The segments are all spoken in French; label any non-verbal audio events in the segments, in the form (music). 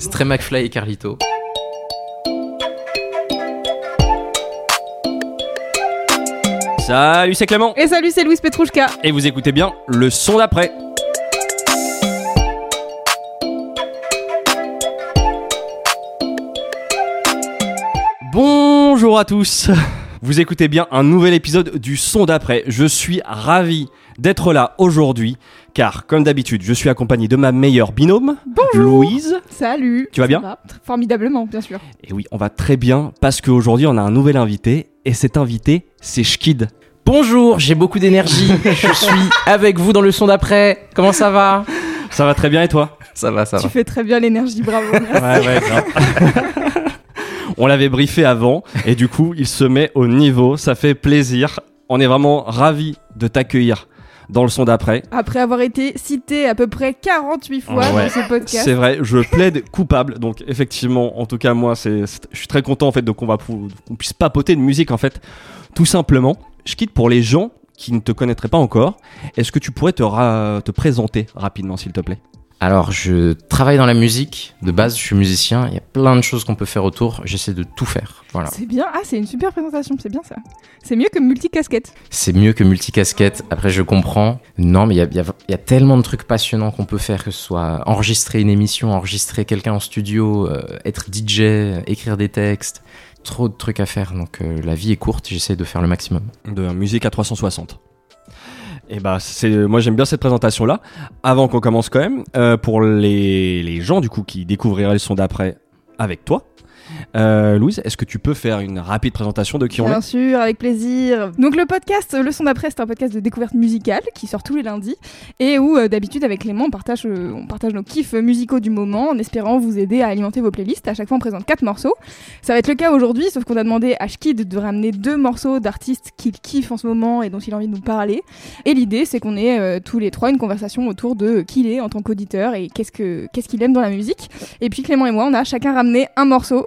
C'est très McFly et Carlito. Salut, c'est Clément. Et salut, c'est Louise Petrouchka. Et vous écoutez bien le son d'après. Bonjour à tous. Vous écoutez bien un nouvel épisode du son d'après. Je suis ravi d'être là aujourd'hui car comme d'habitude, je suis accompagné de ma meilleure binôme, Bonjour. Louise. Salut. Tu vas bien va Formidablement, bien sûr. Et oui, on va très bien parce qu'aujourd'hui on a un nouvel invité et cet invité, c'est Schkid. Bonjour, j'ai beaucoup d'énergie. (laughs) Je suis avec vous dans le son d'après. Comment ça va? Ça va très bien et toi? Ça va, ça Tu va. fais très bien l'énergie, bravo. merci. Ouais, ouais. (laughs) On l'avait briefé avant et du coup, il se met au niveau. Ça fait plaisir. On est vraiment ravis de t'accueillir dans le son d'après. Après avoir été cité à peu près 48 fois Ouais. dans ce podcast. C'est vrai, je plaide coupable. Donc effectivement, en tout cas moi, c'est, c'est- je suis très content en fait de qu'on va qu'on puisse papoter de musique en fait, tout simplement. Je quitte pour les gens qui ne te connaîtraient pas encore. Est-ce que tu pourrais te, ra- te présenter rapidement, s'il te plaît? Alors, je travaille dans la musique. De base, je suis musicien. Il y a plein de choses qu'on peut faire autour. J'essaie de tout faire. Voilà. C'est bien. Ah, c'est une super présentation, c'est bien ça. C'est mieux que multicasquette. C'est mieux que multicasquette. Après, je comprends. Non, mais il y a, il y a- il y a tellement de trucs passionnants qu'on peut faire, que ce soit enregistrer une émission, enregistrer quelqu'un en studio, euh, être DJ, écrire des textes. Trop de trucs à faire. Donc, euh, la vie est courte. J'essaie de faire le maximum. de musique à 360. Et bah c'est moi j'aime bien cette présentation là. Avant qu'on commence quand même, euh, pour les, les gens du coup qui découvriraient le son d'après avec toi, euh, Louise, est-ce que tu peux faire une rapide présentation de qui on Bien est sûr, avec plaisir. Donc le podcast Le Son d'après, c'est un podcast de découverte musicale qui sort tous les lundis et où euh, d'habitude avec Clément on partage, euh, on partage nos kiffs musicaux du moment en espérant vous aider à alimenter vos playlists. À chaque fois on présente quatre morceaux. Ça va être le cas aujourd'hui, sauf qu'on a demandé à Shkid de ramener deux morceaux d'artistes qu'il kiffe en ce moment et dont il a envie de nous parler. Et l'idée c'est qu'on ait euh, tous les trois une conversation autour de qui il est en tant qu'auditeur et qu'est-ce que qu'est-ce qu'il aime dans la musique. Et puis Clément et moi on a chacun ramené un morceau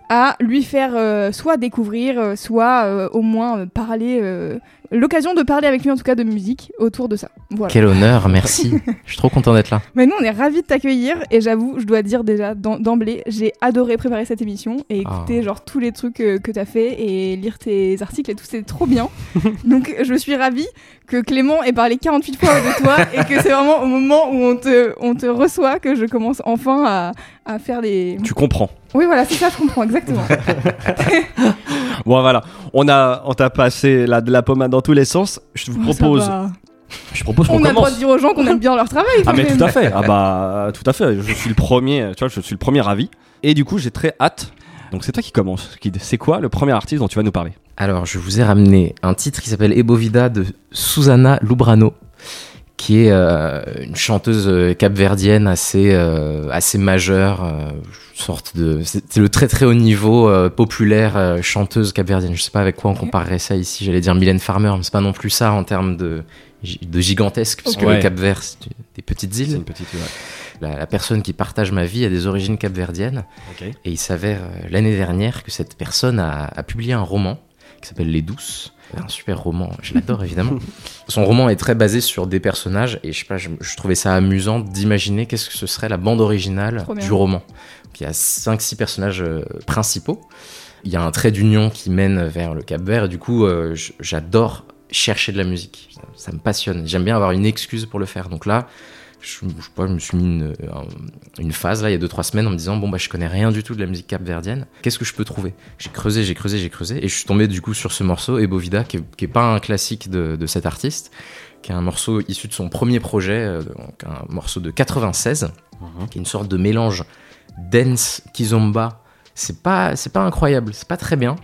à lui faire euh, soit découvrir, euh, soit euh, au moins parler, l'occasion de parler avec lui en tout cas de musique autour de ça. Voilà. Quel honneur, merci. (laughs) je suis trop content d'être là. Mais nous on est ravis de t'accueillir et j'avoue, je dois dire déjà d'em- d'emblée, j'ai adoré préparer cette émission et écouter Ah. genre tous les trucs que t'as fait et lire tes articles et tout, c'est trop bien. (laughs) Donc je suis ravie que Clément ait parlé 48 fois de toi et que c'est vraiment au moment où on te, on te reçoit que je commence enfin à, à faire des... Tu comprends. Oui voilà, c'est ça, je comprends exactement. (laughs) Bon voilà, on a on t'a passé la, de la pommade dans tous les sens. Je vous Oh, propose, je propose qu'on On a le droit de dire aux gens qu'on aime bien leur travail. Ah mais même. tout à fait. Ah bah tout à fait. Je suis le premier. Tu vois, je suis le premier ravi. Et du coup, j'ai très hâte. Donc c'est toi qui commence. C'est quoi le premier artiste dont tu vas nous parler? Alors, je vous ai ramené un titre qui s'appelle Ebovida de Susanna Lubrano, qui est euh, une chanteuse euh, capverdienne assez, euh, assez majeure, euh, sorte de. C'est le très très haut niveau populaire chanteuse capverdienne. Je sais pas avec quoi on comparerait ça ici. J'allais dire Mylène Farmer, mais c'est pas non plus ça en termes de, de gigantesque, parce Ok. que Ouais. le Cap Vert, c'est des petites îles. une petite. La, la personne qui partage ma vie a des origines capverdiennes. Ok. Et il s'avère l'année dernière que cette personne a, a publié un roman qui s'appelle Les Douces. Un super roman, je l'adore évidemment. (laughs) Son roman est très basé sur des personnages et je sais pas, je, je trouvais ça amusant d'imaginer qu'est-ce que ce serait la bande originale du roman. Donc, il y a 5-6 personnages euh, principaux. Il y a un trait d'union qui mène vers le Cap Vert et du coup, euh, j'adore chercher de la musique. Ça, ça me passionne. J'aime bien avoir une excuse pour le faire. Donc là, je, je sais pas, je me suis mis une, un- une phase là il y a 2-3 semaines en me disant bon bah je connais rien du tout de la musique capverdienne. Qu'est-ce que je peux trouver? J'ai creusé j'ai creusé j'ai creusé et je suis tombé du coup sur ce morceau Ebovida qui est, qui est pas un classique de, de cet artiste qui est un morceau issu de son premier projet euh, donc un morceau de 96 qui est une sorte de mélange dance kizomba. C'est pas c'est pas incroyable c'est pas très bien.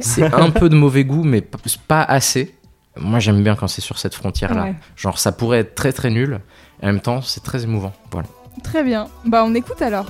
C'est un peu de mauvais goût mais pas assez. Moi j'aime bien quand c'est sur cette frontière là Ouais. genre ça pourrait être très très nul et en même temps c'est très émouvant voilà Très bien. Bah, on écoute alors.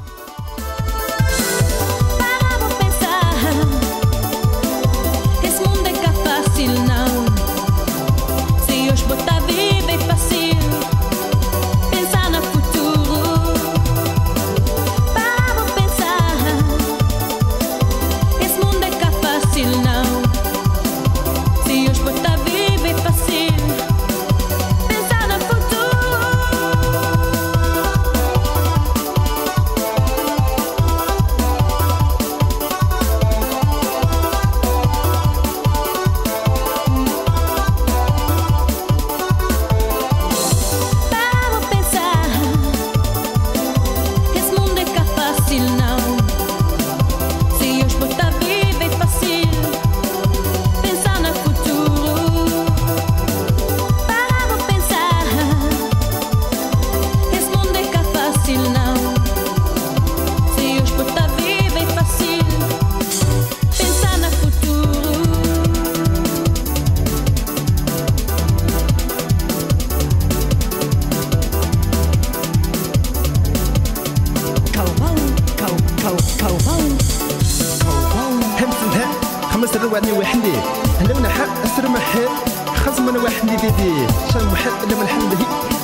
خمس رواني وحدي هلا من حق اسر محل خزم انا وحدي ديدي شان محل الا من حمده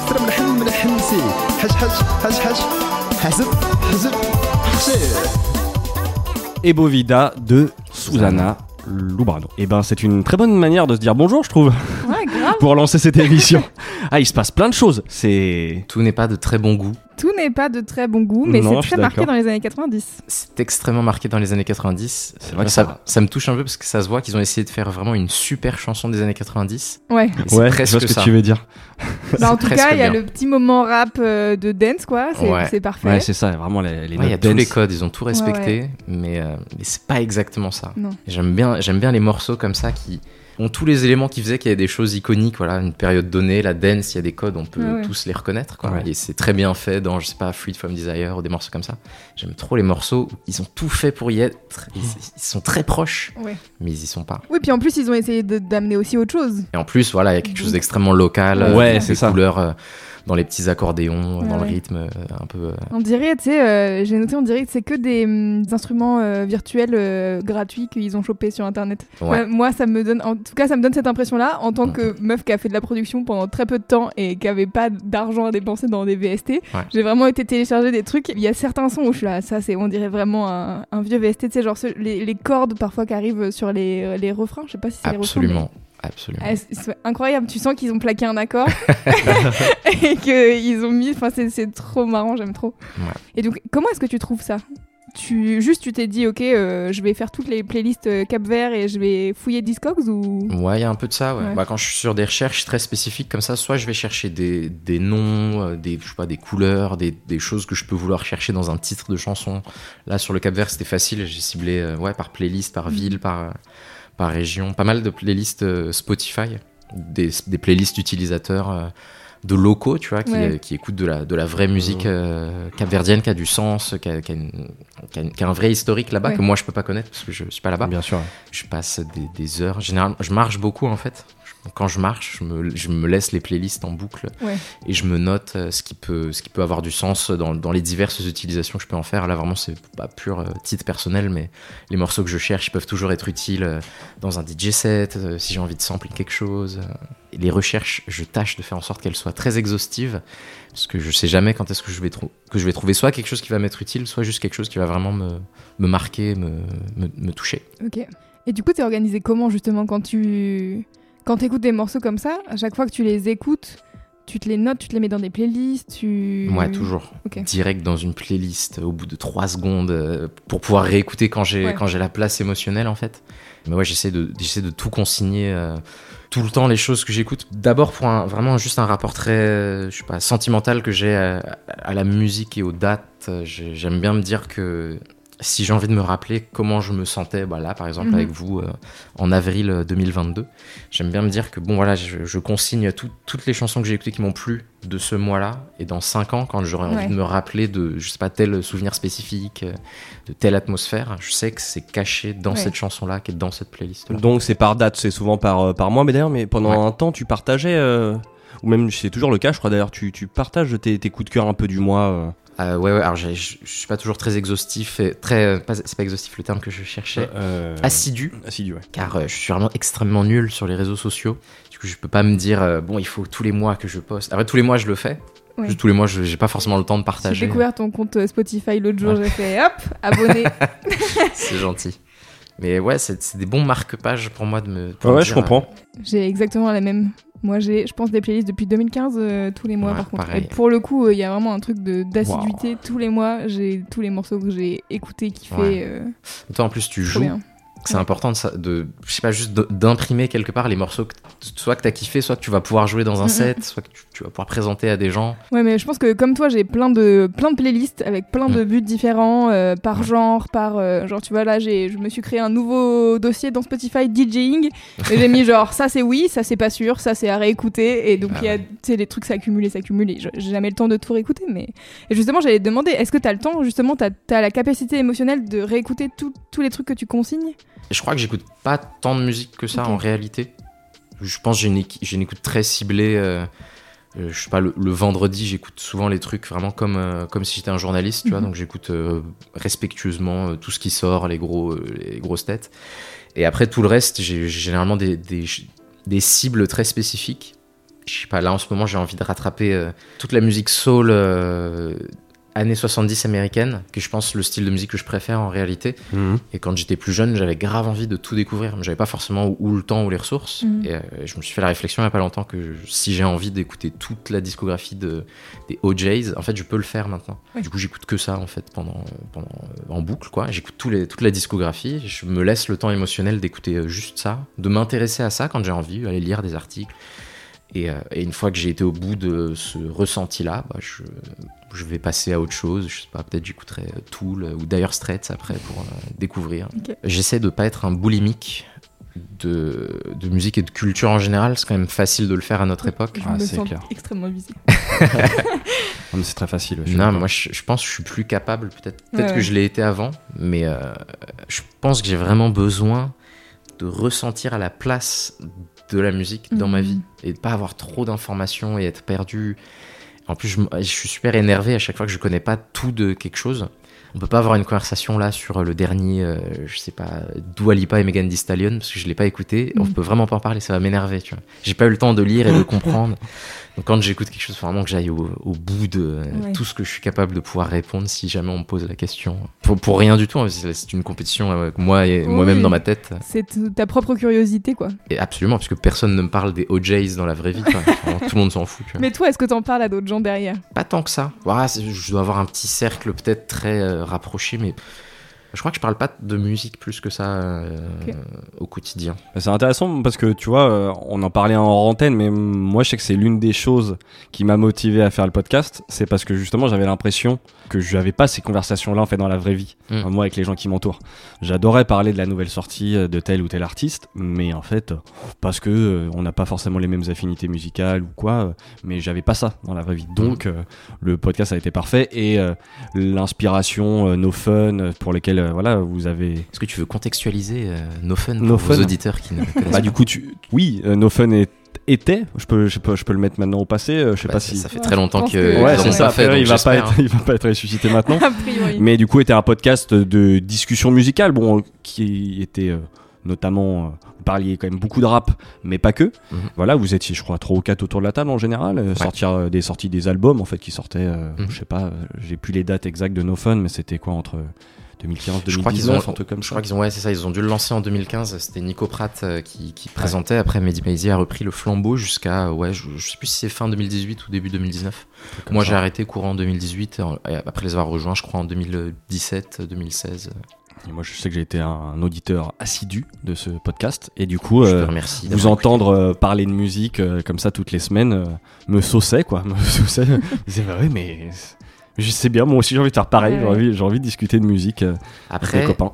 سر من حم من حمسي حش حش حش حش حزب حزب حشي Ebovida de Susanna Lubrano. Et ben, c'est une très bonne manière de se dire bonjour, je trouve, Ouais, (laughs) grave. pour lancer cette émission. ah, il se passe plein de choses. C'est. Tout n'est pas de très bon goût. tout n'est pas de très bon goût, mais c'est je très marqué dans les années 90. C'est extrêmement marqué dans les années 90. C'est vrai que ça, ça- ça me touche un peu parce que ça se voit qu'ils ont essayé de faire vraiment une super chanson des années 90. Ouais. Ouais, je presque vois ce que ça. tu veux dire. Bah, en tout cas, il y a bien. le petit moment rap euh, de dance, quoi. C'est Ouais. c'est parfait. Ouais, c'est ça, vraiment les, les Ouais, il y a tous les dance. codes, ils ont tout Ouais, respecté, mais, euh, mais c'est pas exactement ça. Non. J'aime bien, j'aime bien les morceaux comme ça qui ont tous les éléments qui faisaient qu'il y avait des choses iconiques. Voilà, une période donnée, la dance, il y a des codes, on peut ouais. tous les reconnaître. Quoi. Ouais. Et c'est très bien fait dans, je sais pas, Freed from Desire ou des morceaux comme ça. J'aime trop les morceaux. Ils ont tout fait pour y être. Ils, ils sont très proches, Ouais. mais ils y sont pas. Oui, puis en plus, ils ont essayé de- d'amener aussi autre chose. Et en plus, voilà, il y a quelque chose d'extrêmement local. Ouais, euh, c'est ça. couleurs euh, dans les petits accordéons, Ouais, dans ouais. le rythme euh, un peu. euh, On dirait, tu sais, euh, j'ai noté, on dirait que c'est que des, hum, des instruments euh, virtuels euh, gratuits qu'ils ont chopés sur Internet. Ouais. Moi, ça me donne, en tout cas, ça me donne cette impression-là, en tant que meuf qui a fait de la production pendant très peu de temps et qui avait pas d'argent à dépenser dans des VST. J'ai vraiment été télécharger des trucs. Il y a certains sons où je suis là, ça, c'est, on dirait vraiment un, un vieux VST, tu sais, genre ce- les, les cordes parfois qui arrivent sur les, les refrains. Je sais pas si c'est les refrains. mais- Absolument. Ah, c'est- incroyable, tu sens qu'ils ont plaqué un accord (laughs) (laughs) et qu'ils ont mis. Enfin, c'est- trop marrant, j'aime trop. Ouais. Et donc, comment est-ce que tu trouves ça? Tu, Juste, tu t'es dit, ok, euh, je vais faire toutes les playlists euh, Cap Vert et je vais fouiller Discogs ou? Ouais, il y a un peu de ça. Ouais. Ouais. Bah, quand je suis sur des recherches très spécifiques comme ça, soit je vais chercher des, des noms, euh, des, je sais pas, des couleurs, des, des choses que je peux vouloir chercher dans un titre de chanson. Là, sur le Cap Vert, c'était facile. J'ai ciblé ouais, par playlist, par ville, par, par région. Pas mal de playlists euh, Spotify, des, des playlists d'utilisateurs. euh, de locaux, tu vois, qui, Ouais. qui écoutent de la, de la vraie musique euh, capverdienne, qui a du sens, qui a, qui a une- qui a une- qui a un vrai historique là-bas Ouais. que moi je peux pas connaître parce que je suis pas là-bas. Bien sûr. Je passe des, des heures. Généralement, je marche beaucoup en fait. Quand je marche, je me, je me laisse les playlists en boucle Ouais. et je me note euh, ce qui peut, ce qui peut avoir du sens dans, dans les diverses utilisations que je peux en faire. Là, vraiment, c'est pas pur euh, titre personnel, mais les morceaux que je cherche, ils peuvent toujours être utiles euh, dans un DJ set, si j'ai envie de sampler quelque chose. Et les recherches, je tâche de faire en sorte qu'elles soient très exhaustives parce que je sais jamais quand est-ce que je vais trou- que je vais trouver soit quelque chose qui va m'être utile, soit juste quelque chose qui va vraiment me, me marquer, me, me, me toucher. Ok. Et du coup, t'es organisé comment justement quand tu. Quand t'écoutes des morceaux comme ça, à chaque fois que tu les écoutes, tu te les notes, tu te les mets dans des playlists, tu. Ouais, toujours. Direct dans une playlist au bout de trois secondes euh, pour pouvoir réécouter quand j'ai Ouais. quand j'ai la place émotionnelle en fait. Mais ouais, j'essaie de j'essaie de tout consigner euh, tout le temps les choses que j'écoute. D'abord pour un, vraiment juste un rapport très euh, je sais pas sentimental que j'ai à, à la musique et aux dates. Euh, j'ai- J'aime bien me dire que si j'ai envie de me rappeler comment je me sentais, bah là par exemple Mhm. avec vous euh, en avril euh, 2022, j'aime bien me dire que bon voilà, je, je consigne tout- toutes les chansons que j'ai écoutées qui m'ont plu de ce mois-là et dans cinq ans quand j'aurai envie Ouais. de me rappeler de je sais pas tel souvenir spécifique, euh, de telle atmosphère, je sais que c'est caché dans Ouais. cette chanson-là qui est dans cette playlist. -là. Donc c'est par date, c'est souvent par, euh, par mois. Mais d'ailleurs, mais pendant Ouais. un temps, tu partageais, euh, ou même c'est toujours le cas, je crois d'ailleurs, tu, tu partages tes, tes coups de cœur un peu du mois. euh. Euh, ouais, ouais, alors j'ai- je je suis pas toujours très exhaustif, et très, euh, pas- c'est pas exhaustif le terme que je cherchais, Euh, assidu, Assidu, ouais. car euh, je suis vraiment extrêmement nul sur les réseaux sociaux. Du coup, je peux pas me dire, euh, bon, il faut tous les mois que je poste. Après, tous les mois, je le fais. Ouais. Juste tous les mois, je- j'ai pas forcément le temps de J'ai partager. découvert ton compte Spotify l'autre jour, j'ai fait hop, abonné. (laughs) C'est gentil. Mais ouais, c'est des bons marque-pages pour moi de me. Ouais, pour me ouais, dire, je comprends. J'ai exactement la même. Moi, j'ai, je pense, des playlists depuis 2015 euh, tous les mois, Ouais, par contre. pareil. Et pour le coup, euh, il y a vraiment un truc de, d'assiduité. Tous les mois, j'ai tous les morceaux que j'ai écoutés, kiffés. Ouais. euh, Toi, en plus, tu joues. bien. C'est Ouais. important de, de, je sais pas, juste de- d'imprimer quelque part les morceaux que, soit que t'as kiffé, soit que tu vas pouvoir jouer dans un Mhm. set, soit que tu, tu vas pouvoir présenter à des gens. Ouais, mais je pense que comme toi, j'ai plein de, plein de playlists avec plein de buts différents, euh, par genre, par. euh, genre, tu vois, là, j'ai, je me suis créé un nouveau dossier dans Spotify DJing. et j'ai mis (laughs) genre, ça c'est oui, ça c'est pas sûr, ça c'est à réécouter. Et donc, Ah il y a, tu sais, les trucs s'accumulent et s'accumulent. J'ai jamais le temps de tout réécouter. Mais. Et justement, j'allais te demander, est-ce que t'as le temps, justement, t'as, t'as la capacité émotionnelle de réécouter tous les trucs que tu consignes? Je crois que j'écoute pas tant de musique que ça en réalité. Je pense que j'ai une, écoute très ciblée. euh, je sais pas, le, le vendredi, j'écoute souvent les trucs vraiment comme, euh, comme si j'étais un journaliste, tu vois. Mhm. Donc j'écoute euh, respectueusement euh, tout ce qui sort, les, gros, euh, les grosses têtes. Et après, tout le reste, j'ai généralement des, des, des cibles très spécifiques. Je sais pas, là en ce moment, j'ai envie de rattraper euh, toute la musique soul euh, années 70 américaine, que je pense le style de musique que je préfère en réalité. Mhm. Et quand j'étais plus jeune, j'avais grave envie de tout découvrir, mais j'avais pas forcément ou, ou le temps ou les ressources. Mhm. Et euh, je me suis fait la réflexion il y a pas longtemps que si j'ai envie d'écouter toute la discographie de, des OJs, en fait, je peux le faire maintenant. Du coup, j'écoute que ça en fait pendant, pendant euh, en boucle, quoi. J'écoute toute la discographie. Je me laisse le temps émotionnel d'écouter euh, juste ça, de m'intéresser à ça quand j'ai envie, aller lire des articles. Et, euh, et une fois que j'ai été au bout de ce ressenti-là, bah, je, je vais passer à autre chose. Je sais pas, peut-être j'écouterai euh, Tool euh, ou Dire Straits après pour euh, découvrir. J'essaie de pas être un boulimique de, de musique et de culture en général. C'est quand même facile de le faire à notre époque. Je Ah, me c'est sens clair. extrêmement (laughs) (laughs) mais c'est très facile. je Non, mais moi je, je pense que je suis plus capable. Peut-être peut Ouais, que ouais. je l'ai été avant, mais euh, je pense que j'ai vraiment besoin de ressentir à la place de la musique dans ma Mhm. vie et de pas avoir trop d'informations et être perdu. En plus, je, suis super énervé à chaque fois que je connais pas tout de quelque chose. On peut pas avoir une conversation là sur le dernier, euh, je sais pas, Dua Lipa et Megan Thee Stallion parce que je l'ai pas écouté. On Mhm. peut vraiment pas en parler, ça va m'énerver, tu vois. J'ai pas eu le temps de lire et de (laughs) comprendre. Donc quand j'écoute quelque chose, faut vraiment que j'aille au, au bout de Ouais. tout ce que je suis capable de pouvoir répondre si jamais on me pose la question. Pour, pour rien du tout, hein, c'est une compétition euh, que moi et Oui. moi-même dans ma tête. C'est ta propre curiosité, quoi. Et absolument, puisque personne ne me parle des OJs dans la vraie vie. quoi. (laughs) Vraiment, tout le monde s'en fout. tu vois. Mais toi, est-ce que t'en parles à d'autres gens derrière? Pas tant que ça. Voilà, je dois avoir un petit cercle peut-être très rapproché, mais je crois que je parle pas de musique plus que ça euh, au quotidien. Mais C'est intéressant parce que tu vois, euh, on en parlait en antenne, mais moi je sais que c'est l'une des choses qui m'a motivé à faire le podcast. C'est parce que justement j'avais l'impression que je n'avais pas ces conversations-là en fait dans la vraie vie, Mm. euh, moi avec les gens qui m'entourent. J'adorais parler de la nouvelle sortie de tel ou tel artiste, mais en fait parce que euh, on n'a pas forcément les mêmes affinités musicales ou quoi, mais j'avais pas ça dans la vraie vie. Donc euh, le podcast a été parfait et euh, l'inspiration, euh, nos fun pour lesquels euh, voilà vous avez Est-ce que tu veux contextualiser euh, No Fun No pour Fun vos auditeurs qui ne (laughs) connaissent Bah du coup, tu... oui, euh, No Fun est- était. Je peux, je peux, je peux le mettre maintenant au passé. je sais Bah, pas ça, si. ça fait très longtemps que, que- Ouais, c'est ça. fait, il va pas être, il va pas être ressuscité (laughs) maintenant. Mais du coup, était un podcast de discussion musicale, bon, qui était euh, notamment, euh, vous parliez quand même beaucoup de rap, mais pas que. Mhm. Voilà, vous étiez, je crois, trois ou quatre autour de la table en général, euh, sortir des sorties des albums en fait qui sortaient. euh, Mhm. Je sais pas, j'ai plus les dates exactes de No Fun, mais c'était quoi entre 2015, Je crois qu'ils 2019, ont, un truc comme je ça. crois qu'ils ont, ouais, c'est ça, ils ont dû le lancer en 2015. C'était Nico Pratt euh, qui, qui présentait. Après, Mehdi Maizi a repris le flambeau jusqu'à, ouais, je, je sais plus si c'est fin 2018 ou début 2019. Comme Moi, j'ai arrêté courant 2018, et après les avoir rejoints, je crois en 2017, 2016. Et moi, je sais que j'ai été un, un auditeur assidu de ce podcast, et du coup, je euh, vous entendre euh, parler de musique euh, comme ça toutes les semaines me sauçait quoi (laughs) me sauçait je disais bah oui mais je sais bien moi aussi j'ai envie de faire pareil Ouais, j'ai ouais. envie j'ai envie de discuter de musique euh, écouté. avec Après, mes copains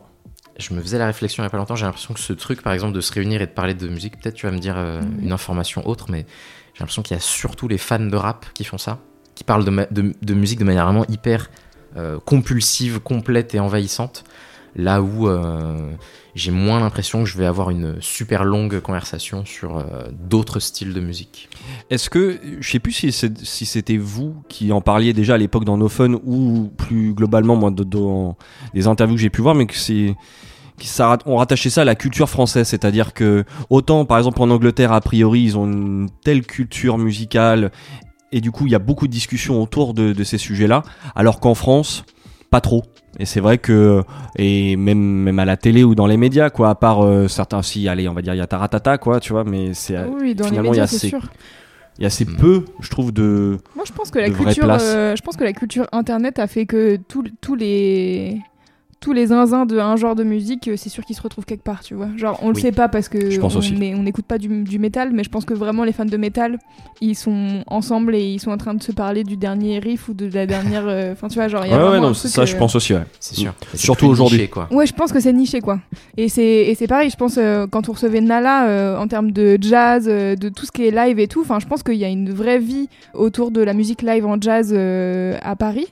je me faisais la réflexion il y a pas longtemps. J'ai l'impression que ce truc, par exemple, de se réunir et de parler de musique, peut-être tu vas me dire euh, Mhm. une information autre, mais j'ai l'impression qu'il y a surtout les fans de rap qui font ça, qui parlent de, ma- de- de musique de manière vraiment hyper euh, compulsive, complète et envahissante. Là où euh, j'ai moins l'impression que je vais avoir une super longue conversation sur euh, d'autres styles de musique. Est-ce que, je sais plus si c'était vous qui en parliez déjà à l'époque dans No Fun ou plus globalement, moi, dans les interviews que j'ai pu voir, mais que c'est. ça- on rattachait ça à la culture française, c'est-à-dire que autant par exemple en Angleterre a priori ils ont une telle culture musicale et du coup il y a beaucoup de discussions autour de ces sujets-là, alors qu'en France pas trop. Et c'est vrai que et même même à la télé ou dans les médias quoi, à part euh, certains si allez on va dire il y a Taratata quoi, tu vois, mais c'est Oui, dans les finalement, il y a médias, c'est ces- sûr. il y a assez Mm. peu, je trouve, de. Moi, je pense que la culture, euh, je pense que la culture internet a fait que tous tous les tous les zinzins de un genre de musique, euh, c'est sûr qu'ils se retrouvent quelque part, tu vois. Genre, on le Oui. sait pas parce que Je pense on n'écoute pas du, du métal, mais je pense que vraiment les fans de métal, ils sont ensemble et ils sont en train de se parler du dernier riff ou de la dernière. euh, Enfin, tu vois, genre, il y a Ouais, ouais, non, ça, je euh, pense aussi, ouais. C'est sûr. C'est Surtout aujourd'hui. quoi. Ouais, je pense que c'est niché quoi. Et c'est et c'est pareil, je pense euh, quand on recevait Nala euh, en termes de jazz, euh, de tout ce qui est live et tout. Enfin, je pense qu'il y a une vraie vie autour de la musique live en jazz euh, à Paris.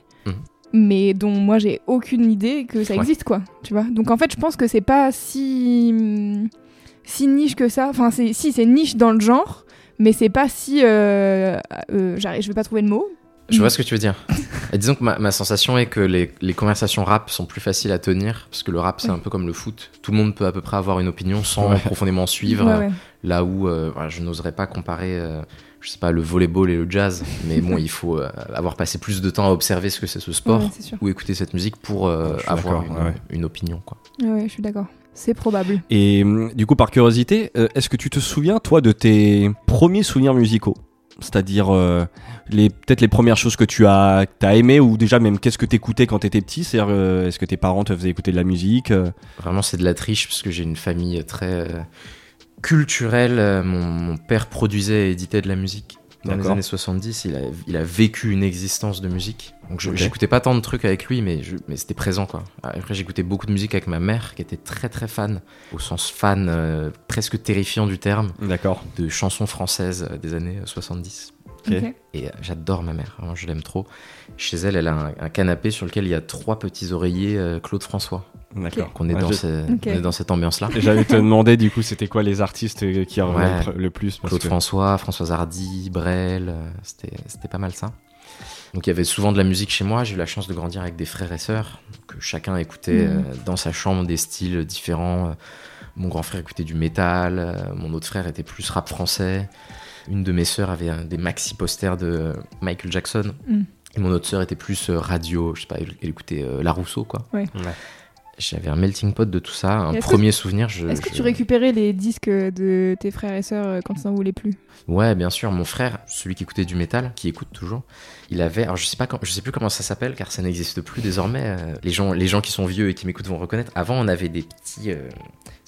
Mais dont moi j'ai aucune idée que ça Ouais. existe quoi, tu vois. Donc en fait, je pense que c'est pas si si niche que ça. Enfin, c'est si c'est niche dans le genre, mais c'est pas si euh, euh, j'arrive, je vais pas trouver le mot. Je vois ce que tu veux dire. Et disons que ma, ma sensation est que les, les conversations rap sont plus faciles à tenir, parce que le rap c'est Ouais. un peu comme le foot. Tout le monde peut à peu près avoir une opinion sans Ouais. profondément suivre. Ouais, ouais. Là où euh, je n'oserais pas comparer, euh, je sais pas, le volleyball et le jazz, mais bon, il faut euh, avoir passé plus de temps à observer ce que c'est ce sport Ouais, ou écouter cette musique pour euh, avoir une, ouais. une opinion. Quoi. Ouais, je suis d'accord. C'est probable. Et hum, du coup, par curiosité, euh, est-ce que tu te souviens, toi, de tes premiers souvenirs musicaux? C'est-à-dire, euh, les peut-être les premières choses que tu as, que t'as aimé, ou déjà même qu'est-ce que t'écoutais quand t'étais petit? C'est-à-dire, euh, est-ce que tes parents te faisaient écouter de la musique euh, Vraiment, c'est de la triche parce que j'ai une famille très culturelle. Euh, Mon, mon père produisait et éditait de la musique. Dans les années 70, il a, il a vécu une existence de musique. Donc j'écoutais pas tant de trucs avec lui, mais, je- mais c'était présent quoi. Après, j'écoutais beaucoup de musique avec ma mère qui était très très fan, au sens fan euh, presque terrifiant du terme, D'accord. de chansons françaises euh, des années euh, 70. Et euh, j'adore ma mère, je l'aime trop. Chez elle, elle a un, un canapé sur lequel il y a trois petits oreillers euh, Claude François. D'accord. Qu'on est, Ouais, dans je- ce- Ok. on est dans cette ambiance-là. J'allais te demander, du coup, c'était quoi les artistes euh, qui revenaient Ouais. le pr- le plus parce Claude que- François, Françoise Hardy, Brel, euh, c'était c'était pas mal ça. Donc il y avait souvent de la musique chez moi. J'ai eu la chance de grandir avec des frères et sœurs. Que chacun écoutait Mhm. euh, dans sa chambre des styles différents. Mon grand frère écoutait du métal. euh, Mon autre frère était plus rap français. Une de mes sœurs avait un- des maxi posters de Michael Jackson. Mhm. Et mon autre sœur était plus euh, radio. Je sais pas, elle, écoutait euh, La Rousseau quoi. Ouais. J'avais un melting pot de tout ça. Un que- premier souvenir. Je, Est-ce que tu récupérais les disques de tes frères et sœurs euh, quand ils n'en voulaient plus? Ouais, bien sûr. Mon frère, celui qui écoutait du métal, qui écoute toujours, il avait. Alors je sais pas, quand- je sais plus comment ça s'appelle, car ça n'existe plus désormais. euh, Les gens, les gens qui sont vieux et qui m'écoutent vont reconnaître. Avant, on avait des petits euh,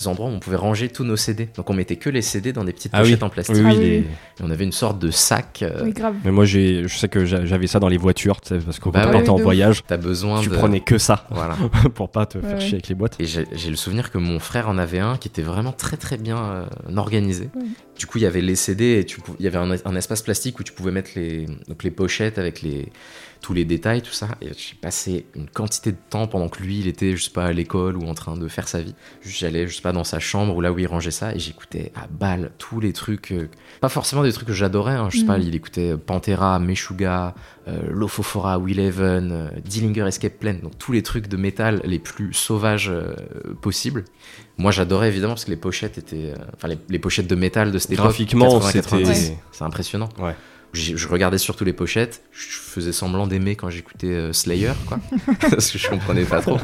endroits où on pouvait ranger tous nos CD. Donc on mettait que les CD dans des petites Ah oui. pochettes en plastique. Oui, Ah oui, les- oui. Et on avait une sorte de sac. euh, Oui, grave. Mais moi, j'ai, je sais que j'a- j'avais ça dans les voitures, tu sais, parce que quand Bah on ouais. partait Oui, en voyage, T'as besoin tu de. prenais que ça Voilà. (laughs) pour pas te faire Ouais, chier avec les boîtes. Et j'ai j'ai le souvenir que mon frère en avait un qui était vraiment très très bien euh, organisé. Ouais. Du coup, il y avait les CD et tu pou- il y avait un, un espace plastique où tu pouvais mettre les, donc les pochettes avec les, tous les détails, tout ça. Et j'ai passé une quantité de temps pendant que lui, il était, je sais pas, à l'école ou en train de faire sa vie. J'allais, je sais pas, dans sa chambre ou là où il rangeait ça et j'écoutais à balle tous les trucs. euh, pas forcément des trucs que j'adorais, hein, je sais pas, il écoutait Pantera, Meshuga, euh, Lofofora, Will Even, euh, Dillinger Escape Plan, donc tous les trucs de métal les plus sauvages euh, possibles. Moi j'adorais évidemment parce que les pochettes étaient. euh, Enfin, les, les pochettes de métal de cette époque. Graphiquement, 80, c'était- 90, Ouais. C'est impressionnant. Ouais. Je regardais surtout les pochettes, je faisais semblant d'aimer quand j'écoutais euh, Slayer, quoi. (laughs) parce que je comprenais pas trop.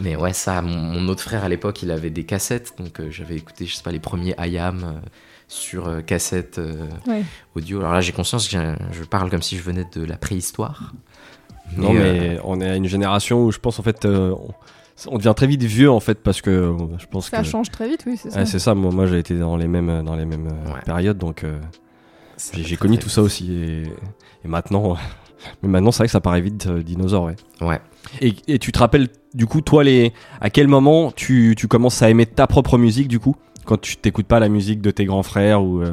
Mais ouais, ça, mon, mon autre frère à l'époque, il avait des cassettes, donc euh, j'avais écouté, je sais pas, les premiers IAM euh, sur cassette euh, Ouais. audio. Alors là, j'ai conscience que je parle comme si je venais de la préhistoire. Non, mais on est à une génération où je pense en fait, euh, on, on devient très vite vieux en fait parce que euh, je pense Ça que change très vite, oui, c'est ça. C'est ça. Moi, moi j'ai été dans les mêmes dans les mêmes euh, Ouais. périodes, donc euh, j'ai connu tout ça aussi. Et, et maintenant, mais maintenant c'est vrai que ça paraît vite euh, dinosaure. Ouais. Ouais. Et, et tu te rappelles du coup toi les à quel moment tu, tu commences à aimer ta propre musique du coup? Quand tu t'écoutes pas la musique de tes grands frères ou euh,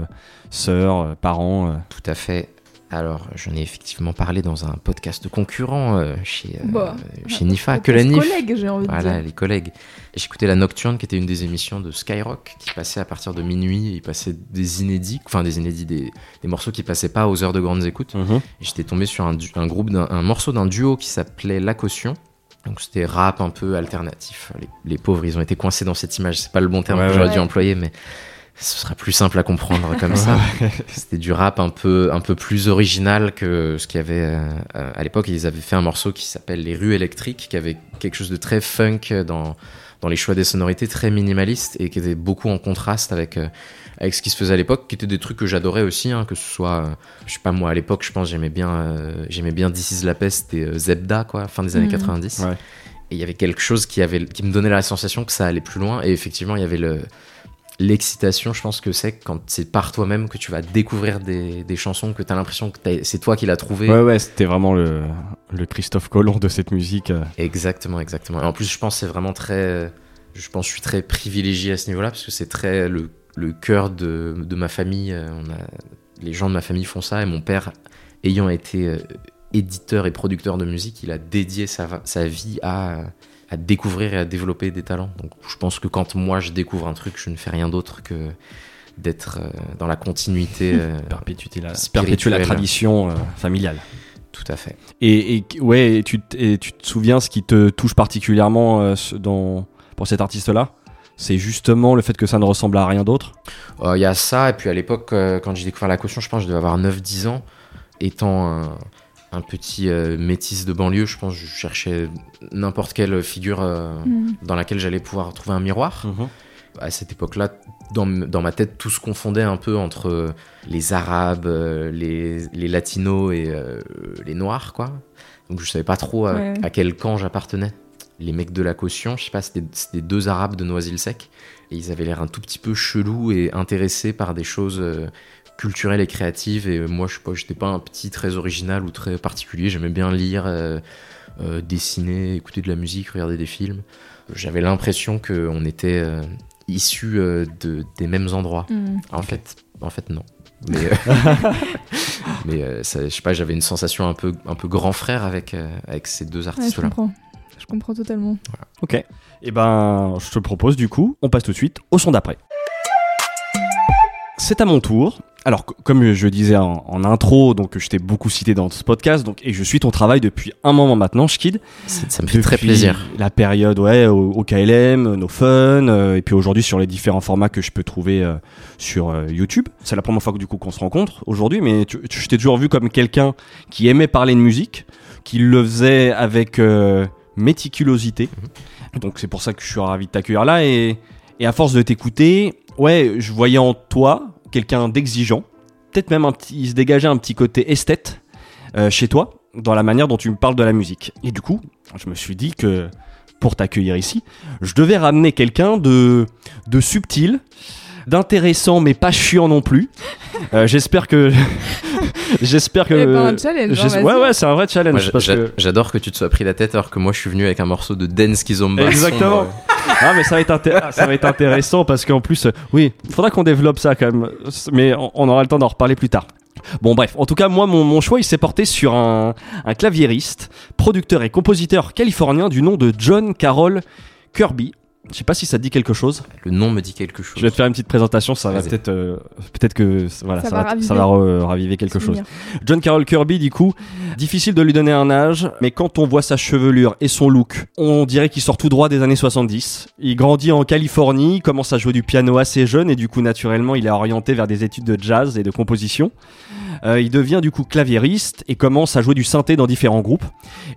sœurs, euh, parents. euh? Tout à fait. Alors, j'en ai effectivement parlé dans un podcast concurrent euh, chez, euh, Bah, chez Nifa, que la Podcast NIF. collègue, j'ai envie de Voilà, dire. les collègues. Et J'écoutais La Nocturne, qui était une des émissions de Skyrock, qui passait à partir de minuit. Il passait des inédits, enfin des inédits, des, des morceaux qui passaient pas aux heures de grandes écoutes. Mhm. Et j'étais tombé sur un, groupe, d'un- un morceau d'un duo qui s'appelait La Caution. Donc c'était rap un peu alternatif. Les, les pauvres, ils ont été coincés dans cette image. C'est pas le bon terme Ouais, que ouais. j'aurais dû employer, mais ce sera plus simple à comprendre comme ça. (laughs) C'était du rap un peu, un peu plus original que ce qu'il y avait euh, à l'époque. Ils avaient fait un morceau qui s'appelle Les rues électriques, qui avait quelque chose de très funk dans, dans les choix des sonorités, très minimaliste et qui était beaucoup en contraste avec, euh, avec ce qui se faisait à l'époque, qui étaient des trucs que j'adorais aussi, hein, que ce soit, euh, je sais pas moi, à l'époque, je pense j'aimais bien, euh, j'aimais bien This is la peste et euh, Zebda, quoi, fin des années Mhm. 90. Ouais. Et il y avait quelque chose qui, avait, qui me donnait la sensation que ça allait plus loin. Et effectivement, il y avait le, l'excitation, je pense que c'est quand c'est par toi-même que tu vas découvrir des, des chansons, que tu as l'impression que c'est toi qui l'as trouvé. Ouais, ouais, c'était vraiment le, le Christophe Colomb de cette musique. euh. Exactement, exactement. Et en plus, je pense que c'est vraiment très. Je pense que je suis très privilégié à ce niveau-là parce que c'est très le, le cœur de, de ma famille. euh, On a, les gens de ma famille font ça et mon père, ayant été euh, éditeur et producteur de musique, il a dédié sa, sa vie à, à découvrir et à développer des talents. Donc je pense que quand moi je découvre un truc, je ne fais rien d'autre que d'être euh, dans la continuité. euh, (laughs) Perpétuer la, Spirituelle. perpétuer la tradition euh, familiale. tout à fait. Et, et- ouais, et tu, t- et tu te souviens ce qui te touche particulièrement euh, dans, pour cet artiste-là? C'est justement le fait que ça ne ressemble à rien d'autre? Euh, Il y a ça, et puis à l'époque, euh, quand j'ai découvert la caution, je pense que je devais avoir 9-10 ans. Étant un, un petit euh, métis de banlieue, je pense que je cherchais n'importe quelle figure euh, Mm. dans laquelle j'allais pouvoir trouver un miroir. À cette époque-là, dans, ma tête, tout se confondait un peu entre euh, les Arabes, les, les Latinos et euh, les Noirs, quoi. Donc je savais pas trop à, Ouais. à quel camp j'appartenais. Les mecs de la caution, je sais pas, c'était c'était deux Arabes de Noisy-le-Sec. Et ils avaient l'air un tout petit peu chelous et intéressés par des choses culturelles et créatives. Et moi, je sais pas, pas un petit très original ou très particulier. J'aimais bien lire, euh, euh, dessiner, écouter de la musique, regarder des films. J'avais l'impression qu'on était euh, issus euh, de, des mêmes endroits. Mm. En fait, en fait, non. Mais, euh, (laughs) mais euh, ça, je sais pas, j'avais une sensation un peu, un peu grand frère avec, euh, avec ces deux Ouais, je artistes-là. comprends. Je comprends totalement. Ok. Et ben, je te propose du coup, on passe tout de suite au son d'après. C'est à mon tour. Alors, comme je disais en, en intro, donc je t'ai beaucoup cité dans ce podcast, donc et je suis ton travail depuis un moment maintenant, Schkid. Ça me fait très plaisir. La période, ouais, au, au KLM, nos fun, euh, et puis aujourd'hui sur les différents formats que je peux trouver euh, sur euh, YouTube. C'est la première fois que du coup qu'on se rencontre aujourd'hui, mais tu, tu- je t'ai toujours vu comme quelqu'un qui aimait parler de musique, qui le faisait avec euh, méticulosité. Donc c'est pour ça que je suis ravi de t'accueillir là, et, et à force de t'écouter, ouais, je voyais en toi quelqu'un d'exigeant, peut-être même un petit, il se dégageait un petit côté esthète euh, chez toi, dans la manière dont tu me parles de la musique. Et du coup, je me suis dit que pour t'accueillir ici, je devais ramener quelqu'un de, de subtil, d'intéressant mais pas chiant non plus. Euh, j'espère que (laughs) j'espère que Eh ben, un challenge, hein, ouais ouais c'est un vrai challenge que J'adore que tu te sois pris la tête alors que moi je suis venu avec un morceau de dance kizomba. Exactement. sombre. ah mais ça va être intér- ça va être intéressant parce qu'en plus euh, oui il faudra qu'on développe ça quand même mais on, on aura le temps d'en reparler plus tard Bon bref, en tout cas moi mon, mon choix il s'est porté sur un, un claviériste, producteur et compositeur californien du nom de John Carroll Kirby. Je sais pas si ça te dit quelque chose. Le nom me dit quelque chose. Je vais te faire une petite présentation, ça va peut-être euh, peut-être que voilà, Ça ça, va va, raviver. ça va re- raviver quelque chose. John Carroll Kirby, du coup, difficile de lui donner un âge, mais quand on voit sa chevelure et son look, on dirait qu'il sort tout droit des années 70. Il grandit en Californie, commence à jouer du piano assez jeune et du coup, naturellement, il est orienté vers des études de jazz et de composition. Euh, il devient du coup claviériste et commence à jouer du synthé dans différents groupes.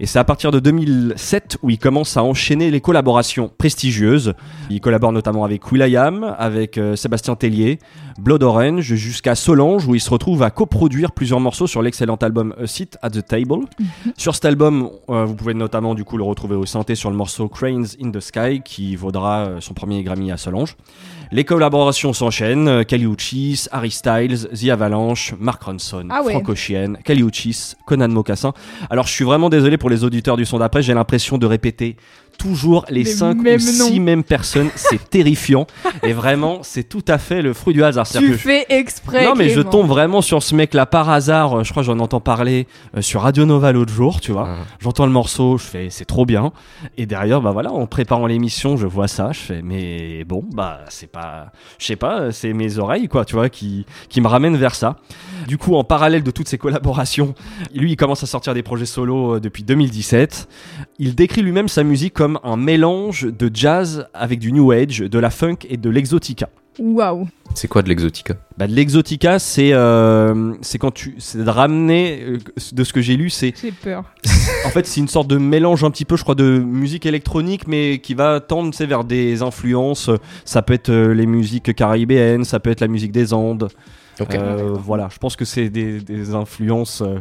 Et c'est à partir de 2007 où il commence à enchaîner les collaborations prestigieuses. Il collabore notamment avec will.i.am, avec euh, Sébastien Tellier, Blood Orange, jusqu'à Solange où il se retrouve à coproduire plusieurs morceaux sur l'excellent album A Seat at the Table. Sur cet album, euh, vous pouvez notamment du coup le retrouver au synthé sur le morceau Cranes in the Sky qui vaudra euh, son premier Grammy à Solange. Les collaborations s'enchaînent, Kali Uchis, Harry Styles, The Avalanche, Mark Ronson, Ah ouais. Kali Uchis, Conan Mocassin. Alors je suis vraiment désolé pour les auditeurs du son d'après, j'ai l'impression de répéter toujours les Les 5 ou mêmes 6 noms. mêmes personnes. C'est (laughs) terrifiant. Et vraiment, c'est tout à fait le fruit du hasard. Tu je- fais exprès. non mais je tombe vraiment sur ce mec là par hasard, Euh, je crois que j'en entends parler euh, sur Radio Nova l'autre jour, tu vois. Mhm. J'entends le morceau, je fais c'est trop bien. Et derrière bah voilà, en préparant l'émission, je vois ça, je fais mais bon, bah c'est pas je sais pas, euh, c'est mes oreilles quoi, tu vois qui qui me ramènent vers ça. Du coup, en parallèle de toutes ces collaborations, lui il commence à sortir des projets solo depuis 2017. Il décrit lui-même sa musique comme un mélange de jazz avec du new age, de la funk et de l'exotica. Waouh. C'est quoi de l'exotica? Bah, de l'exotica, c'est euh, c'est quand tu c'est de ramener euh, de ce que j'ai lu, c'est J'ai peur. (laughs) en fait c'est une sorte de mélange un petit peu, je crois, de musique électronique, mais qui va tendre, tu sais, vers des influences. Ça peut être euh, les musiques caribéennes, ça peut être la musique des Andes. Ok. Euh, voilà, je pense que c'est des, des influences euh,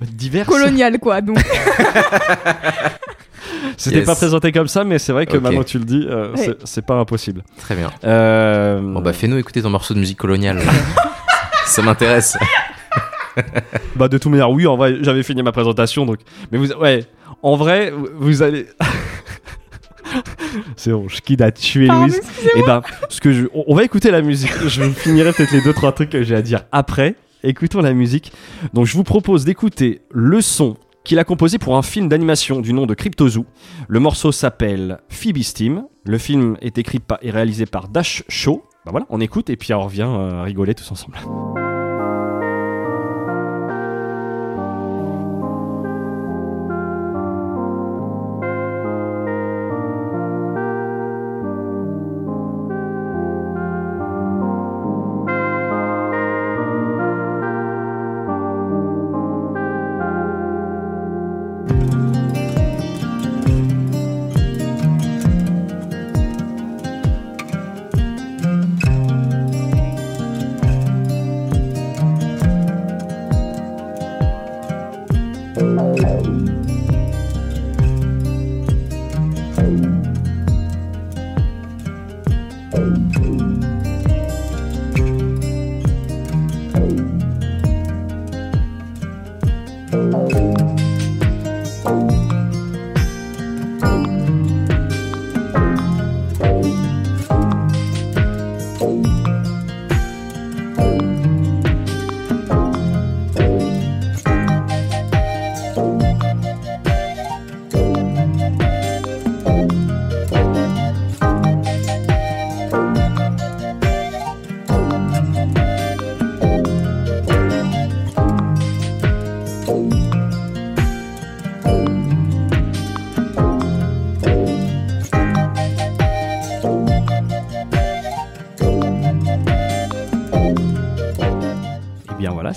diverses. Colonial quoi. Donc (laughs) C'était Yes. pas présenté comme ça, mais c'est vrai que maintenant tu le dis, euh, Ouais. c'est- pas impossible. Très bien. Euh, Bon bah fais-nous écouter ton morceau de musique coloniale. (laughs) Ça m'intéresse. (laughs) Bah de toute manière, oui, en vrai, j'avais fini ma présentation, donc. Mais vous, ouais, en vrai, vous- allez. (laughs) C'est bon, je quitte à tuer Pardon, Louise. Et ben, ce que je, on on va écouter la musique. Je finirai peut-être les deux trois trucs que j'ai à dire après. Écoutons la musique. Donc, je vous propose d'écouter le son qu'il a composé pour un film d'animation du nom de Cryptozoo. Le morceau s'appelle Phoebe's Team. Le film est écrit et réalisé par Dash Show. Bah voilà, on écoute et puis on revient euh, rigoler tous ensemble.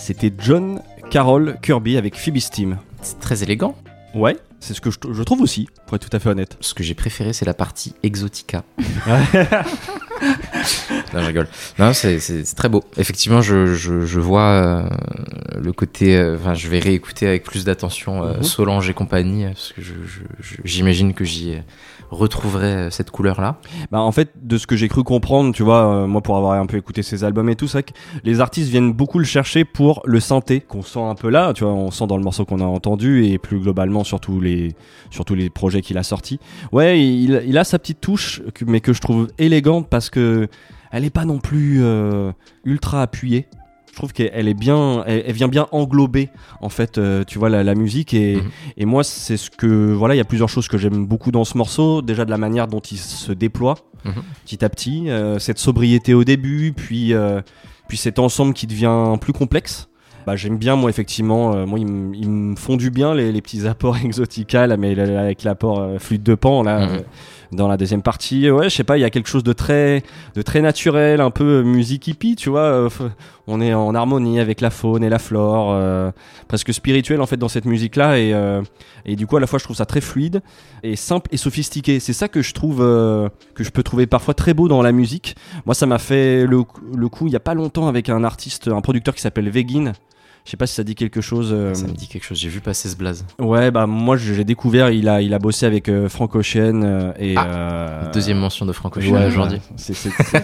C'était John Carroll Kirby avec Phoebe's Team. C'est très élégant. Ouais, c'est ce que je, je trouve aussi, pour être tout à fait honnête. Ce que j'ai préféré, c'est la partie exotica. (laughs) non, je rigole. Non, c'est- très beau. Effectivement, je, je, je vois euh, le côté. euh, Enfin, je vais réécouter avec plus d'attention euh, Mhm. Solange et compagnie, parce que j'imagine que j'y retrouverai euh, cette couleur-là. Bah en fait, de ce que j'ai cru comprendre, tu vois, euh, moi pour avoir un peu écouté ses albums et tout, que les artistes viennent beaucoup le chercher pour le synthé qu'on sent un peu là, tu vois, on sent dans le morceau qu'on a entendu et plus globalement sur tous les, sur tous les projets qu'il a sortis. Ouais, il, a sa petite touche, mais que je trouve élégante parce que elle est pas non plus euh, ultra appuyée. Je trouve qu'elle elle est bien, elle, elle vient bien englober en fait, euh, tu vois, la, la musique et, Mhm. et moi c'est ce que voilà, il y a plusieurs choses que j'aime beaucoup dans ce morceau. Déjà de la manière dont il se déploie Mhm. petit à petit, euh, cette sobriété au début, puis euh, puis cet ensemble qui devient plus complexe. Bah, j'aime bien moi effectivement, euh, moi ils me font du bien les, les petits apports (laughs) exotica là, mais avec l'apport euh, flûte de pan là. Mhm. euh, dans la deuxième partie, ouais, je sais pas, il y a quelque chose de très, de très naturel, un peu musique hippie, tu vois. euh, on est en harmonie avec la faune et la flore, euh, presque spirituel en fait dans cette musique-là, et, euh, et du coup à la fois je trouve ça très fluide et simple et sophistiqué. C'est ça que je trouve, que je peux trouver parfois très beau dans la musique. Moi, ça m'a fait le, le coup il y a pas longtemps avec un artiste, un producteur qui s'appelle Vegin. Je sais pas si ça dit quelque chose. euh, Ça me dit quelque chose. J'ai vu passer ce blaze. Ouais, bah moi j'ai découvert, il a, il a bossé avec euh, Frank Ocean euh, et Ah, euh, Deuxième mention de Franco ouais, Ocean ouais. aujourd'hui. C'est- c'est- c'est-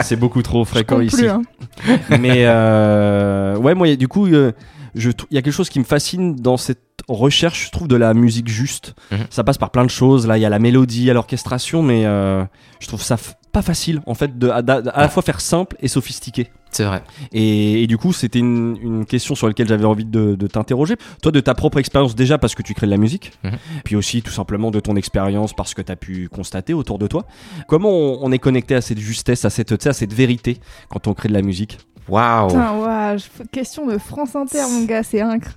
C'est beaucoup trop Je fréquent ici. plus, hein. (laughs) Mais euh, ouais, moi du coup, euh, je il y a quelque chose qui me fascine dans cette recherche, je trouve, de la musique juste. Mhm. Ça passe par plein de choses. Là, il y a la mélodie, il y a l'orchestration, mais euh, je trouve ça f- pas facile, en fait, de, à, à- à la fois faire simple et sophistiqué. C'est vrai. Et, et du coup, c'était une, une question sur laquelle j'avais envie de, de t'interroger. Toi, de ta propre expérience, déjà parce que tu crées de la musique, Mhm. puis aussi tout simplement de ton expérience parce que tu as pu constater autour de toi. Comment on, on est connecté à cette justesse, à cette, à cette vérité quand on crée de la musique? Waouh Putain, question de France Inter, mon gars, c'est incre.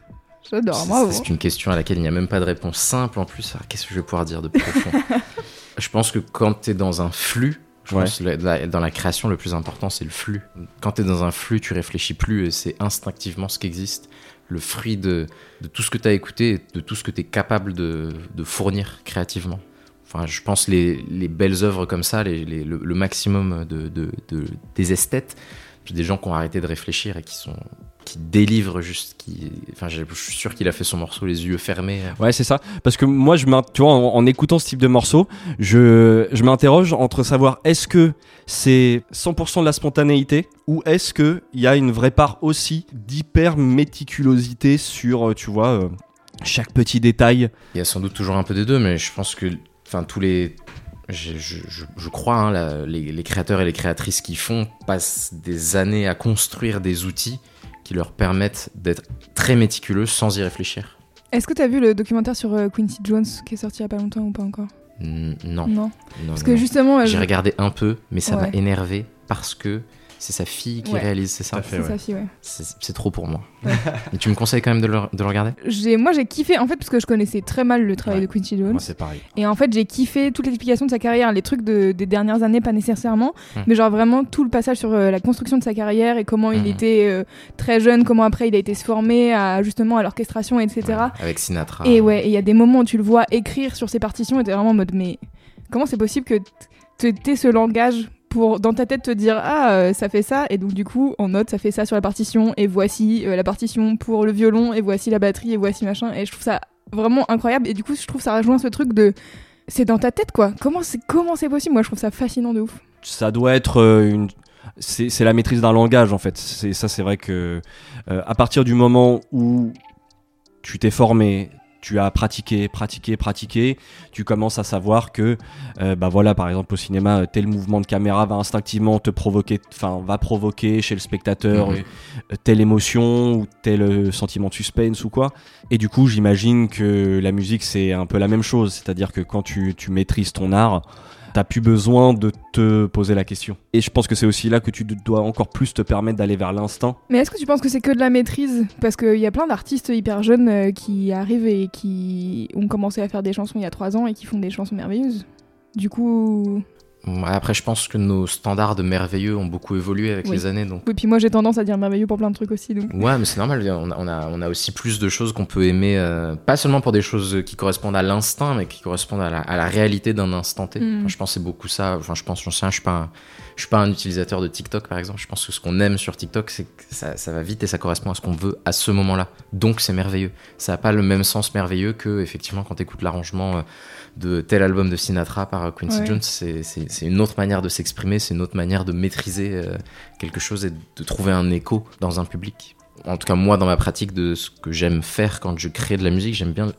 J'adore, C'est- bravo. C'est une question à laquelle il n'y a même pas de réponse simple en plus. Alors, Qu'est-ce que je vais pouvoir dire de profond? (laughs) Je pense que quand tu es dans un flux, je Ouais. pense que la- la- dans la création, le plus important, c'est le flux. Quand tu es dans un flux, tu réfléchis plus et c'est instinctivement ce qui existe. Le fruit de, de tout ce que tu as écouté et de tout ce que tu es capable de, de fournir créativement. Enfin, je pense les, les belles œuvres comme ça, les- les- le, le maximum de- des esthètes, puis des gens qui ont arrêté de réfléchir et qui sont qui délivrent juste, qui, enfin, je suis sûr qu'il a fait son morceau les yeux fermés. Ouais, c'est ça. Parce que moi, je tu vois, en, en écoutant ce type de morceau, je, je m'interroge entre savoir est-ce que c'est 100% de la spontanéité ou est-ce que il y a une vraie part aussi d'hyper méticulosité sur, euh, tu vois, euh, chaque petit détail. Il y a sans doute toujours un peu des deux, mais je pense que, enfin, tous les, je, je- je- je crois, hein, la- les, les créateurs et les créatrices qui font passent des années à construire des outils qui leur permettent d'être très méticuleux sans y réfléchir. Est-ce que t'as vu le documentaire sur euh, Quincy Jones qui est sorti il y a pas longtemps ou pas encore? Non. Non. non, Parce que non. justement, J'ai je- regardé un peu, mais ça m'a énervé parce que c'est sa fille qui Ouais. réalise, c'est ça. c'est sa fille, ouais. C'est trop pour moi. Ouais. (laughs) Et tu me conseilles quand même de le, de le regarder? J'ai, moi, j'ai kiffé en fait parce que je connaissais très mal le travail Ouais. de Quincy Jones. c'est pareil. Et en fait, j'ai kiffé toute l'explication de sa carrière, les trucs de- des dernières années, pas nécessairement, mais genre vraiment tout le passage sur euh, la construction de sa carrière et comment il Hmm. était euh, très jeune, comment après il a été se former à justement à l'orchestration, etc. Ouais, Avec Sinatra. Et ouais, et il y a des moments où tu le vois écrire sur ses partitions et t'es vraiment en mode, mais comment c'est possible que t'aies ce langage pour dans ta tête te dire ah euh, ça fait ça et donc du coup en note ça fait ça sur la partition et voici euh, la partition pour le violon et voici la batterie et voici machin et je trouve ça vraiment incroyable et du coup je trouve ça rejoint ce truc de c'est dans ta tête quoi. Comment c'est comment c'est possible? Moi je trouve ça fascinant de ouf. Ça doit être euh, une c'est la maîtrise d'un langage en fait. C'est ça c'est vrai que à partir du moment où tu t'es formé tu as pratiqué pratiqué pratiqué tu commences à savoir que euh, bah voilà par exemple au cinéma euh, tel mouvement de caméra va instinctivement te provoquer enfin va provoquer chez le spectateur Mhm. euh, telle émotion ou tel sentiment de suspense ou quoi et du coup j'imagine que la musique c'est un peu la même chose c'est à dire que quand tu, tu maîtrises ton art t'as plus besoin de te poser la question. Et je pense que c'est aussi là que tu dois encore plus te permettre d'aller vers l'instinct. mais est-ce que tu penses que c'est que de la maîtrise? Parce qu'il y a plein d'artistes hyper jeunes euh, qui arrivent et qui ont commencé à faire des chansons il y a trois ans et qui font des chansons merveilleuses du coup Après, je pense que nos standards de merveilleux ont beaucoup évolué avec Oui. les années, donc oui puis moi j'ai tendance à dire merveilleux pour plein de trucs aussi donc Ouais, mais c'est normal. On a, on, a, on a aussi plus de choses qu'on peut aimer, euh, pas seulement pour des choses qui correspondent à l'instinct, mais qui correspondent à la, à la réalité d'un instant T. Mm. Enfin, je pense c'est beaucoup ça. Enfin, je pense, j'en sais je suis pas, un, je suis pas un utilisateur de TikTok, par exemple. Je pense que ce qu'on aime sur TikTok, c'est que ça, ça va vite et ça correspond à ce qu'on veut à ce moment-là. Donc, c'est merveilleux. Ça n'a pas le même sens merveilleux que, effectivement, quand tu écoutes l'arrangement euh, de tel album de Sinatra par Quincy Ouais. Jones. C'est une autre manière de s'exprimer, c'est une autre manière de maîtriser euh, quelque chose et de trouver un écho dans un public. En tout cas, moi, dans ma pratique de ce que j'aime faire quand je crée de la musique, j'aime bien,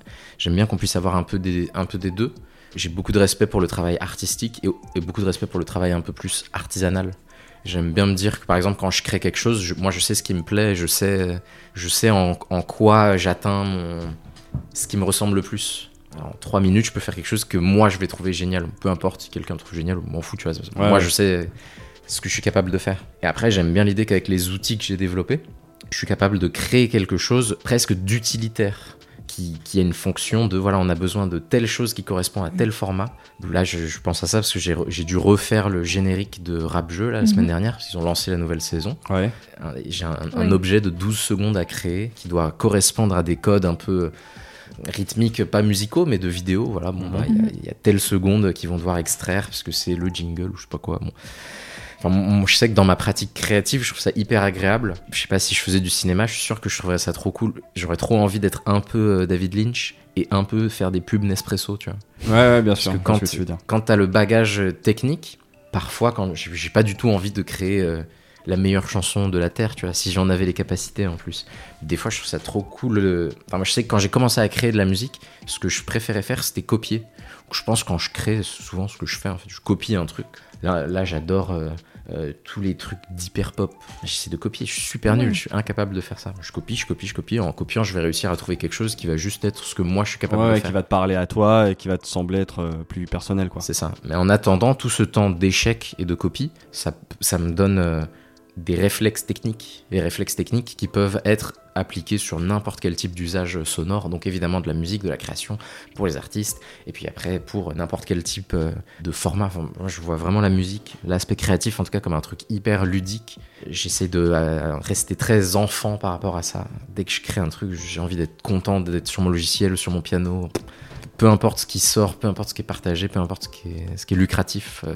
bien qu'on puisse avoir un peu des, un peu des deux. J'ai beaucoup de respect pour le travail artistique et, et beaucoup de respect pour le travail un peu plus artisanal. J'aime bien me dire que, par exemple, quand je crée quelque chose, je- moi, je sais ce qui me plaît, je sais, je sais en, en quoi j'atteins ce qui me ressemble le plus. En trois minutes, je peux faire quelque chose que moi, je vais trouver génial. Peu importe si quelqu'un le trouve génial, m'en fous, tu vois. Ouais, moi, ouais. je sais ce que je suis capable de faire. Et après, j'aime bien l'idée qu'avec les outils que j'ai développés, je suis capable de créer quelque chose presque d'utilitaire. Qui, qui a une fonction de voilà on a besoin de telle chose qui correspond à tel format là je, je pense à ça parce que j'ai dû refaire le générique de rap jeu là, la Mhm. semaine dernière parce qu'ils ont lancé la nouvelle saison Ouais. un- j'ai un, objet de 12 secondes à créer qui doit correspondre à des codes un peu rythmiques, pas musicaux, mais de vidéo. Voilà, bon, Mhm. bah, il y a- il y, a telle seconde qu'ils vont devoir extraire parce que c'est le jingle ou je sais pas quoi. Bon. Enfin, moi, je sais que dans ma pratique créative, je trouve ça hyper agréable. Je sais pas si je faisais du cinéma, je suis sûr que je trouverais ça trop cool. J'aurais trop envie d'être un peu euh, David Lynch et un peu faire des pubs Nespresso, tu vois. Ouais, ouais, bien sûr. que quand- tu veux dire. Quand t'as le bagage technique, parfois, quand j'ai j'ai pas du tout envie de créer euh, la meilleure chanson de la terre, tu vois, si j'en avais les capacités en plus. Des fois, je trouve ça trop cool. euh, Enfin, moi, je sais que quand j'ai commencé à créer de la musique, ce que je préférais faire, c'était copier. Je pense quand je crée, souvent ce que je fais, en fait, je copie un truc. Là, là j'adore euh, euh, tous les trucs d'hyper pop. J'essaie de copier, je suis super nul, je suis incapable de faire ça. Je copie, je copie, je copie. En copiant, je vais réussir à trouver quelque chose qui va juste être ce que moi je suis capable Ouais, de faire. qui va te parler à toi et qui va te sembler être plus personnel, quoi. C'est ça. Mais en attendant, tout ce temps d'échec et de copie, ça, ça me donne euh, des réflexes techniques. Les réflexes techniques qui peuvent être appliqués sur n'importe quel type d'usage sonore. Donc évidemment de la musique, de la création pour les artistes. Et puis après pour n'importe quel type euh, de format. Moi je vois vraiment la musique, l'aspect créatif en tout cas comme un truc hyper ludique. J'essaie de euh, rester très enfant par rapport à ça. Dès que je crée un truc, j'ai envie d'être content d'être sur mon logiciel sur mon piano peu importe ce qui sort, peu importe ce qui est partagé, peu importe ce qui est, lucratif, euh,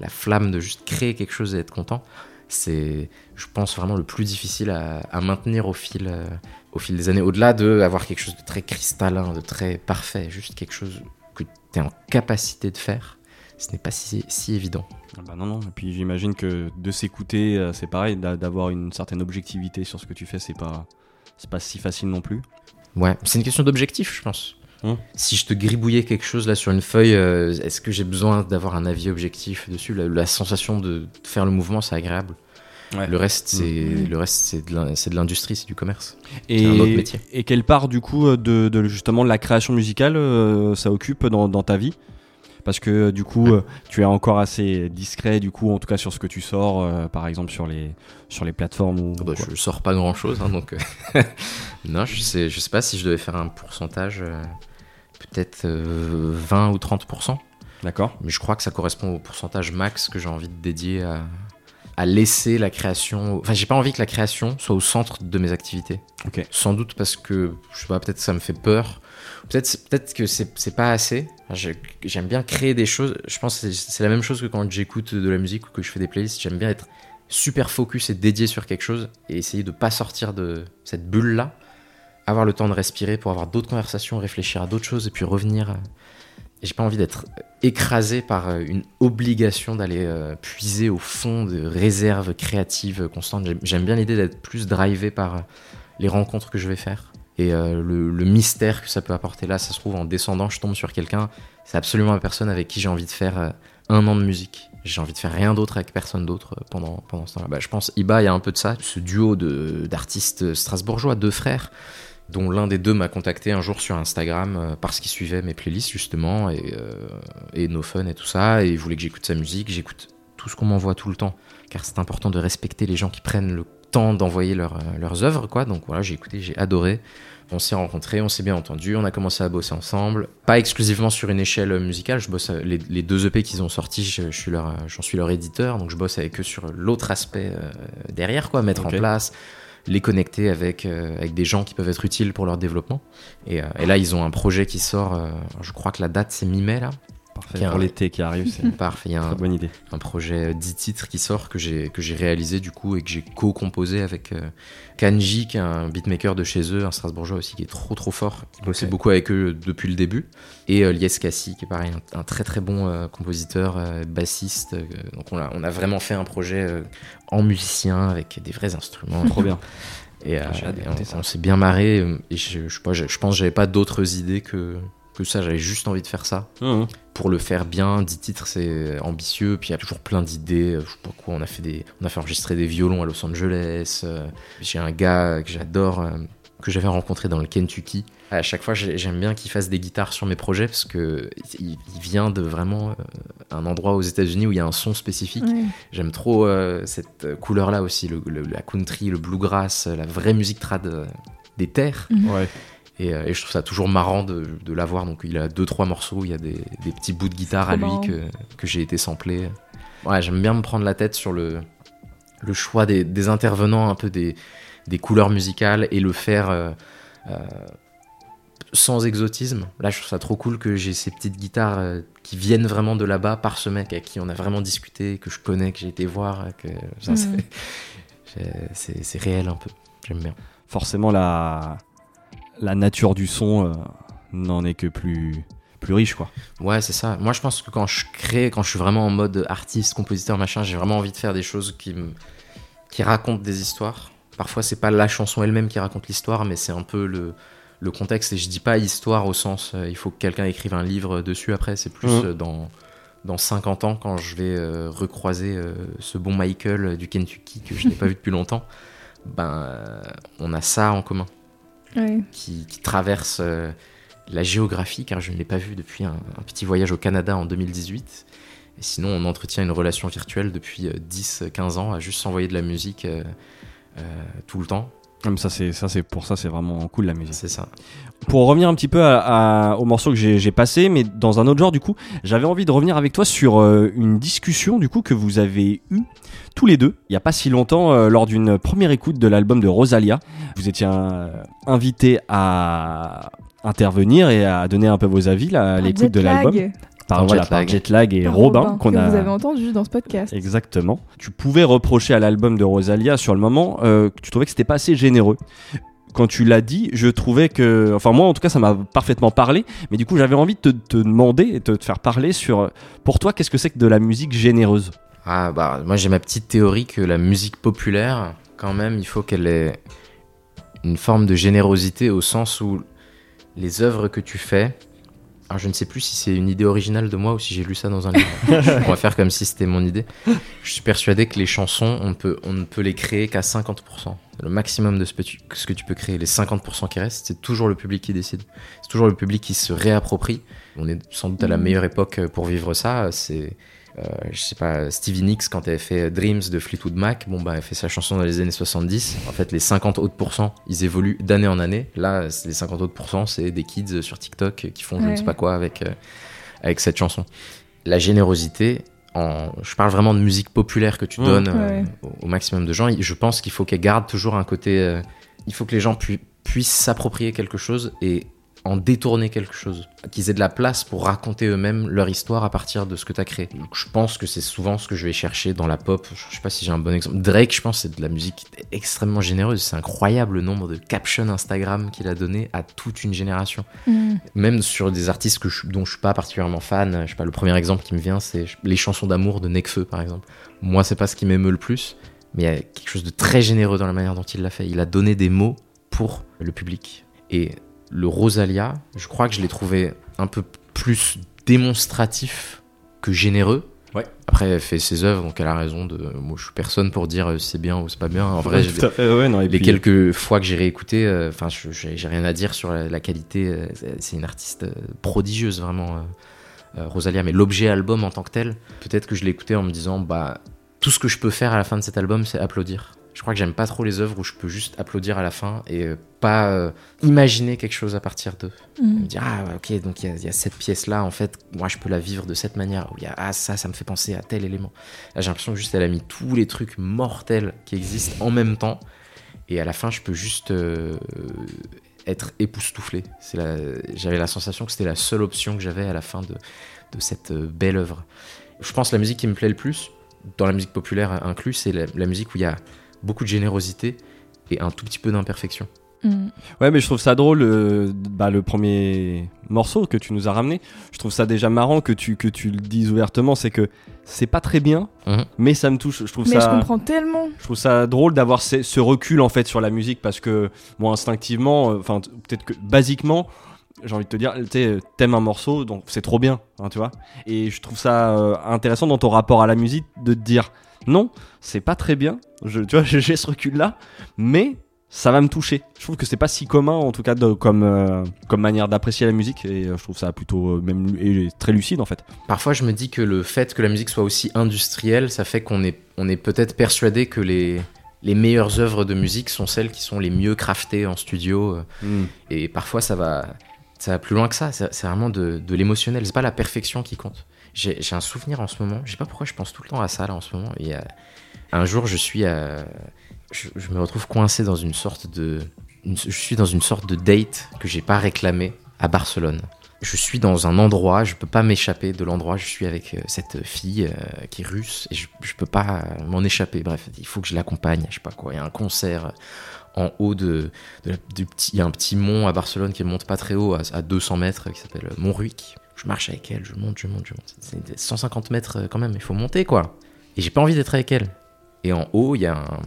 la flamme de juste créer quelque chose et être content, c'est, je pense, vraiment le plus difficile à, à maintenir au fil, euh, au fil des années. Au-delà de avoir quelque chose de très cristallin, de très parfait, juste quelque chose que tu es en capacité de faire, ce n'est pas si, si évident. Ah Bah non, non. Et puis j'imagine que de s'écouter, euh, c'est pareil, d'a- d'avoir une certaine objectivité sur ce que tu fais, c'est pas, c'est pas si facile non plus. Ouais, c'est une question d'objectif, je pense. Hum. Si je te gribouillais quelque chose là sur une feuille, euh, est-ce que j'ai besoin d'avoir un avis objectif dessus? La, la sensation de faire le mouvement, c'est agréable. Ouais. Le reste, c'est Mhm. le reste, c'est de l'industrie, c'est du commerce. Et, un autre métier. Et quelle part du coup de, de justement de la création musicale euh, ça occupe dans, dans ta vie? Parce que du coup euh, tu es encore assez discret du coup en tout cas sur ce que tu sors euh, par exemple sur les sur les plateformes ou Oh bah, je sors pas grand chose, donc euh, (laughs) non, je sais, je sais pas si je devais faire un pourcentage, euh, peut-être euh, 20 ou 30% D'accord. mais je crois que ça correspond au pourcentage max que j'ai envie de dédier à, à laisser la création. Enfin, j'ai pas envie que la création soit au centre de mes activités. Ok. Sans doute parce que, je sais pas, peut-être que ça me fait peur. Peut-être peut que c'est pas assez. Enfin, J'aime bien créer des choses. Je pense que c'est c'est la même chose que quand j'écoute de la musique ou que je fais des playlists. J'aime bien être super focus et dédié sur quelque chose et essayer de pas sortir de cette bulle-là. Avoir le temps de respirer pour avoir d'autres conversations, réfléchir à d'autres choses et puis revenir. J'ai pas envie d'être écrasé par euh, une obligation d'aller euh, puiser au fond de réserves créatives constantes. J'aime- bien l'idée d'être plus drivé par euh, les rencontres que je vais faire et le, mystère que ça peut apporter. Là, ça se trouve en descendant, je tombe sur quelqu'un. C'est absolument la personne avec qui j'ai envie de faire un an de musique. J'ai envie de faire rien d'autre avec personne d'autre pendant, pendant ce temps-là. Bah, je pense Iba, il y a un peu de ça. Ce duo d'artistes strasbourgeois, deux frères, dont l'un des deux m'a contacté un jour sur Instagram euh, parce qu'il suivait mes playlists justement et, euh, et No Fun et tout ça et il voulait que j'écoute sa musique. J'écoute tout ce qu'on m'envoie tout le temps car c'est important de respecter les gens qui prennent le temps d'envoyer leurs, euh, leurs œuvres quoi. Donc voilà, j'ai écouté, j'ai adoré. On s'est rencontrés, on s'est bien entendu, on a commencé à bosser ensemble. Pas exclusivement sur une échelle musicale, je bosse euh, les, les deux EP qu'ils ont sortis, je, je suis leur, j'en suis leur éditeur, donc je bosse avec eux sur l'autre aspect derrière, quoi, mettre en place, les connecter avec, euh, avec des gens qui peuvent être utiles pour leur développement. Et, euh, et là, ils ont un projet qui sort, euh, je crois que la date c'est mi-mai là. Parfait. Pour l'été qui arrive, c'est (laughs) une Parfait, il y a très un, bonne idée. un projet 10 titres qui sort que j'ai que j'ai réalisé du coup et que j'ai co-composé avec euh, Kanji qui est un beatmaker de chez eux un Strasbourgeois aussi qui est trop trop fort qui bossait beaucoup avec eux depuis le début et euh, Lies Cassi qui est pareil un, un très très bon euh, compositeur euh, bassiste euh, donc on a, on a vraiment fait un projet euh, en musicien avec des vrais instruments Trop bien. et, euh, on, s'est bien marré euh, et je, je, je, je pense que j'avais pas d'autres idées que que ça j'avais juste envie de faire ça Mhm. pour le faire bien, 10 titres c'est ambitieux, puis il y a toujours plein d'idées, je sais pas quoi, on a fait des on a fait enregistrer des violons à Los Angeles. euh, J'ai un gars que j'adore euh, que j'avais rencontré dans le Kentucky. À chaque fois, j'ai- j'aime bien qu'il fasse des guitares sur mes projets parce que il, vient de vraiment euh, un endroit aux États-Unis où il y a un son spécifique. J'aime trop cette couleur-là aussi, le, le- la country, le bluegrass, la vraie musique trad des terres. Ouais. Et, euh, et je trouve ça toujours marrant de, de l'avoir. Donc il a deux trois morceaux, il y a des, des petits bouts de guitare à lui marrant. que, que j'ai été samplé. Ouais, j'aime bien me prendre la tête sur le, le choix des, des intervenants, un peu des, des couleurs musicales et le faire euh, euh, sans exotisme. Là, je trouve ça trop cool que j'ai ces petites guitares euh, qui viennent vraiment de là-bas par ce mec avec qui on a vraiment discuté, que je connais, que j'ai été voir, que Mhm. c'est- j'ai- (laughs) c'est c'est réel un peu. J'aime bien. Forcément, la, la nature du son euh, n'en est que plus, plus riche, quoi. Ouais, c'est ça. Moi, je pense que quand je crée, quand je suis vraiment en mode artiste, compositeur, machin, j'ai vraiment envie de faire des choses qui me qui racontent des histoires. Parfois, c'est pas la chanson elle-même qui raconte l'histoire, mais c'est un peu le, le contexte. Et je dis pas histoire au sens euh, il faut que quelqu'un écrive un livre dessus après. C'est plus Mhm. euh, dans, dans 50 ans, quand je vais euh, recroiser euh, ce bon Michael euh, du Kentucky que je n'ai pas vu depuis longtemps. Ben, on a ça en commun Qui, traverse euh, la géographie, car je ne l'ai pas vu depuis un, petit voyage au Canada en 2018. Et sinon, on entretient une relation virtuelle depuis euh, 10-15 ans à juste s'envoyer de la musique euh, euh, tout le temps. Comme ça, c'est ça, c'est pour ça, c'est vraiment cool la musique. C'est ça. Pour revenir un petit peu à- à- au morceau que j'ai passé, mais dans un autre genre, du coup, j'avais envie de revenir avec toi sur euh, une discussion, du coup, que vous avez eue tous les deux, il y a pas si longtemps, euh, lors d'une première écoute de l'album de Rosalia. Vous étiez euh, invités à intervenir et à donner un peu vos avis là, à Par l'écoute de l'album. Par, voilà, Jetlag. par Jetlag et par Robin, qu'on a vous avez entendu dans ce podcast. Exactement. Tu pouvais reprocher à l'album de Rosalia sur le moment euh, que tu trouvais que c'était pas assez généreux. Quand tu l'as dit, je trouvais que, enfin moi en tout cas, ça m'a parfaitement parlé. Mais du coup, j'avais envie de te, te demander et de te faire parler sur, euh, pour toi, qu'est-ce que c'est que de la musique généreuse? Ah, bah, moi, j'ai ma petite théorie que la musique populaire, quand même, il faut qu'elle ait une forme de générosité au sens où les œuvres que tu fais. Alors, je ne sais plus si c'est une idée originale de moi ou si j'ai lu ça dans un livre. (laughs) on va faire comme si c'était mon idée. Je suis persuadé que les chansons, on, peut, on ne peut les créer qu'à 50%. Le maximum de ce, que tu- ce que tu peux créer, les 50% qui restent, c'est toujours le public qui décide. C'est toujours le public qui se réapproprie. On est sans doute à la Mhm. meilleure époque pour vivre ça. C'est, euh, je sais pas, Stevie Nicks, quand elle fait Dreams de Fleetwood Mac, bon, bah, elle fait sa chanson dans les années 70. En fait, les 50 autres pourcents, ils évoluent d'année en année. Là, c'est- les 50 autres pourcents, c'est des kids sur TikTok qui font je ne sais pas quoi avec, euh, avec cette chanson. La générosité, en, je parle vraiment de musique populaire que tu donnes euh, Ouais. au, au maximum de gens. Je pense qu'il faut qu'elle garde toujours un côté. euh, il faut que les gens pu- puissent s'approprier quelque chose et en détourner quelque chose. Qu'ils aient de la place pour raconter eux-mêmes leur histoire à partir de ce que tu as créé. Donc, je pense que c'est souvent ce que je vais chercher dans la pop. Je sais pas si j'ai un bon exemple. Drake, je pense, c'est de la musique extrêmement généreuse. C'est incroyable le nombre de captions Instagram qu'il a donné à toute une génération Mm. même sur des artistes que je- dont je suis pas particulièrement fan. Je sais pas, le premier exemple qui me vient, c'est les chansons d'amour de Nekfeu, par exemple. Moi, c'est pas ce qui m'émeut le plus, mais il y a quelque chose de très généreux dans la manière dont il l'a fait. Il a donné des mots pour le public. Et le Rosalia, je crois que je l'ai trouvé un peu plus démonstratif que généreux. Ouais. Après, elle fait ses œuvres, donc elle a raison de. Moi, je suis personne pour dire euh, c'est bien ou c'est pas bien. En vrai, à fait, ouais, non, et les puis- quelques fois que j'ai réécouté, euh, enfin, j'ai rien à dire sur la, la qualité. euh, c'est- une artiste euh, prodigieuse, vraiment, euh, euh, Rosalia. Mais l'objet album en tant que tel, peut-être que je l'ai écouté en me disant, bah, tout ce que je peux faire à la fin de cet album, c'est applaudir. Je crois que j'aime pas trop les œuvres où je peux juste applaudir à la fin et euh, pas euh, imaginer quelque chose à partir d'eux. Mm. Me dire, ah, ok, donc il y, a- il y a cette pièce-là, en fait, moi je peux la vivre de cette manière. Ou il y a, ah, ça, ça me fait penser à tel élément. Là, j'ai l'impression que juste elle a mis tous les trucs mortels qui existent en même temps. Et à la fin, je peux juste euh, être époustouflé. C'est la- J'avais la sensation que c'était la seule option que j'avais à la fin de, de cette belle œuvre. Je pense que la musique qui me plaît le plus, dans la musique populaire inclus, c'est la, la musique où il y a beaucoup de générosité et un tout petit peu d'imperfection. Mm. Ouais, mais je trouve ça drôle, euh, bah, le premier morceau que tu nous as ramené. Je trouve ça déjà marrant que tu, que tu le dises ouvertement. C'est que c'est pas très bien, Mhm. mais ça me touche. Je trouve Mais ça. je comprends tellement. Je trouve ça drôle d'avoir ce, ce recul en fait sur la musique parce que moi instinctivement, euh, enfin peut-être que basiquement, j'ai envie de te dire, tu sais, t'aimes un morceau donc c'est trop bien, hein, tu vois. Et je trouve ça euh, intéressant dans ton rapport à la musique de te dire non, c'est pas très bien. Je, tu vois, (laughs) j'ai ce recul là, mais ça va me toucher. Je trouve que c'est pas si commun en tout cas de, comme euh, comme manière d'apprécier la musique et euh, je trouve ça plutôt euh, même et très lucide en fait. Parfois, je me dis que le fait que la musique soit aussi industrielle, ça fait qu'on est, on est peut-être persuadé que les, les meilleures œuvres de musique sont celles qui sont les mieux craftées en studio. euh, Et parfois, ça va, ça va plus loin que ça. C'est c'est vraiment de, de l'émotionnel. C'est pas la perfection qui compte. J'ai un souvenir en ce moment. Je sais pas pourquoi je pense tout le temps à ça là en ce moment. Y a- un jour, je suis à, je, me retrouve coincé dans une sorte de, je suis dans une sorte de date que j'ai pas réclamé à Barcelone. Je suis dans un endroit, je peux pas m'échapper de l'endroit. Je suis avec euh, cette fille euh, qui est russe et je, je peux pas euh, m'en échapper. Bref, il faut que je l'accompagne. Je sais pas quoi. Il y a un concert en haut de, de petit, il y a un petit mont à Barcelone qui monte pas très haut, à, à 200 mètres, qui s'appelle Montruic. Je marche avec elle, je monte, je monte, je monte. C'est 150 mètres euh, quand même, il faut monter quoi. Et j'ai pas envie d'être avec elle. Et en haut, il y a un-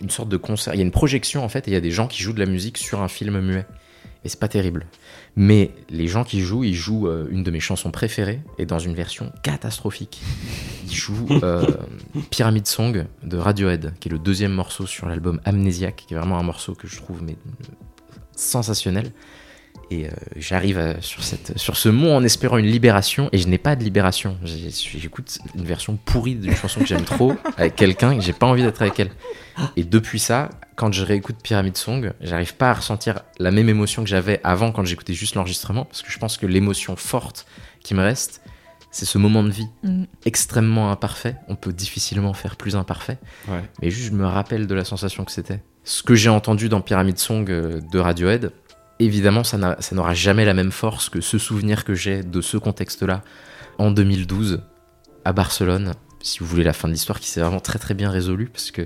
une sorte de concert. Il y a une projection en fait, et il y a des gens qui jouent de la musique sur un film muet. Et c'est pas terrible. Mais les gens qui jouent, ils jouent euh, une de mes chansons préférées, et dans une version catastrophique. Ils jouent euh, Pyramid Song de Radiohead, qui est le deuxième morceau sur l'album Amnésiaque, qui est vraiment un morceau que je trouve mais, sensationnel. Et euh, j'arrive à- sur, cette, sur ce mont en espérant une libération, et je n'ai pas de libération. J'écoute une version pourrie d'une chanson que j'aime trop, (laughs) avec quelqu'un, et j'ai pas envie d'être avec elle. Et depuis ça, quand je réécoute Pyramid Song, j'arrive pas à ressentir la même émotion que j'avais avant quand j'écoutais juste l'enregistrement, parce que je pense que l'émotion forte qui me reste, c'est ce moment de vie Mm. extrêmement imparfait. On peut difficilement faire plus imparfait, Ouais. mais juste je me rappelle de la sensation que c'était. Ce que j'ai entendu dans Pyramid Song euh, de Radiohead, évidemment, ça n'a- ça n'aura jamais la même force que ce souvenir que j'ai de ce contexte-là en 2012 à Barcelone. Si vous voulez la fin de l'histoire, qui s'est vraiment très très bien résolue, parce que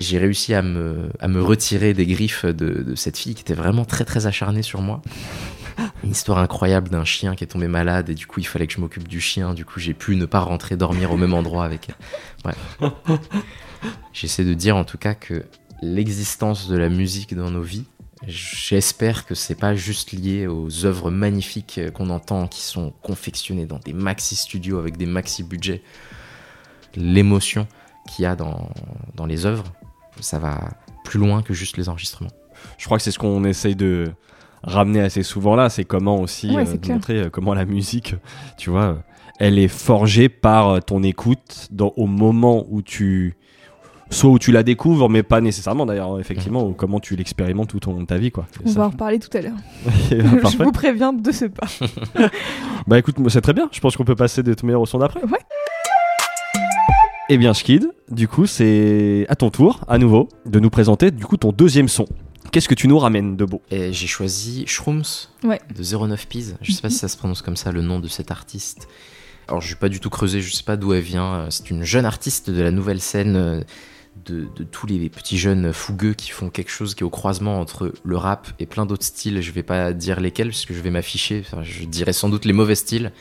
j'ai réussi à me, à me retirer des griffes de, de cette fille qui était vraiment très très acharnée sur moi. (laughs) Une histoire incroyable d'un chien qui est tombé malade et du coup il fallait que je m'occupe du chien. Du coup j'ai pu ne pas rentrer dormir au même endroit avec elle. Bref. (laughs) J'essaie de dire en tout cas que l'existence de la musique dans nos vies, j'espère que c'est pas juste lié aux œuvres magnifiques qu'on entend qui sont confectionnées dans des maxi studios avec des maxi budgets. L'émotion qu'il y a dans, dans les œuvres, ça va plus loin que juste les enregistrements. Je crois que c'est ce qu'on essaye de ramener assez souvent là, c'est comment aussi Ouais, euh, montrer euh, comment la musique, tu vois, euh, elle est forgée par ton écoute dans, au moment où tu soit où tu la découvres, mais pas nécessairement d'ailleurs, effectivement, ou comment tu l'expérimentes tout au long de ta vie, quoi. On ça, va en reparler tout à l'heure. (laughs) (laughs) je- vous préviens de ce pas. (laughs) Bah écoute, c'est très bien. Je pense qu'on peut passer de ton meilleur au son d'après. Ouais. Eh bien, Skid, du coup, c'est à ton tour, à nouveau, de nous présenter du coup ton deuxième son. Qu'est-ce que tu nous ramènes de beau? Et j'ai choisi Shrooms Ouais. de 09 Peas. Je sais pas si ça se prononce comme ça, le nom de cet artiste. Alors, je n'ai pas du tout creusé, je sais pas d'où elle vient. Euh, C'est une jeune artiste de la nouvelle scène, euh, de, de tous les petits jeunes fougueux qui font quelque chose qui est au croisement entre le rap et plein d'autres styles. Je vais pas dire lesquels, puisque je vais m'afficher. Enfin, je dirais sans doute les mauvais styles.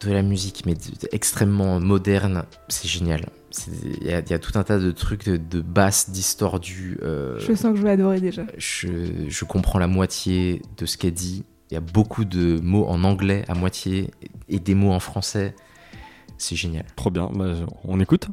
De la musique, mais de- de- extrêmement moderne. C'est génial. C'est- Il y, a- il y a tout un tas de trucs de, de basses distordues. euh, Je sens que je vais adorer déjà. je, je comprends la moitié de ce qu'elle dit. Il y a beaucoup de mots en anglais à moitié et des mots en français. C'est génial. Trop bien, bah, on écoute.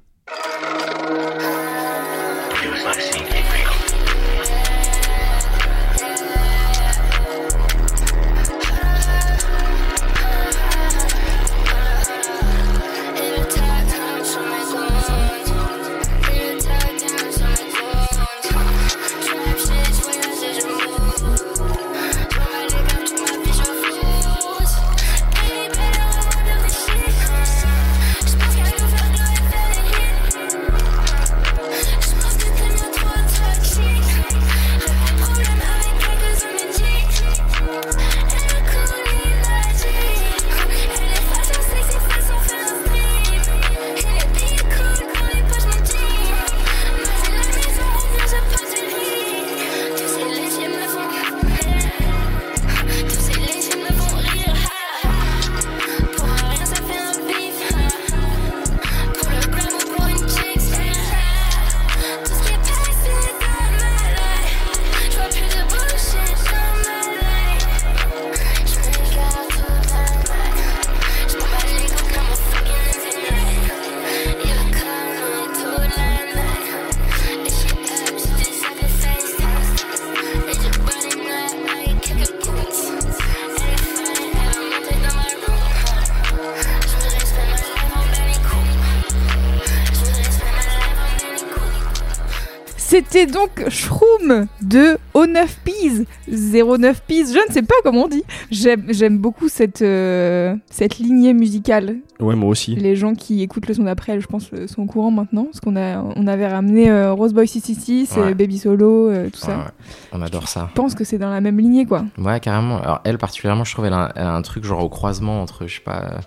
C'était donc Shroom de O9 Peas, 09 Peas, je ne sais pas comment on dit. J'aime beaucoup cette, euh, cette lignée musicale. Ouais, moi aussi. Les gens qui écoutent le son d'après, je pense, sont au courant maintenant. Parce qu'on a, on avait ramené euh, Rose Boy 666, Ouais. euh, Baby Solo, euh, tout ça. Ouais. On adore ça. Je pense que c'est dans la même lignée, quoi. Ouais, carrément. Alors, elle, particulièrement, je trouve, elle a, elle a un truc genre au croisement entre, je sais pas,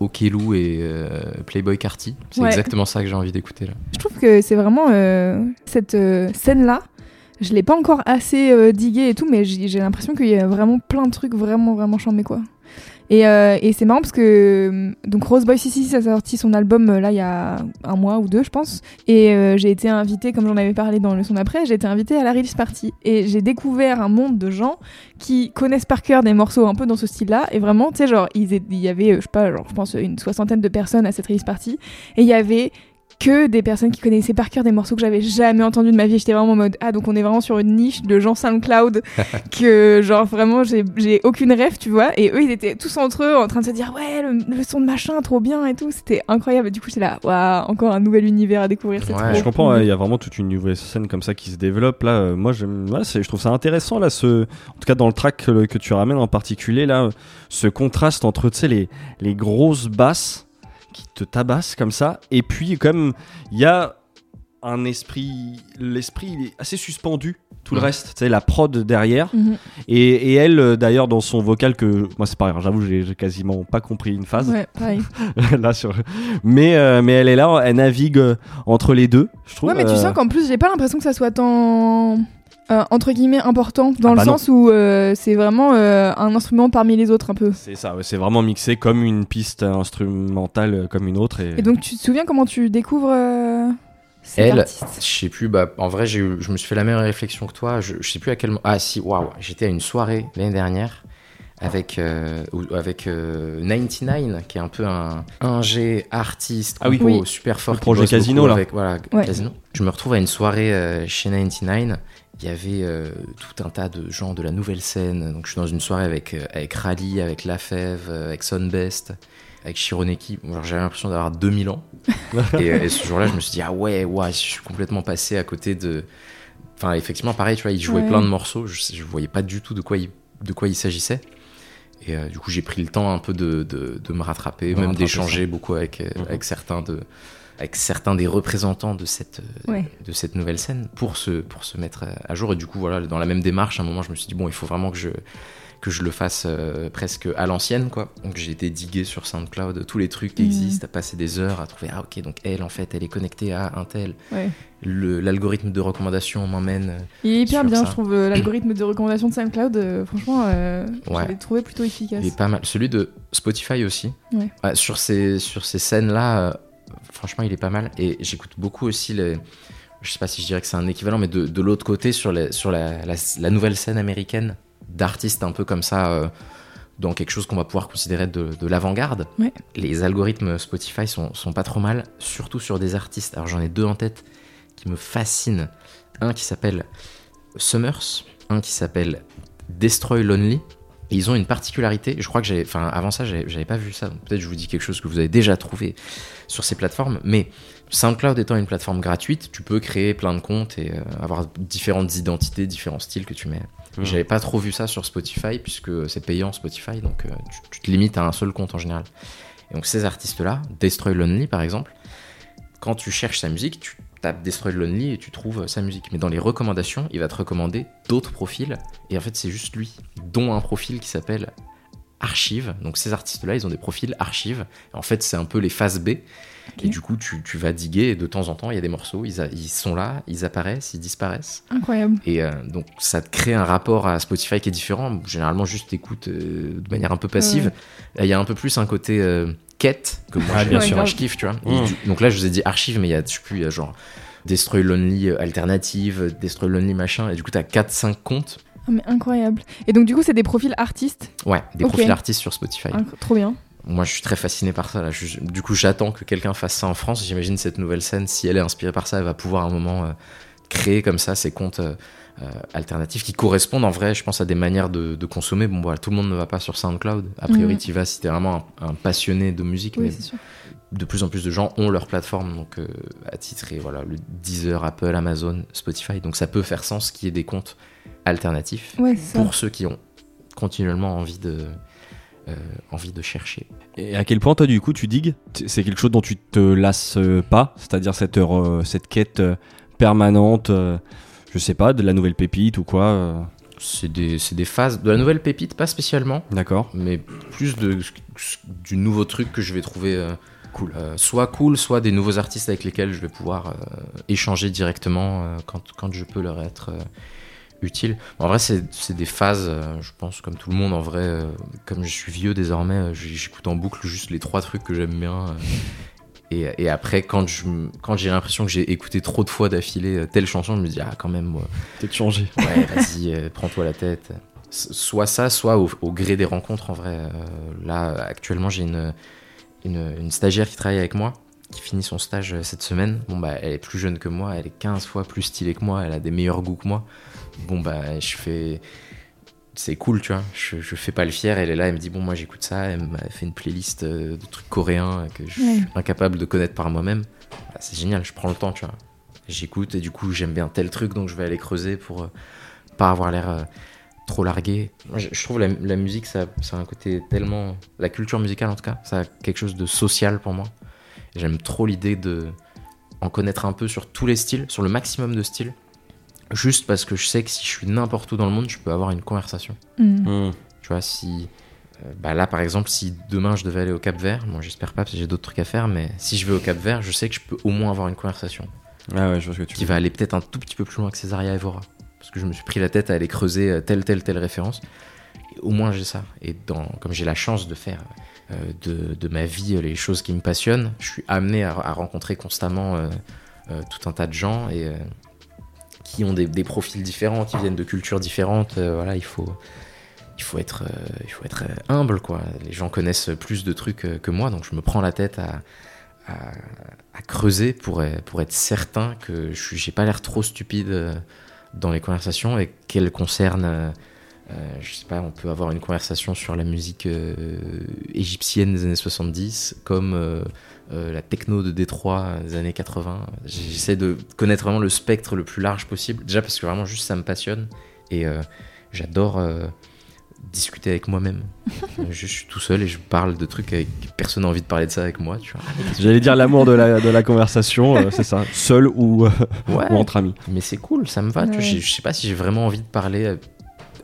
Okelou et euh, Playboy Carty. C'est Ouais. exactement ça que j'ai envie d'écouter là. Je trouve que c'est vraiment euh, cette euh, scène-là. Je l'ai pas encore assez euh, digué et tout, mais j'ai j'ai l'impression qu'il y a vraiment plein de trucs vraiment, vraiment chambés, quoi. Et, euh, et c'est marrant parce que euh, donc Rose Boy a sorti son album euh, là il y a un mois ou deux je pense. Et j'ai été invitée comme j'en avais parlé dans le son d'après j'ai été invitée à la release party. Et j'ai découvert un monde de gens qui connaissent par cœur des morceaux un peu dans ce style là et vraiment tu sais genre il y avait je sais pas genre je pense une soixantaine de personnes à cette release party. Et il y avait que des personnes qui connaissaient par cœur des morceaux que j'avais jamais entendus de ma vie. J'étais vraiment en mode ah donc on est vraiment sur une niche de gens SoundCloud (laughs) que genre vraiment j'ai aucune rêve tu vois et eux ils étaient tous entre eux en train de se dire ouais le, le son de machin trop bien et tout c'était incroyable du coup j'étais là waouh encore un nouvel univers à découvrir c'est Ouais, trop Je comprends, cool. il y a vraiment toute une nouvelle scène comme ça qui se développe. Là, euh, moi, j'aime, ouais, je trouve ça intéressant, là, ce, en tout cas dans le track que, que tu ramènes en particulier, là, ce contraste entre, tu sais, les, les grosses basses qui te tabassent comme ça, et puis, comme, il y a un esprit, l'esprit, il est assez suspendu, tout le Mhm. reste, tu sais, la prod derrière, Mhm. et, et elle, euh, d'ailleurs, dans son vocal que, moi, c'est pas grave, j'avoue, j'ai quasiment pas compris une phase. ouais pareil (laughs) là sur mais euh, mais elle est là elle navigue euh, entre les deux je trouve ouais mais tu euh, sens qu'en plus j'ai pas l'impression que ça soit tant euh, entre guillemets important dans Ah le bah non. sens où euh, c'est vraiment euh, un instrument parmi les autres un peu c'est ça ouais, c'est vraiment mixé comme une piste instrumentale comme une autre et, et donc tu te souviens comment tu découvres euh, Elle, artiste? je sais plus, bah, en vrai, j'ai eu- je me suis fait la même réflexion que toi. Je, je sais plus à quel moment. Ah, si, waouh, j'étais à une soirée l'année dernière avec, euh, avec euh, 99, qui est un peu un ingé artiste, Ah oui. super fort. Le projet Casino, là. Avec, voilà, Ouais. Casino. Je me retrouve à une soirée euh, chez 99. Il y avait euh, tout un tas de gens de la nouvelle scène. Donc, je suis dans une soirée avec, euh, avec Rally, avec Lafèvre, euh, avec Sunbest, avec Shironeki. Bon, alors, J'avais l'impression d'avoir 2000 ans. (laughs) et, euh, et ce jour-là, je me suis dit, ah ouais, ouais, je suis complètement passé à côté de. Enfin, effectivement, pareil, tu vois, il jouait Ouais. plein de morceaux. Je, je voyais pas du tout de quoi il, de quoi il s'agissait. Et euh, du coup, j'ai pris le temps un peu de, de, de me rattraper, De même d'échanger beaucoup avec, Mhm. avec, certains de, avec certains des représentants de cette, euh, Ouais. de cette nouvelle scène pour se, pour se mettre à jour. Et du coup, voilà, dans la même démarche, à un moment, je me suis dit, bon, il faut vraiment que je, que je le fasse euh, presque à l'ancienne, quoi. Donc j'ai été digué sur SoundCloud, tous les trucs qui Mhm. existent, à passer des heures à trouver, ah ok, donc elle, en fait, elle est connectée à un tel. Ouais. Le- L'algorithme de recommandation m'emmène. euh, Il est hyper bien, ça. je trouve, euh, l'algorithme de recommandation de SoundCloud. euh, franchement, euh, Ouais. j'avais trouvé plutôt efficace. Il est pas mal. Celui de Spotify aussi. Ouais. Ouais, sur ces, sur ces scènes-là, euh, franchement, il est pas mal. Et j'écoute beaucoup aussi les. Je sais pas si je dirais que c'est un équivalent, mais de, de l'autre côté, sur, les, sur la, la- la nouvelle scène américaine, d'artistes un peu comme ça, euh, dans quelque chose qu'on va pouvoir considérer de, de l'avant-garde. Ouais. Les algorithmes Spotify sont, sont pas trop mal, surtout sur des artistes. Alors j'en ai deux en tête qui me fascinent. Un qui s'appelle Summers, un qui s'appelle Destroy Lonely. Et ils ont une particularité, je crois que j'avais, enfin avant ça j'avais pas vu ça, donc peut-être je vous dis quelque chose que vous avez déjà trouvé sur ces plateformes, mais SoundCloud étant une plateforme gratuite, tu peux créer plein de comptes et euh, avoir différentes identités, différents styles que tu mets. Mhm. J'avais pas trop vu ça sur Spotify puisque c'est payant Spotify, donc euh, tu, tu te limites à un seul compte en général. Et donc ces artistes-là, Destroy Lonely par exemple, quand tu cherches sa musique, tu tapes Destroy Lonely et tu trouves sa musique. Mais dans les recommandations, il va te recommander d'autres profils. Et en fait, c'est juste lui, dont un profil qui s'appelle Archive. Donc ces artistes-là, ils ont des profils Archive. En fait, c'est un peu les phases B. Et du coup, tu, tu vas diguer et de temps en temps, il y a des morceaux, ils, a- ils sont là, ils apparaissent, ils disparaissent. Incroyable. Et euh, donc, ça te crée un rapport à Spotify qui est différent. Généralement, juste t'écoutes euh, de manière un peu passive. Là, Il y a un peu plus un côté quête que moi, Ah, bien moi, sûr. je kiffe, tu vois. Du- donc là, je vous ai dit archive, mais il y a, je sais plus, il y a genre Destroy Lonely euh, alternative, Destroy Lonely machin. Et du coup, t'as 4-5 comptes. Ah, mais incroyable. Et donc, du coup, c'est des profils artistes. Ouais, des profils artistes sur Spotify. Inc- trop bien. Moi, je suis très fasciné par ça. Là. Je- du coup, j'attends que quelqu'un fasse ça en France. J'imagine cette nouvelle scène, si elle est inspirée par ça, elle va pouvoir à un moment euh, créer comme ça ces comptes euh, euh, alternatifs qui correspondent en vrai, je pense, à des manières de, de consommer. Bon, voilà, tout le monde ne va pas sur SoundCloud. A priori, Mhm. tu vas si t'es vraiment un, un passionné de musique. Oui, mais c'est sûr. de plus en plus de gens ont leur plateforme, donc euh, attitré, voilà, le Deezer, Apple, Amazon, Spotify. Donc ça peut faire sens qu'il y ait des comptes alternatifs Ouais, pour ceux qui ont continuellement envie de, euh, envie de chercher. Et à quel point toi du coup tu digues? C'est quelque chose dont tu te lasses pas? C'est-à-dire cette, euh, cette quête euh, permanente, euh, je sais pas, de la nouvelle pépite ou quoi euh, C'est des, des phases. De la nouvelle pépite, pas spécialement, D'accord. mais plus de, du nouveau truc que je vais trouver euh, cool. Euh, soit cool, soit des nouveaux artistes avec lesquels je vais pouvoir euh, échanger directement quand, quand je peux leur être utile. En vrai, c'est des phases, je pense, comme tout le monde. En vrai, comme je suis vieux désormais, j'écoute en boucle juste les trois trucs que j'aime bien. Et, et après, quand je quand j'ai l'impression que j'ai écouté trop de fois d'affilée euh, telle chanson, je me dis, ah, quand même, moi, Peut-être changer. ouais, vas-y, euh, prends-toi la tête. Soit ça, soit au, au gré des rencontres, en vrai. Euh, là, actuellement, j'ai une, une, une stagiaire qui travaille avec moi, qui finit son stage cette semaine. Bon, bah, elle est plus jeune que moi, elle est 15 fois plus stylée que moi, elle a des meilleurs goûts que moi. Bon, bah, je fais. C'est cool, tu vois. Je, je fais pas le fier. Elle est là, elle me dit Bon, moi j'écoute ça. Elle m'a fait une playlist euh, de trucs coréens que je suis incapable de connaître par moi-même. Bah, c'est génial, je prends le temps, tu vois. J'écoute et du coup, j'aime bien tel truc, donc je vais aller creuser pour euh, pas avoir l'air euh, trop largué. Moi, je, je trouve la, la musique, ça, ça a un côté tellement. La culture musicale, en tout cas, ça a quelque chose de social pour moi. J'aime trop l'idée de en connaître un peu sur tous les styles, sur le maximum de styles. Juste parce que je sais que si je suis n'importe où dans le monde, je peux avoir une conversation. Mm. Hmm. Tu vois, si. euh, bah là, par exemple, si demain je devais aller au Cap Vert, moi j'espère pas parce que j'ai d'autres trucs à faire, mais si je vais au Cap Vert, je sais que je peux au moins avoir une conversation Ah ouais, je vois ce que tu qui veux va aller peut-être un tout petit peu plus loin que Césaria Evora. Parce que je me suis pris la tête à aller creuser euh, telle, telle, telle référence. Et au moins j'ai ça. Et dans, comme j'ai la chance de faire euh, de, de ma vie les choses qui me passionnent, je suis amené à, à rencontrer constamment euh, euh, tout un tas de gens et, euh, qui ont des, profils différents, qui viennent de cultures différentes. Euh, voilà, il faut, il faut être, euh, il faut être euh, humble, quoi. Les gens connaissent plus de trucs que moi, donc je me prends la tête à, creuser pour, pour être certain que je j'ai pas l'air trop stupide dans les conversations et qu'elles concernent. je sais pas, on peut avoir une conversation sur la musique égyptienne des années 70, comme euh, euh, la techno de Détroit des années 80. J'essaie de connaître vraiment le spectre le plus large possible, déjà parce que vraiment juste ça me passionne et euh, j'adore euh, discuter avec moi-même. (laughs) je, je suis tout seul et je parle de trucs avec personne n'a envie de parler de ça avec moi, tu vois. J'allais dire l'amour de la, de la conversation, euh, c'est ça, seul ou, euh, Ouais, ou entre amis. mais c'est cool, ça me va. Ouais. j'ai- je sais pas si j'ai vraiment envie de parler euh,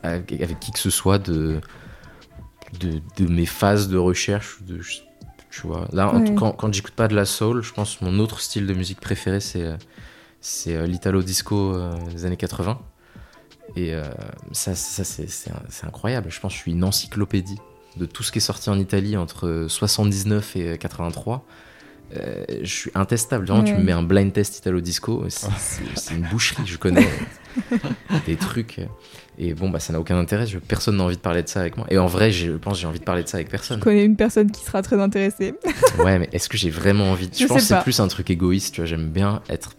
avec, avec qui que ce soit de, de, de mes phases de recherche. De, je- tu vois, là, Ouais. quand, quand j'écoute pas de la soul, je pense que mon autre style de musique préféré, c'est euh, c'est euh, l'italo disco euh, des années 80. Et euh, ça, ça c'est incroyable. Je pense que je suis une encyclopédie de tout ce qui est sorti en Italie entre 79 et 83. Euh, je suis intestable. Vraiment, tu Ouais. me mets un blind test Italo Disco, c'est une boucherie. Je connais (laughs) des trucs. Et bon, bah, ça n'a aucun intérêt. je- personne n'a envie de parler de ça avec moi. Et en vrai, je pense que j'ai envie de parler de ça avec personne. Je connais une personne qui sera très intéressée. Ouais, mais est-ce que j'ai vraiment envie de... Je Je pense que c'est plus un truc égoïste. Tu vois, j'aime bien être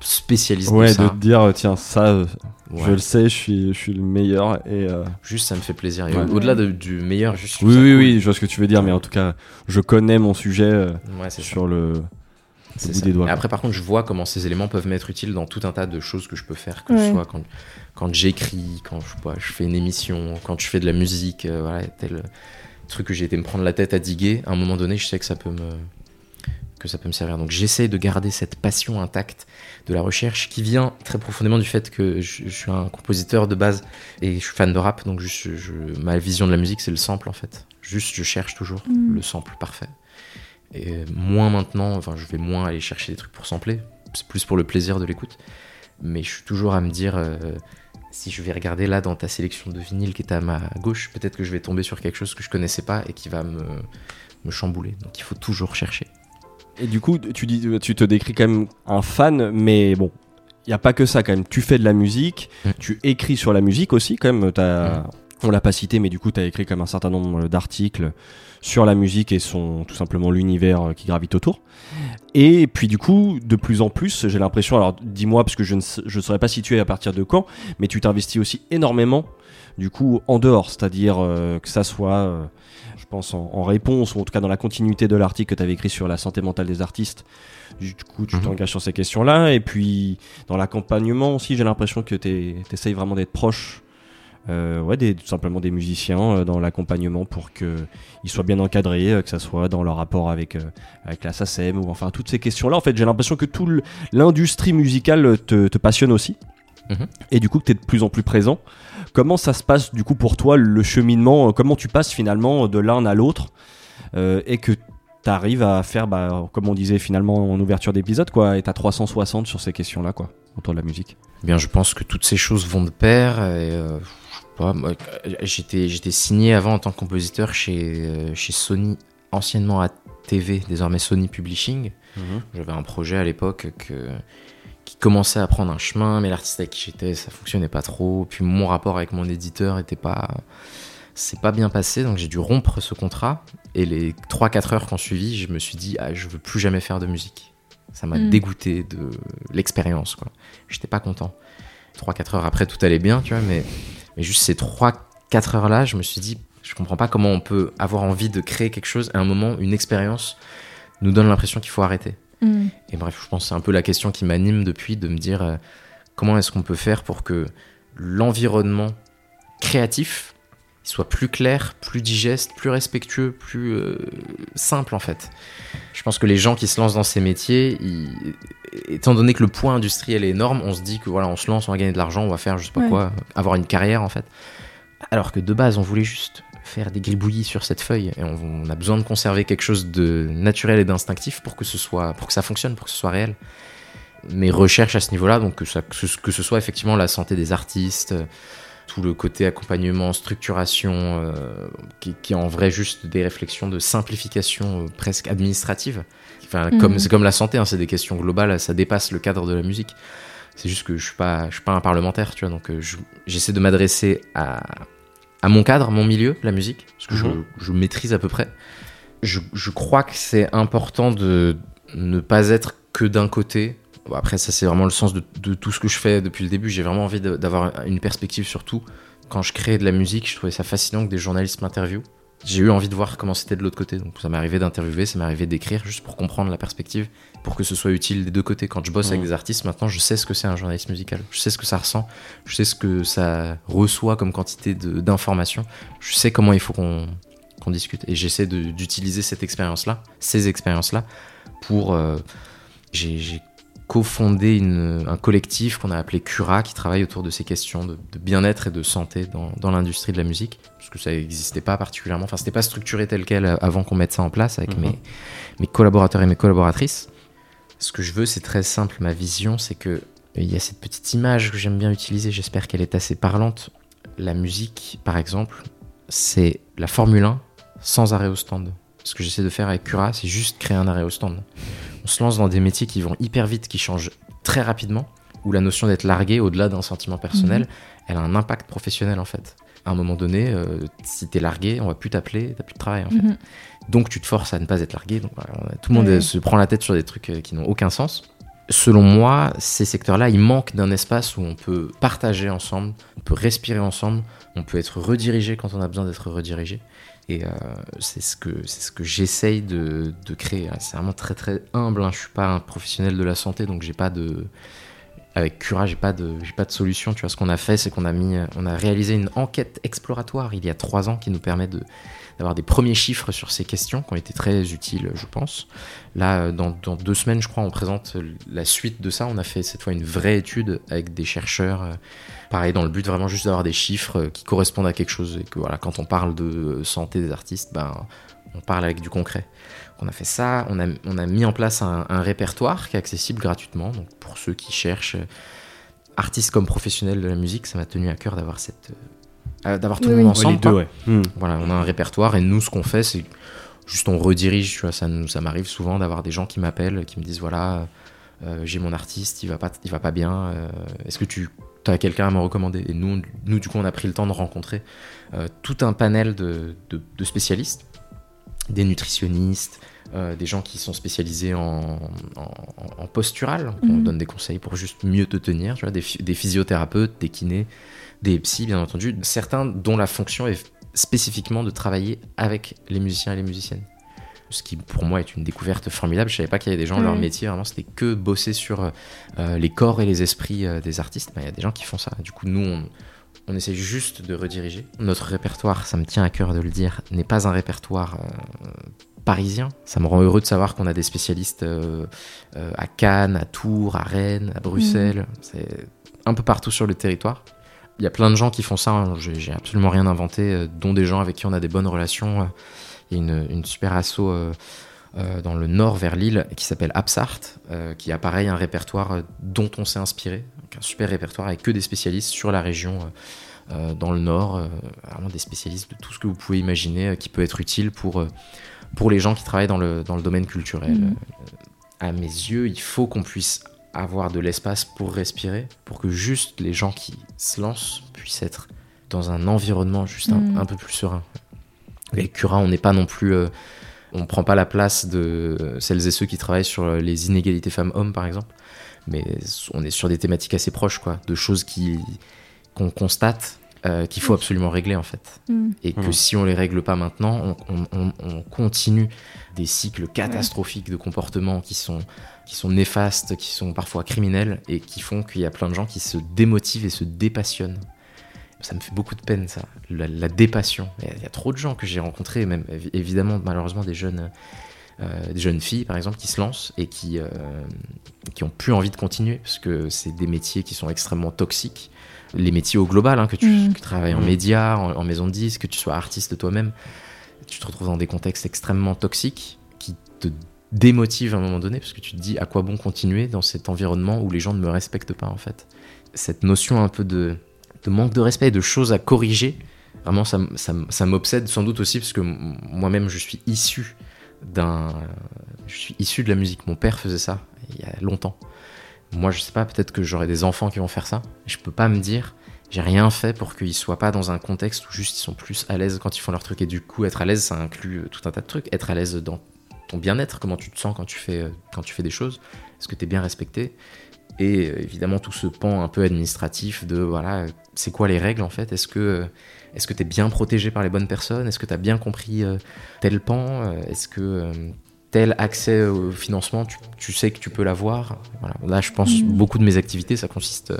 spécialiste Ouais, de de ça. te dire, tiens, ça, euh, Ouais. je le sais, je suis, je suis le meilleur. Et, euh, Juste, ça me fait plaisir. Et Ouais. au- Au-delà de- du meilleur, juste. Oui, oui, cool. oui, je vois ce que tu veux dire, mais en tout cas, je connais mon sujet euh, Ouais, c'est ça. sur le. C'est bout ça. des doigts, Et après, par contre, je vois comment ces éléments peuvent m'être utiles dans tout un tas de choses que je peux faire, que ce soit quand, quand j'écris, quand je, pas, je fais une émission, quand je fais de la musique, euh, voilà, tel truc que j'ai été me prendre la tête à diguer. À un moment donné, je sais que ça peut me que ça peut me servir. Donc j'essaie de garder cette passion intacte de la recherche qui vient très profondément du fait que je, je suis un compositeur de base et je suis fan de rap, donc juste, je- ma vision de la musique c'est le sample en fait. Juste je cherche toujours Mm. le sample parfait. Et moins maintenant, enfin je vais moins aller chercher des trucs pour sampler, c'est plus pour le plaisir de l'écoute. Mais je suis toujours à me dire, euh, si je vais regarder là dans ta sélection de vinyle qui est à ma gauche, peut-être que je vais tomber sur quelque chose que je connaissais pas et qui va me, me chambouler. Donc il faut toujours chercher. Et du coup, tu, dis, tu te décris quand même un fan, mais bon, il n'y a pas que ça quand même. Tu fais de la musique, tu écris sur la musique aussi quand même. t'as- On l'a pas cité, mais du coup, tu as écrit comme un certain nombre d'articles sur la musique et son tout simplement l'univers euh, qui gravite autour. Et puis du coup, de plus en plus, j'ai l'impression, alors dis-moi parce que je ne je saurais pas situer à partir de quand, mais tu t'investis aussi énormément du coup en dehors, c'est-à-dire euh, que ça soit, euh, pense, en, en réponse ou en tout cas dans la continuité de l'article que tu avais écrit sur la santé mentale des artistes. Du coup, tu Mhm. t'engages sur ces questions-là. Et puis dans l'accompagnement aussi, j'ai l'impression que tu essayes vraiment d'être proche. euh, ouais, des, tout simplement des musiciens euh, dans l'accompagnement pour qu'ils soient bien encadrés, euh, que ça soit dans leur rapport avec, avec la SACEM ou enfin toutes ces questions-là. En fait, j'ai l'impression que tout l'industrie musicale te, te passionne aussi. Mhm. Et du coup, que tu es de plus en plus présent. Comment ça se passe du coup pour toi le cheminement euh, Comment tu passes finalement de l'un à l'autre euh, et que t'arrives à faire, bah, comme on disait finalement en ouverture d'épisode, quoi, et t'as 360 sur ces questions-là, quoi, autour de la musique? Eh Bien, je pense que toutes ces choses vont de pair. Et, euh, j'étais, j'étais signé avant en tant que compositeur chez, chez Sony, anciennement ATV, désormais Sony Publishing. J'avais un projet à l'époque que, qui commençait à prendre un chemin, mais l'artiste avec qui j'étais, ça fonctionnait pas trop. Puis mon rapport avec mon éditeur était pas. C'est pas bien passé, donc j'ai dû rompre ce contrat. Et les 3-4 heures qui ont suivi, je me suis dit, ah, je veux plus jamais faire de musique. Ça m'a Mm. dégoûté de l'expérience, quoi. J'étais pas content. 3-4 heures après, tout allait bien, tu vois, mais, mais juste ces 3-4 heures-là, je me suis dit, je comprends pas comment on peut avoir envie de créer quelque chose, à un moment, une expérience nous donne l'impression qu'il faut arrêter. Mm. Et bref, je pense que c'est un peu la question qui m'anime depuis, de me dire euh, comment est-ce qu'on peut faire pour que l'environnement créatif soit plus clair, plus digeste, plus respectueux, plus euh, simple en fait. Je pense que les gens qui se lancent dans ces métiers, ils- étant donné que le poids industriel est énorme, on se dit que voilà, on se lance, on va gagner de l'argent, on va faire je sais pas Ouais. quoi, avoir une carrière en fait. Alors que de base, on voulait juste faire des gribouillis sur cette feuille et on, on a besoin de conserver quelque chose de naturel et d'instinctif pour que ce soit, pour que ça fonctionne, pour que ce soit réel. Mes recherches à ce niveau-là, donc que, ça, que, ce, soit effectivement la santé des artistes, tout le côté accompagnement, structuration, euh, qui, qui est en vrai juste des réflexions de simplification euh, presque administrative. Enfin, Mhm. comme c'est comme la santé, hein, c'est des questions globales, ça dépasse le cadre de la musique. C'est juste que je suis pas, je suis pas un parlementaire, tu vois, donc euh, je- j'essaie de m'adresser à, à mon cadre, mon milieu, la musique, parce que Mhm. je, je maîtrise à peu près. Je, je crois que c'est important de ne pas être que d'un côté. Bon, après, ça, c'est vraiment le sens de, de tout ce que je fais depuis le début. J'ai vraiment envie d'avoir une perspective sur tout. Quand je crée de la musique, je trouvais ça fascinant que des journalistes m'interviewent. J'ai eu envie de voir comment c'était de l'autre côté. Donc, ça m'est arrivé d'interviewer, ça m'est arrivé d'écrire juste pour comprendre la perspective, pour que ce soit utile des deux côtés. Quand je bosse avec Mhm. des artistes, maintenant, je sais ce que c'est un journaliste musical. Je sais ce que ça ressent. Je sais ce que ça reçoit comme quantité d'informations. Je sais comment il faut qu'on qu'on discute. Et j'essaie d'utiliser cette expérience-là, ces expériences-là, pour. euh, J'ai cofondé une- un collectif qu'on a appelé Cura, qui travaille autour de ces questions de, de bien-être et de santé dans, dans l'industrie de la musique, parce que ça n'existait pas particulièrement. Enfin, c'était pas structuré tel quel avant qu'on mette ça en place avec Mhm. mes, mes collaborateurs et mes collaboratrices. Ce que je veux, c'est très simple. Ma vision, c'est que il y a cette petite image que j'aime bien utiliser. J'espère qu'elle est assez parlante. La musique, par exemple, c'est la Formule 1 sans arrêt au stand. Ce que j'essaie de faire avec Cura, c'est juste créer un arrêt au stand. On se lance dans des métiers qui vont hyper vite, qui changent très rapidement, où la notion d'être largué, au-delà d'un sentiment personnel, elle a un impact professionnel en fait. À un moment donné, euh, si t'es largué, on va plus t'appeler, t'as plus de travail en fait. Donc tu te forces à ne pas être largué. Donc, voilà, tout le monde se prend la tête sur des trucs euh, qui n'ont aucun sens. Selon moi, ces secteurs-là, ils manquent d'un espace où on peut partager ensemble, on peut respirer ensemble, on peut être redirigé quand on a besoin d'être redirigé. Et euh, c'est ce que, c'est ce que j'essaye de, de créer. C'est vraiment très très humble. Hein. Je suis pas un professionnel de la santé, donc j'ai pas de, avec Cura, j'ai pas de, j'ai pas de solution. Tu vois, ce qu'on a fait, c'est qu'on a mis, on a réalisé une enquête exploratoire il y a trois ans qui nous permet de d'avoir des premiers chiffres sur ces questions qui ont été très utiles, je pense. Là, euh, dans, deux semaines, je crois, on présente la suite de ça. On a fait cette fois une vraie étude avec des chercheurs, euh, pareil, dans le but vraiment juste d'avoir des chiffres euh, qui correspondent à quelque chose. Et que voilà, quand on parle de santé des artistes, ben, on parle avec du concret. On a fait ça, on a, mis en place un, répertoire qui est accessible gratuitement. Donc pour ceux qui cherchent, artistes comme professionnels de la musique, ça m'a tenu à cœur d'avoir cette, d'avoir tout Oui, le monde oui. ensemble. les deux, quoi. ouais. Hmm. Voilà, on a un répertoire et nous, ce qu'on fait, c'est juste on redirige. Tu vois, ça, nous- ça m'arrive souvent d'avoir des gens qui m'appellent, qui me disent voilà, euh, j'ai mon artiste, il va pas, il va pas bien. euh, Est-ce que tu as quelqu'un à me recommander? Et nous, nous, du coup, on a pris le temps de rencontrer euh, tout un panel de, de- de spécialistes, des nutritionnistes. euh, des gens qui sont spécialisés en, en- en postural, on Mhm. donne des conseils pour juste mieux te tenir, tu vois, des, phy- des physiothérapeutes, des kinés, des psys, bien entendu, certains dont la fonction est spécifiquement de travailler avec les musiciens et les musiciennes. Ce qui pour moi est une découverte formidable. Je savais pas qu'il y avait des gens, leur Ouais. métier vraiment c'était que bosser sur euh, les corps et les esprits euh, des artistes. Ben, Il y a des gens qui font ça. Du coup, nous, on, on essaie juste de rediriger. Notre répertoire, ça me tient à cœur de le dire, n'est pas un répertoire euh, parisien. Ça me rend heureux de savoir qu'on a des spécialistes euh, euh, à Cannes, à Tours, à Rennes, à Bruxelles. C'est un peu partout sur le territoire. Il y a plein de gens qui font ça. hein. J'ai absolument rien inventé, euh, dont des gens avec qui on a des bonnes relations. euh. Il y a une, une super asso euh, dans le nord vers Lille qui s'appelle Absart, qui a pareil un répertoire dont on s'est inspiré, un super répertoire avec que des spécialistes sur la région dans le nord, vraiment des spécialistes de tout ce que vous pouvez imaginer qui peut être utile pour, pour les gens qui travaillent dans le, dans le domaine culturel. Euh, à mes yeux, il faut qu'on puisse avoir de l'espace pour respirer, pour que juste les gens qui se lancent puissent être dans un environnement juste un, un peu plus serein. Les curats, on n'est pas non plus... euh, on prend pas la place de celles et ceux qui travaillent sur les inégalités femmes-hommes, par exemple. Mais on est sur des thématiques assez proches, quoi, de choses qui qu'on constate euh, qu'il faut absolument régler, en fait. Mm. Et que si on les règle pas maintenant, on, on- on- on continue des cycles catastrophiques de comportements qui sont, qui sont néfastes, qui sont parfois criminels, et qui font qu'il y a plein de gens qui se démotivent et se dépassionnent. Ça me fait beaucoup de peine, ça, la, la dépassion. Il y a- trop de gens que j'ai rencontrés, même évi- évidemment, malheureusement, des jeunes, euh, des jeunes filles, par exemple, qui se lancent et qui, euh, qui ont plus envie de continuer, parce que c'est des métiers qui sont extrêmement toxiques. Les métiers au global, hein, que tu Mhm. que tu travailles en Mhm. médias, en, en maison de disques, que tu sois artiste toi-même, tu te retrouves dans des contextes extrêmement toxiques qui te démotivent à un moment donné, parce que tu te dis à quoi bon continuer dans cet environnement où les gens ne me respectent pas, en fait? Cette notion un peu de, manque de respect de choses à corriger, vraiment, ça, ça ça m'obsède sans doute aussi, parce que moi-même, je suis issu d'un. Je suis issu de la musique. Mon père faisait ça il y a longtemps. Moi, je sais pas, peut-être que j'aurai des enfants qui vont faire ça. Je peux pas me dire, j'ai rien fait pour qu'ils soient pas dans un contexte où juste ils sont plus à l'aise quand ils font leur truc. Et du coup, être à l'aise, ça inclut euh, tout un tas de trucs. Être à l'aise dans ton bien-être, comment tu te sens quand tu fais, euh, quand tu fais des choses. Est-ce que tu es bien respecté? Et euh, évidemment, tout ce pan un peu administratif de, voilà, c'est quoi les règles en fait? Est-ce que euh, est-ce que tu es bien protégé par les bonnes personnes? Est-ce que tu as bien compris tel pan? Est-ce que tel accès au financement, tu, tu sais que tu peux l'avoir? Voilà. Là, je pense Mhm. beaucoup de mes activités, ça consiste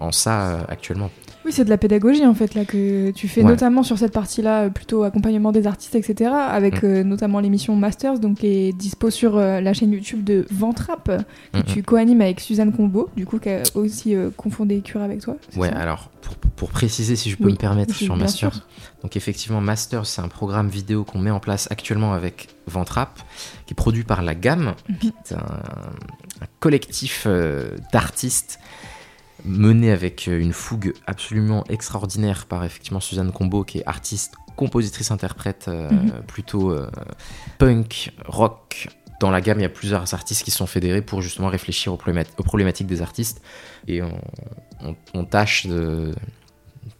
en ça actuellement. Oui, c'est de la pédagogie en fait là que tu fais Ouais. notamment sur cette partie-là, euh, plutôt accompagnement des artistes, etc. Avec Mm. euh, notamment l'émission Masters, donc qui est dispo sur euh, la chaîne YouTube de Ventrap, que tu co-animes avec Suzanne Combo, du coup qui a aussi euh, confondé Cure avec toi. Ouais, alors pour, pour préciser, si je peux Oui, me permettre, oui, sur Masters. sûr. Donc effectivement, Masters, c'est un programme vidéo qu'on met en place actuellement avec Ventrap, qui est produit par La Gamme, qui Mhm. est un, un collectif d'artistes mené avec euh, une fougue absolument extraordinaire par effectivement Suzanne Combo, qui est artiste, compositrice, interprète, euh, Mhm. plutôt euh, punk, rock. Dans la gamme, il y a plusieurs artistes qui sont fédérés pour justement réfléchir aux, problémat- aux problématiques des artistes et on, on- on tâche de-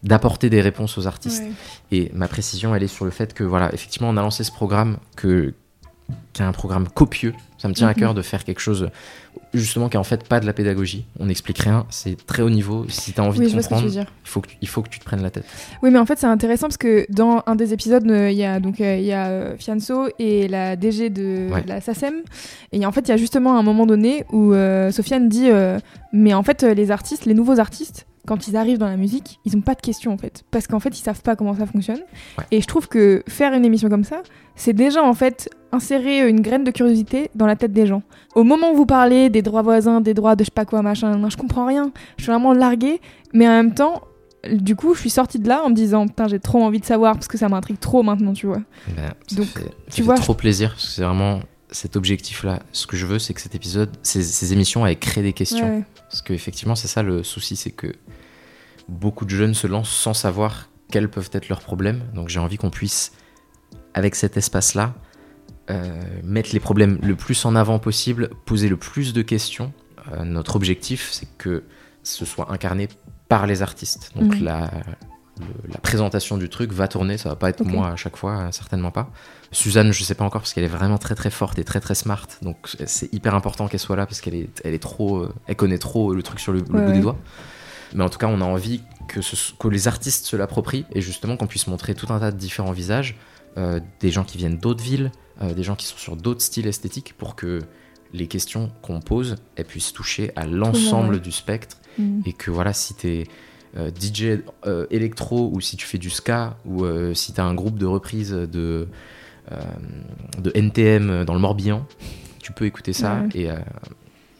d'apporter des réponses aux artistes. Ouais. Et ma précision, elle est sur le fait que, voilà, effectivement, on a lancé ce programme que, qui est un programme copieux. Ça me tient à Mhm. cœur de faire quelque chose, justement, qui est en fait pas de la pédagogie. On n'explique rien, c'est très haut niveau. Si tu as envie Oui, de comprendre, il faut, que, tu- il faut que tu te prennes la tête. Oui, mais en fait, c'est intéressant parce que dans un des épisodes, euh, il y a donc euh, y a euh, Fianso et la DG de Ouais. la SACEM. Et en fait, il y a justement un moment donné où euh, Sofiane dit Mais en fait, les artistes, les nouveaux artistes, quand ils arrivent dans la musique, ils n'ont pas de questions en fait. Parce qu'en fait, ils savent pas comment ça fonctionne. Ouais. Et je trouve que faire une émission comme ça, c'est déjà en fait insérer une graine de curiosité dans la tête des gens. Au moment où vous parlez des droits voisins, des droits de je sais pas quoi, machin, non, je comprends rien. Je suis vraiment larguée. Mais en même temps, du coup, je suis sortie de là en me disant putain, j'ai trop envie de savoir parce que ça m'intrigue trop maintenant, tu vois. Ben, ça Donc, fait, ça tu fait vois, trop plaisir, parce que c'est vraiment cet objectif-là. Ce que je veux, c'est que cet épisode, ces, ces émissions, aient créé des questions. Ouais. Parce qu'effectivement, c'est ça le souci, c'est que beaucoup de jeunes se lancent sans savoir quels peuvent être leurs problèmes. Donc j'ai envie qu'on puisse, avec cet espace-là, euh, mettre les problèmes le plus en avant possible, poser le plus de questions. Euh, notre objectif, c'est que ce soit incarné par les artistes. Donc Mhm. la, le- la présentation du truc va tourner, ça va pas être moi à chaque fois, euh, certainement pas. Suzanne, je sais pas encore parce qu'elle est vraiment très très forte et très très smart, donc c'est hyper important qu'elle soit là parce qu'elle est, elle est trop, euh, elle connaît trop le truc sur le, bout ouais. des doigts. Mais en tout cas, on a envie que, ce- que les artistes se l'approprient et justement qu'on puisse montrer tout un tas de différents visages, euh, des gens qui viennent d'autres villes, euh, des gens qui sont sur d'autres styles esthétiques pour que les questions qu'on pose elles puissent toucher à l'ensemble ouais. du spectre Mm. et que voilà, si t'es euh, DJ euh, électro ou si tu fais du ska ou euh, si t'as un groupe de reprise de, euh, de NTM dans le Morbihan, tu peux écouter ça Ouais. et,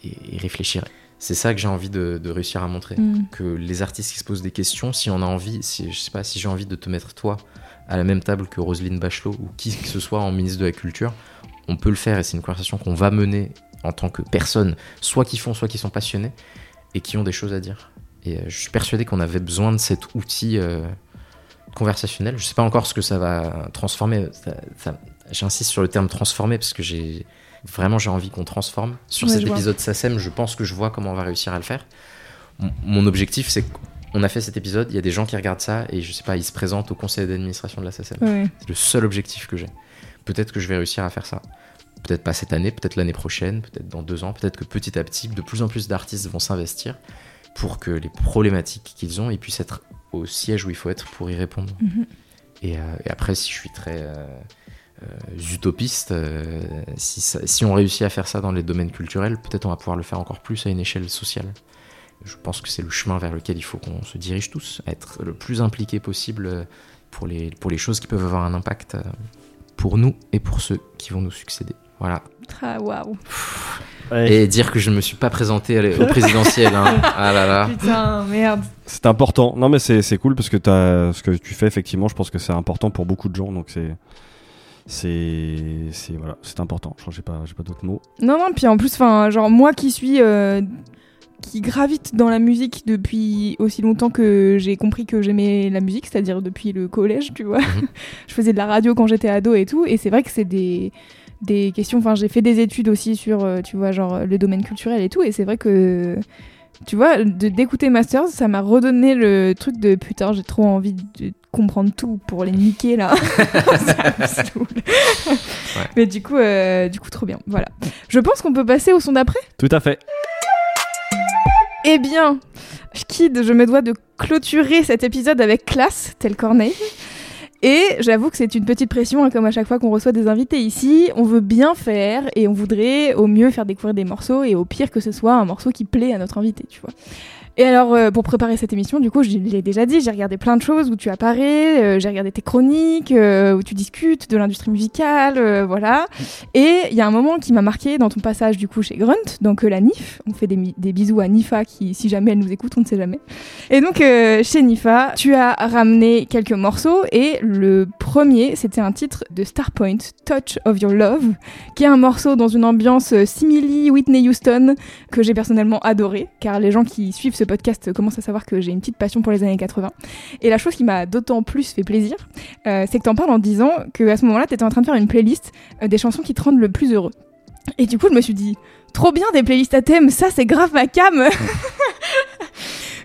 et- et réfléchir. C'est ça que j'ai envie de, de réussir à montrer. Mm. Que les artistes qui se posent des questions, si on a envie, si, je sais pas, si j'ai envie de te mettre toi à la même table que Roselyne Bachelot ou qui que ce soit en ministre de la Culture, on peut le faire et c'est une conversation qu'on va mener en tant que personne, soit qui font, soit qui sont passionnés et qui ont des choses à dire. Et euh, je suis persuadé qu'on avait besoin de cet outil euh, conversationnel. Je sais pas encore ce que ça va transformer. J'insiste sur le terme transformer parce que j'ai vraiment j'ai envie qu'on transforme. Sur Ouais, cet je vois. épisode SACEM, je pense que je vois comment on va réussir à le faire. Mon- Mon objectif, c'est qu'on a fait cet épisode, il y a des gens qui regardent ça et je sais pas, ils se présentent au conseil d'administration de la SACEM. Ouais. C'est le seul objectif que j'ai. Peut-être que je vais réussir à faire ça. Peut-être pas cette année, peut-être l'année prochaine, peut-être dans deux ans, peut-être que petit à petit, de plus en plus d'artistes vont s'investir pour que les problématiques qu'ils ont, ils puissent être au siège où il faut être pour y répondre. Mhm. Et, euh, et après, si je suis très euh, euh, utopiste, si, ça- si on réussit à faire ça dans les domaines culturels, peut-être on va pouvoir le faire encore plus à une échelle sociale. Je pense que c'est le chemin vers lequel il faut qu'on se dirige tous, être le plus impliqué possible pour les, pour les choses qui peuvent avoir un impact pour nous et pour ceux qui vont nous succéder. Voilà. Ah, waouh. (laughs) Ouais, Et dire que je ne me suis pas présenté au présidentiel. hein. Ah là là. Putain, merde. C'est important. Non, mais c'est c'est cool parce que as, ce que tu fais, effectivement, je pense que c'est important pour beaucoup de gens. Donc, c'est. C'est. c'est- Voilà, c'est important. Je crois que j'ai pas, j'ai pas d'autres mots. Non, non, puis en plus, enfin, genre, moi qui suis. euh, qui gravite dans la musique depuis aussi longtemps que j'ai compris que j'aimais la musique, c'est-à-dire depuis le collège, tu vois. Mhm. (laughs) je faisais de la radio quand j'étais ado et tout, et c'est vrai que c'est des, des questions. Enfin, j'ai fait des études aussi sur, euh, tu vois, genre le domaine culturel et tout, et c'est vrai que. Tu vois, d'écouter Masters, ça m'a redonné le truc de putain, j'ai trop envie de comprendre tout pour les niquer là. (laughs) ça me saoule. Mais du coup, euh, du coup, trop bien. Voilà. Je pense qu'on peut passer au son d'après. Tout à fait. Eh bien, Kid, je me dois de clôturer cet épisode avec classe, tel Corneille. Et j'avoue que c'est une petite pression, hein, comme à chaque fois qu'on reçoit des invités ici. On veut bien faire et on voudrait au mieux faire découvrir des morceaux et au pire que ce soit un morceau qui plaît à notre invité, tu vois. Et alors, euh, pour préparer cette émission, du coup, je l'ai déjà dit, j'ai regardé plein de choses où tu apparais, euh, j'ai regardé tes chroniques, euh, où tu discutes de l'industrie musicale, euh, voilà. Et il y a un moment qui m'a marqué dans ton passage, du coup, chez Grunt, donc la NIF. On fait des, bisous à Nifa, qui, si jamais elle nous écoute, on ne sait jamais. Et donc, chez Nifa, tu as ramené quelques morceaux, et le premier, c'était un titre de Starpoint, Touch of Your Love, qui est un morceau dans une ambiance simili Whitney Houston, que j'ai personnellement adoré, car les gens qui suivent ce podcast commencent à savoir que j'ai une petite passion pour les années 80. Et la chose qui m'a d'autant plus fait plaisir, euh, c'est que t'en parles en disant que à ce moment-là, t'étais en train de faire une playlist euh, des chansons qui te rendent le plus heureux. Et du coup, je me suis dit, trop bien des playlists à thème, ça c'est grave ma cam. (laughs)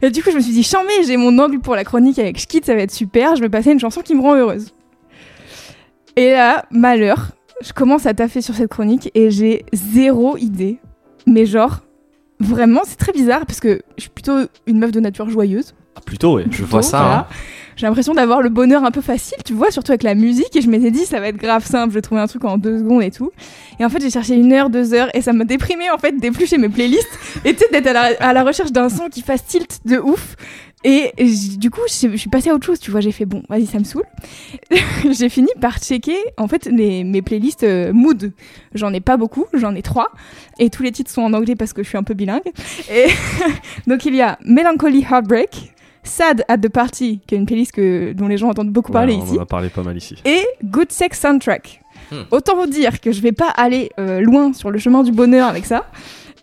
Et du coup, je me suis dit, chambé, j'ai mon angle pour la chronique avec Schkid, ça va être super, je vais passer une chanson qui me rend heureuse. Et là, malheur, je commence à taffer sur cette chronique et j'ai zéro idée. Mais genre, vraiment, c'est très bizarre parce que je suis plutôt une meuf de nature joyeuse. Ah, plutôt, ouais. Je vois ça. Voilà. hein. J'ai l'impression d'avoir le bonheur un peu facile, tu vois, surtout avec la musique. Et je m'étais dit, ça va être grave simple, je vais trouver un truc en deux secondes et tout. Et en fait, j'ai cherché une heure, deux heures, et ça m'a déprimé en fait d'éplucher mes playlists et tu sais, d'être à à la recherche d'un son qui fasse tilt de ouf. Et du coup, je suis passée à autre chose, tu vois. J'ai fait bon, vas-y, ça me saoule. (laughs) j'ai fini par checker en fait les, mes playlists euh, mood. J'en ai pas beaucoup, j'en ai trois, et tous les titres sont en anglais parce que je suis un peu bilingue. Et (laughs) donc il y a Melancholy Heartbreak, Sad at the Party, qui est une playlist que, dont les gens entendent beaucoup parler Ouais, on ici, en a parlé pas mal ici. et Good Sex Soundtrack. Hmm. Autant vous dire que je vais pas aller euh, loin sur le chemin du bonheur avec ça.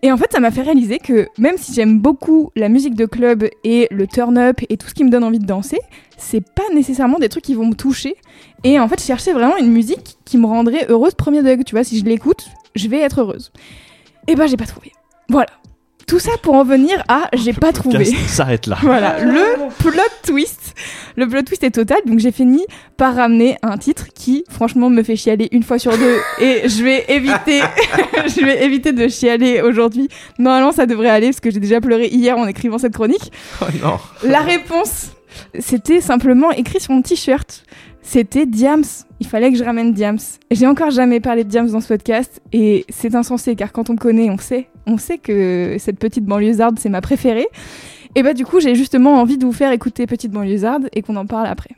Et en fait, ça m'a fait réaliser que même si j'aime beaucoup la musique de club et le turn-up et tout ce qui me donne envie de danser, c'est pas nécessairement des trucs qui vont me toucher. Et en fait, je cherchais vraiment une musique qui me rendrait heureuse premier degré. Tu vois, si je l'écoute, je vais être heureuse. Et ben, j'ai pas trouvé. Voilà. Tout ça pour en venir à (laughs) j'ai pas trouvé. (laughs) S'arrête là. Voilà, le plot twist. Le plot twist est total, donc j'ai fini par ramener un titre qui, franchement, me fait chialer une fois sur deux. (laughs) Et je vais éviter, je vais éviter de chialer aujourd'hui. Normalement, ça devrait aller parce que j'ai déjà pleuré hier en écrivant cette chronique. Oh non. La réponse, c'était simplement écrit sur mon t-shirt. C'était Diams. Il fallait que je ramène Diams. J'ai encore jamais parlé de Diams dans ce podcast et c'est insensé car quand on connaît, on sait, on sait que cette petite banlieusarde c'est ma préférée. Et bah du coup, j'ai justement envie de vous faire écouter Petite banlieusarde et qu'on en parle après.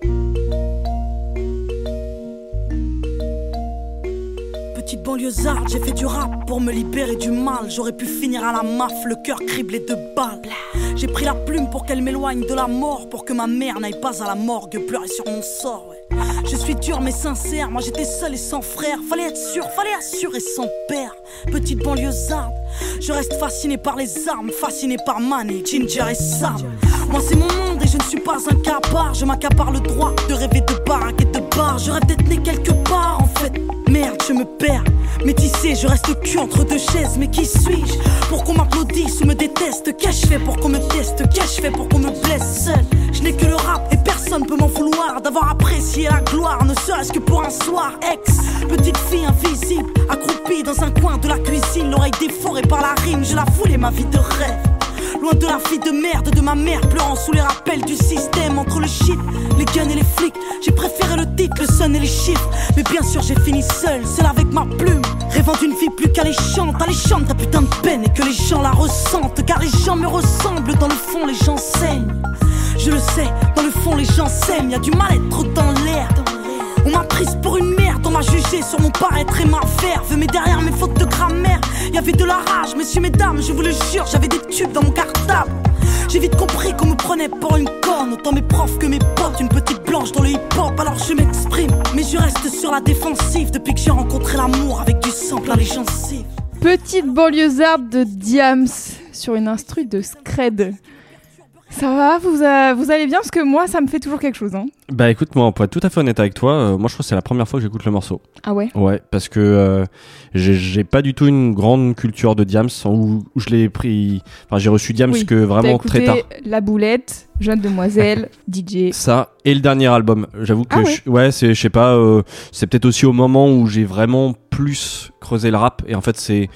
J'ai fait du rap pour me libérer du mal. J'aurais pu finir à la maf, le cœur criblé de balles. J'ai pris la plume pour qu'elle m'éloigne de la mort, pour que ma mère n'aille pas à la morgue pleurer sur mon sort. Je suis dur mais sincère, moi j'étais seul et sans frère. Fallait être sûr, fallait assurer son père. Petite banlieusarde, je reste fasciné par les armes, fasciné par Manny, Ginger et Sam. Moi c'est mon monde je ne suis pas un capard. Je m'accapare le droit de rêver de baraque de bar. Je rêve d'être né quelque part en fait. Merde, je me perds. Métissé, je reste cul entre deux chaises. Mais qui suis-je Pour qu'on m'applaudisse ou me déteste? Qu'ai-je fait pour qu'on me teste? Qu'ai-je fait pour qu'on me blesse seul? Je n'ai que le rap et personne peut m'en vouloir D'avoir apprécié la gloire, ne serait-ce que pour un soir. Ex, petite fille invisible, accroupie dans un coin de la cuisine, l'oreille déforée par la rime. Je la voulais ma vie de rêve. Loin de la vie de merde de ma mère, pleurant sous les rappels du système. Entre le shit, les guns et les flics, j'ai préféré le titre, le son et les chiffres. Mais bien sûr, j'ai fini seul, seul avec ma plume. Rêvant d'une vie plus qu'alléchante, alléchante ta putain de peine et que les gens la ressentent. Car les gens me ressemblent, dans le fond, les gens saignent. Je le sais, dans le fond, les gens s'aiment, y a du mal-être dans l'air. On m'a prise pour une merde, m'a jugé sur mon paraître et ma verve. Mais derrière mes fautes de grammaire, y avait de la rage, messieurs, mesdames, je vous le jure, j'avais des tubes dans mon cartable. J'ai vite compris qu'on me prenait pour une corne, autant mes profs que mes potes, une petite blanche dans le hip-hop, alors je m'exprime. Mais je reste sur la défensive depuis que j'ai rencontré l'amour avec du sang plein les. Petite banlieusarde de Diams sur une instru de Scred. Ça va vous, a- vous allez bien? Parce que moi, ça me fait toujours quelque chose. Hein. Bah écoute, moi, pour être tout à fait honnête avec toi, euh, moi je crois que c'est la première fois que j'écoute le morceau. Ah ouais? Ouais, parce que euh, j'ai- j'ai pas du tout une grande culture de Diams, où, où je l'ai pris. Enfin, j'ai reçu Diams Oui, que T'as vraiment très tard. La Boulette, Jeune Demoiselle, (laughs) DJ. Ça et le dernier album. J'avoue que Ah ouais? je- ouais, c'est je sais pas, euh, c'est peut-être aussi au moment où j'ai vraiment plus creusé le rap et en fait c'est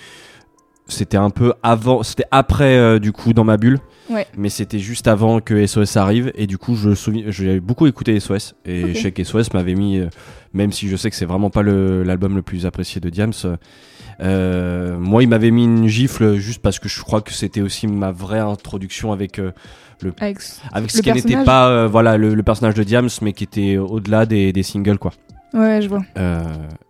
c'était un peu avant, c'était après euh, du coup dans ma bulle. Ouais. Mais c'était juste avant que SOS arrive et du coup je souviens j'ai beaucoup écouté SOS et Ok. je sais que SOS m'avait mis euh, même si je sais que c'est vraiment pas le- l'album le plus apprécié de Diams euh, moi il m'avait mis une gifle juste parce que je crois que c'était aussi ma vraie introduction avec euh, Avec... avec ce Le qui n'était pas euh, voilà le, le personnage de Diams mais qui était au-delà des, des singles quoi Ouais, je vois. Euh,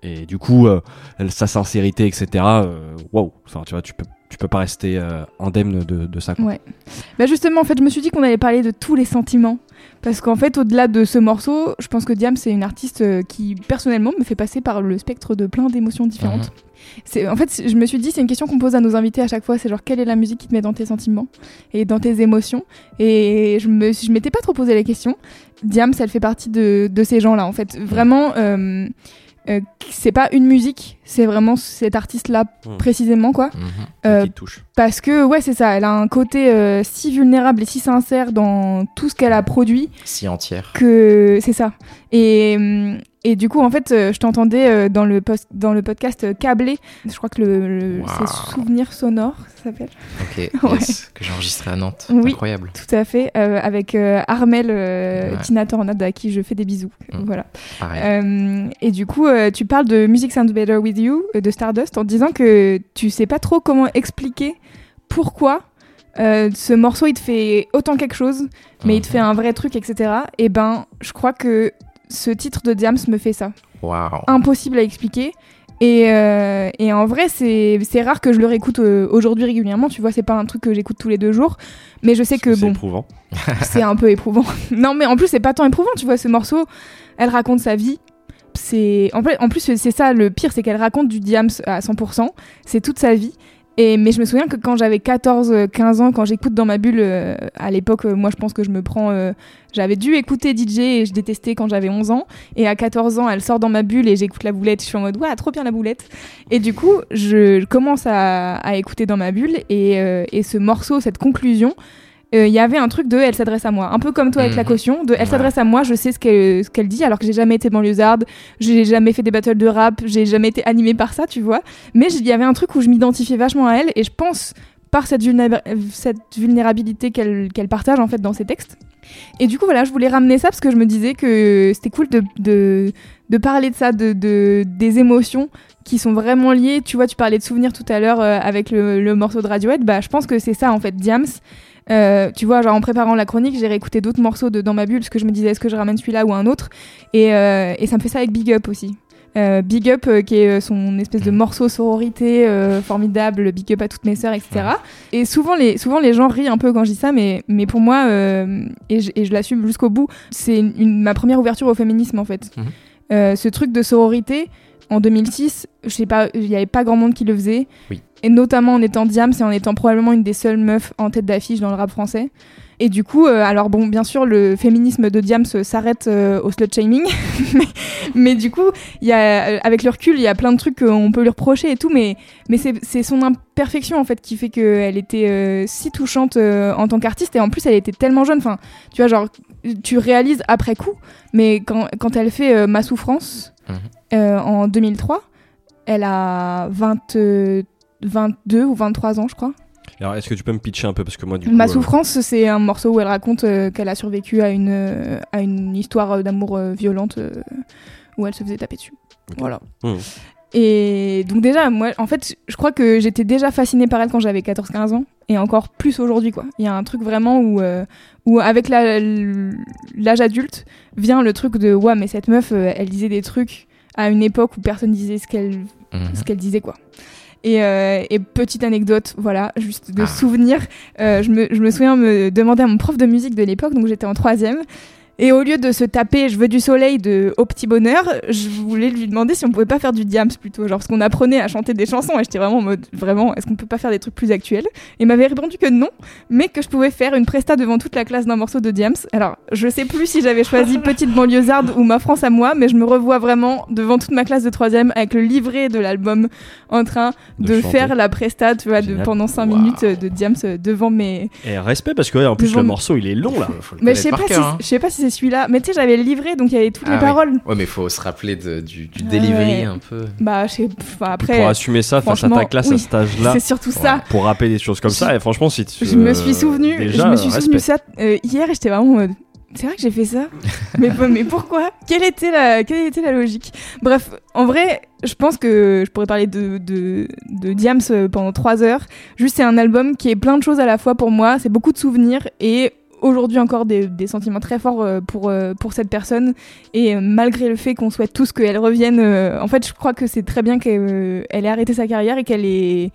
et du coup euh, sa sincérité etc euh, wow enfin tu vois tu peux tu peux pas rester euh, indemne de, de ça quoi. Ouais. Bah justement, en fait, je me suis dit qu'on allait parler de tous les sentiments. Parce qu'en fait, au-delà de ce morceau, je pense que Diam, c'est une artiste euh, qui, personnellement, me fait passer par le spectre de plein d'émotions différentes. C'est, en fait, je me suis dit, c'est une question qu'on pose à nos invités à chaque fois, c'est genre, quelle est la musique qui te met dans tes sentiments et dans tes émotions? Et je me, je m'étais pas trop posé la question. Diam, elle fait partie de, de ces gens-là, en fait. Vraiment, euh, euh, c'est pas une musique, c'est vraiment cet artiste-là Mm. précisément, quoi. Mhm. Euh, Petite touche parce que, ouais, c'est ça, elle a un côté euh, si vulnérable et si sincère dans tout ce qu'elle a produit Si entière. que c'est ça. Et, et du coup, en fait, euh, je t'entendais euh, dans, le post- dans le podcast Câblé, je crois que le, le- Wow. c'est Souvenir sonore, ça s'appelle. Ok, (laughs) Ouais. yes, que j'ai enregistré à Nantes. Oui. Incroyable. Tout à fait, euh, avec euh, Armel Ouais. Tina Tornade, à qui je fais des bisous. Mm. Voilà. Et du coup, tu parles de Music Sounds Better With You de Stardust en disant que tu sais pas trop comment expliquer pourquoi euh, ce morceau il te fait autant quelque chose, mais il te fait un vrai truc, etc. Et ben, je crois que ce titre de Diams me fait ça. Impossible à expliquer. Et, euh, et en vrai, c'est c'est rare que je le réécoute euh, aujourd'hui régulièrement. Tu vois, c'est pas un truc que j'écoute tous les deux jours. Mais je sais que c'est bon, éprouvant (laughs) c'est un peu éprouvant. (laughs) non, mais en plus, c'est pas tant éprouvant, tu vois, ce morceau, elle raconte sa vie. C'est en plus, c'est ça le pire, c'est qu'elle raconte du Diams à 100%. C'est toute sa vie. Et, mais je me souviens que quand j'avais 14-15 ans, quand j'écoute dans ma bulle, euh, à l'époque, euh, moi je pense que je me prends. euh, j'avais dû écouter DJ et je détestais quand j'avais 11 ans. Et à 14 ans, elle sort dans ma bulle et j'écoute la boulette. Je suis en mode, ouais, trop bien la boulette. Et du coup, je, commence à, à écouter dans ma bulle et, euh, et ce morceau, cette conclusion, euh, il y avait un truc de elle s'adresse à moi. Un peu comme toi avec la Mhm. caution, de elle Ouais. s'adresse à moi, je sais ce qu'elle ce qu'elle dit, alors que j'ai jamais été banlieusarde, j'ai jamais fait des battles de rap, j'ai jamais été animée par ça, tu vois. Mais il y avait un truc où je m'identifiais vachement à elle et je pense par cette, vulnéra- cette vulnérabilité qu'elle qu'elle partage en fait dans ses textes. Et du coup, voilà, je voulais ramener ça parce que je me disais que c'était cool de, de, de parler de ça, de, de, des émotions qui sont vraiment liées. Tu vois, tu parlais de souvenirs tout à l'heure euh, avec le, le morceau de Radiohead. Bah, je pense que c'est ça, en fait, Diams. Euh, tu vois, genre en préparant la chronique, j'ai réécouté d'autres morceaux de Dans ma bulle parce que je me disais est-ce que je ramène celui-là ou un autre? Et, euh, et ça me fait ça avec Big Up aussi. Euh, Big Up, qui est son espèce de morceau sororité formidable, Big Up à toutes mes sœurs, etc. Et souvent les, souvent les gens rient un peu quand je dis ça, mais, mais pour moi, et je, l'assume jusqu'au bout, c'est ma première ouverture au féminisme en fait. Mhm. Ce truc de sororité, en 2006, je sais pas, il y avait pas grand monde qui le faisait. Oui. Et notamment en étant Diams et en étant probablement une des seules meufs en tête d'affiche dans le rap français. Et du coup, euh, alors bon, bien sûr, le féminisme de Diams euh, s'arrête euh, au slut shaming, (laughs) mais, mais du coup, y a, avec le recul, il y a plein de trucs qu'on peut lui reprocher et tout, mais, mais c'est son imperfection en fait qui fait qu'elle était euh, si touchante en tant qu'artiste et en plus, elle était tellement jeune. Enfin, tu vois, genre, tu réalises après coup, mais quand, quand elle fait Ma souffrance Mhm. en 2003, elle a 20, euh, 22 ou 23 ans, je crois. Alors, est-ce que tu peux me pitcher un peu? Parce que moi, du coup. Ma euh, souffrance, c'est un morceau où elle raconte euh, qu'elle a survécu à une, euh, à une histoire d'amour euh, violente euh, où elle se faisait taper dessus. Voilà. Mhm. Et donc déjà, moi, en fait, je crois que j'étais déjà fascinée par elle quand j'avais 14-15 ans, et encore plus aujourd'hui, quoi. Il y a un truc vraiment où, euh, où avec l'âge adulte, vient le truc de « Ouais, mais cette meuf, euh, elle disait des trucs à une époque où personne disait ce qu'elle ce qu'elle disait quoi. Et, euh, et petite anecdote, voilà, juste de Ah. souvenir, euh, je, me, je me souviens me demander à mon prof de musique de l'époque, donc j'étais en troisième, et au lieu de se taper Je veux du soleil de Au petit bonheur, je voulais lui demander si on pouvait pas faire du diams plutôt, genre parce qu'on apprenait à chanter des chansons, et j'étais vraiment en mode, vraiment, est-ce qu'on peut pas faire des trucs plus actuels? Et il m'avait répondu que non, mais que je pouvais faire une presta devant toute la classe d'un morceau de diams. Alors, je sais plus si j'avais choisi (laughs) Petite banlieusarde ou Ma France à moi, mais je me revois vraiment devant toute ma classe de troisième avec le livret de l'album en train De faire la presta, tu vois, de, pendant 5 Waouh. minutes euh, de Diams euh, devant mes. Et respect, parce que ouais, en plus, Devant- le morceau, il est long là. Faut- faut le Mais je sais pas, si, hein. je sais pas si c'est celui-là. Mais tu sais, j'avais le livret, donc il y avait toutes Ah les oui. paroles. Ouais, mais faut se rappeler de- du, du Ouais. delivery un peu. Bah, je sais. Enfin, après, pour assumer ça face à ta classe à cet âge-là, c'est surtout ça. pour rappeler des choses comme ça, et franchement, si tu. Je me euh, suis souvenu, déjà, je me suis souvenu ça euh, hier et j'étais vraiment en mode. C'est vrai que j'ai fait ça? (laughs) Mais, mais pourquoi? Quelle était, la, quelle était la logique? Bref, en vrai, je pense que je pourrais parler de, de, de Diams euh, pendant trois heures. Juste, c'est un album qui est plein de choses à la fois pour moi. C'est beaucoup de souvenirs et aujourd'hui encore des, sentiments très forts euh, pour, euh, pour cette personne. Et euh, malgré le fait qu'on souhaite tous qu'elle revienne, en fait, je crois que c'est très bien qu'elle elle ait arrêté sa carrière et qu'elle ait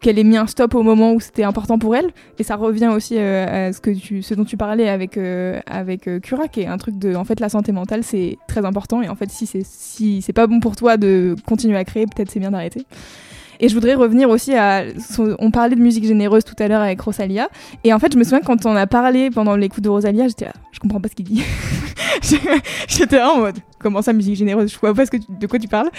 qu'elle ait mis un stop au moment où c'était important pour elle. Et ça revient aussi à ce que tu ce dont tu parlais avec avec euh, Cura qui est un truc de en fait la santé mentale c'est très important. Et en fait si c'est si pas bon pour toi de continuer à créer peut-être c'est bien d'arrêter et je voudrais revenir aussi à. son- On parlait de musique généreuse tout à l'heure avec Rosalia. Et en fait, je me souviens quand on a parlé pendant l'écoute de Rosalia, j'étais là, je comprends pas ce qu'il dit. (laughs) j'étais là en mode, comment ça, musique généreuse? Je vois pas ce que tu- de quoi tu parles.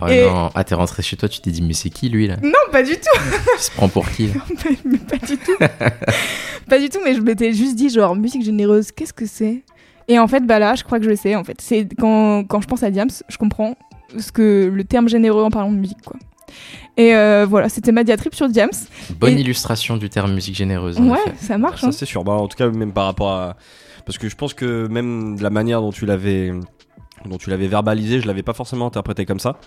Oh Et- non, ah, t'es rentré chez toi, tu t'es dit, mais c'est qui lui là? Non, pas du tout. Il se prend pour qui là? (laughs) Mais pas du tout. pas du tout, mais je m'étais juste dit, genre, musique généreuse, qu'est-ce que c'est? Et en fait, bah là, je crois que je le sais, en fait. C'est quand, quand je pense à Diams, je comprends ce que le terme généreux en parlant de musique, quoi. Et euh, voilà, c'était ma diatribe sur Diams. Bonne Et- illustration du terme musique généreuse. Ouais, ça marche. Ça, hein. c'est sûr. Bah, en tout cas, même par rapport à. Parce que je pense que même de la manière dont tu l'avais dont tu l'avais verbalisé, je l'avais pas forcément interprété comme ça.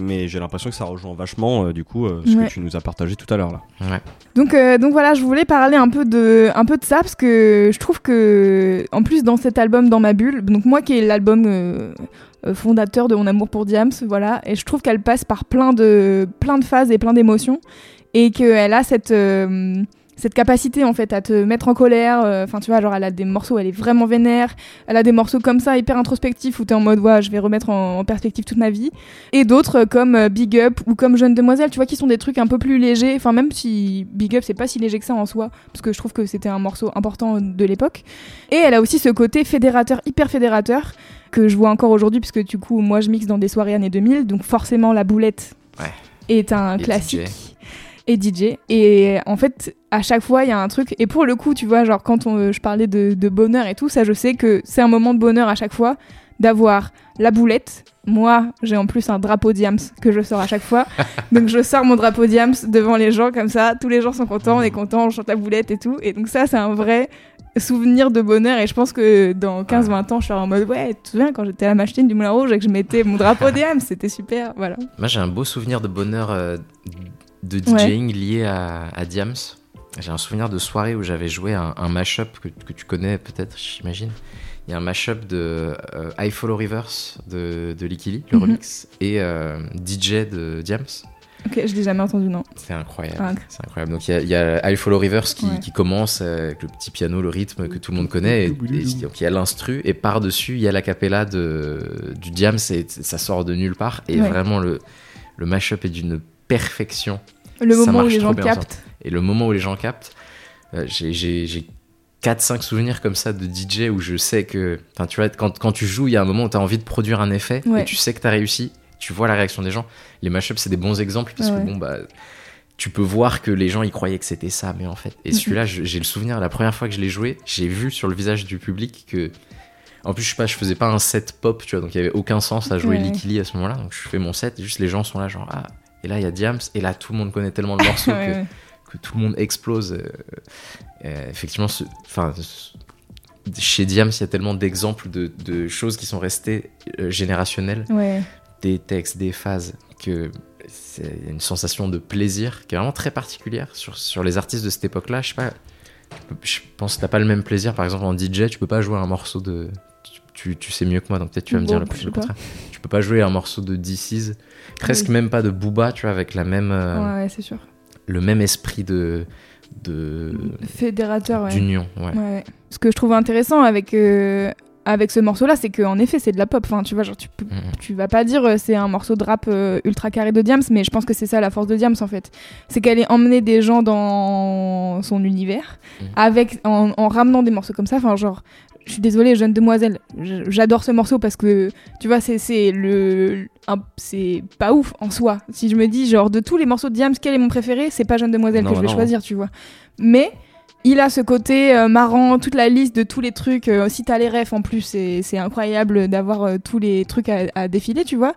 Mais j'ai l'impression que ça rejoint vachement, euh, du coup, euh, ce Ouais. que tu nous as partagé tout à l'heure là. Ouais. Donc, euh, donc voilà, je voulais parler un peu de, un peu de ça parce que je trouve que, en plus, dans cet album, dans ma bulle, donc moi qui est l'album fondateur de mon amour pour Diams, voilà, et je trouve qu'elle passe par plein de, plein de phases et plein d'émotions et qu'elle a cette, euh, cette capacité en fait à te mettre en colère. euh, Enfin, tu vois, genre elle a des morceaux, elle est vraiment vénère. Elle a des morceaux comme ça hyper introspectifs où t'es en mode, ouais, je vais remettre en, en perspective toute ma vie et d'autres euh, comme euh, Big Up ou comme Jeune Demoiselle, tu vois, qui sont des trucs un peu plus légers. Enfin, même si Big Up, c'est pas si léger que ça en soi, parce que je trouve que c'était un morceau important de l'époque. Et elle a aussi ce côté fédérateur, hyper fédérateur, que je vois encore aujourd'hui, puisque du coup, moi, je mixe dans des soirées années 2000, donc forcément, la boulette Ouais. est un Et classique. DJ. Et DJ. Et en fait, à chaque fois, il y a un truc. Et pour le coup, tu vois, genre, quand on- je parlais de, de bonheur et tout, ça, je sais que c'est un moment de bonheur à chaque fois d'avoir la boulette. Moi, j'ai en plus un drapeau Diams que je sors à chaque fois. (laughs) donc, je sors mon drapeau Diams devant les gens comme ça. Tous les gens sont contents, on est contents, on chante la boulette et tout. Et donc, ça, c'est un vrai souvenir de bonheur. Et je pense que dans 15-20 ans, je serai en mode Ouais, tu te souviens quand j'étais à la machine du Moulin Rouge et que je mettais mon drapeau (laughs) Diams? C'était super. Voilà. Moi, j'ai un beau souvenir de bonheur euh, de Ouais. DJing lié à, à Diams. J'ai un souvenir de soirée où j'avais joué un, un mashup que, que tu connais peut-être, j'imagine. Il y a un mashup de euh, I Follow Rivers de, de Licky Lee, le Mhm. remix, et euh, DJ de Diams. Ok, je l'ai jamais entendu, non. C'est incroyable. Ah. C'est incroyable. Donc il y a- il y, a I Follow Rivers qui, Ouais. qui commence avec le petit piano, le rythme que tout le monde connaît. Et, et donc il y a l'instru et par-dessus il y a la cappella de, du Diams et ça sort de nulle part. Et Ouais. vraiment le, le mashup est d'une perfection. Le Ça moment où les gens captent. Et le moment où les gens captent, euh, j'ai- j'ai j'ai 4-5 souvenirs comme ça de DJ où je sais que. Tu vois, quand, quand tu joues, il y a un moment où tu as envie de produire un effet Ouais. et tu sais que tu as réussi. Tu vois la réaction des gens. Les mashups, c'est des bons exemples parce Ouais. que bon, bah. Tu peux voir que les gens ils croyaient que c'était ça, mais en fait. Et Mhm. celui-là, j'ai le souvenir, la première fois que je l'ai joué, j'ai vu sur le visage du public que. En plus, je sais pas, je faisais pas un set pop, tu vois, donc il y avait aucun sens à jouer Ouais. Likili à ce moment-là. Donc je fais mon set, et juste les gens sont là, genre, ah, et là il y a Diams, et là tout le monde connaît tellement le morceau (laughs) Ouais, que tout le monde explose. euh, euh, effectivement, ce- chez Diams, il y a tellement d'exemples de, de choses qui sont restées euh, générationnelles, Ouais. des textes, des phases, que c'est une sensation de plaisir qui est vraiment très particulière sur, sur les artistes de cette époque-là. Je sais pas, je pense que t'as pas le même plaisir, par exemple en DJ, tu peux pas jouer un morceau de. tu- Tu, tu sais mieux que moi, donc peut-être tu vas me Bon, dire le, contraire. Tu peux pas jouer un morceau de DC's, presque Oui. même pas de Booba, tu vois, avec la même, euh, Ouais, c'est sûr. le même esprit de, de Fédérateur, ouais. d'union. Ouais. Ce que je trouve intéressant avec, euh, avec ce morceau-là, c'est qu'en effet, c'est de la pop. Enfin, tu vois, genre, tu, Mhm. tu vas pas dire euh, c'est un morceau de rap euh, ultra carré de Diams, mais je pense que c'est ça la force de Diams en fait. C'est qu'elle est emmenée des gens dans son univers, Mhm. avec, en, en ramenant des morceaux comme ça. Enfin, genre, je suis désolée, jeune demoiselle, j'adore ce morceau parce que, tu vois, c'est le. C'est pas ouf en soi. Si je me dis, genre, de tous les morceaux de Diams, quel est mon préféré C'est pas jeune demoiselle Non, que je vais non. choisir, tu vois. Mais il a ce côté euh, marrant, toute la liste de tous les trucs. euh, si t'as les refs en plus, c'est c'est incroyable d'avoir euh, tous les trucs à, à défiler, tu vois.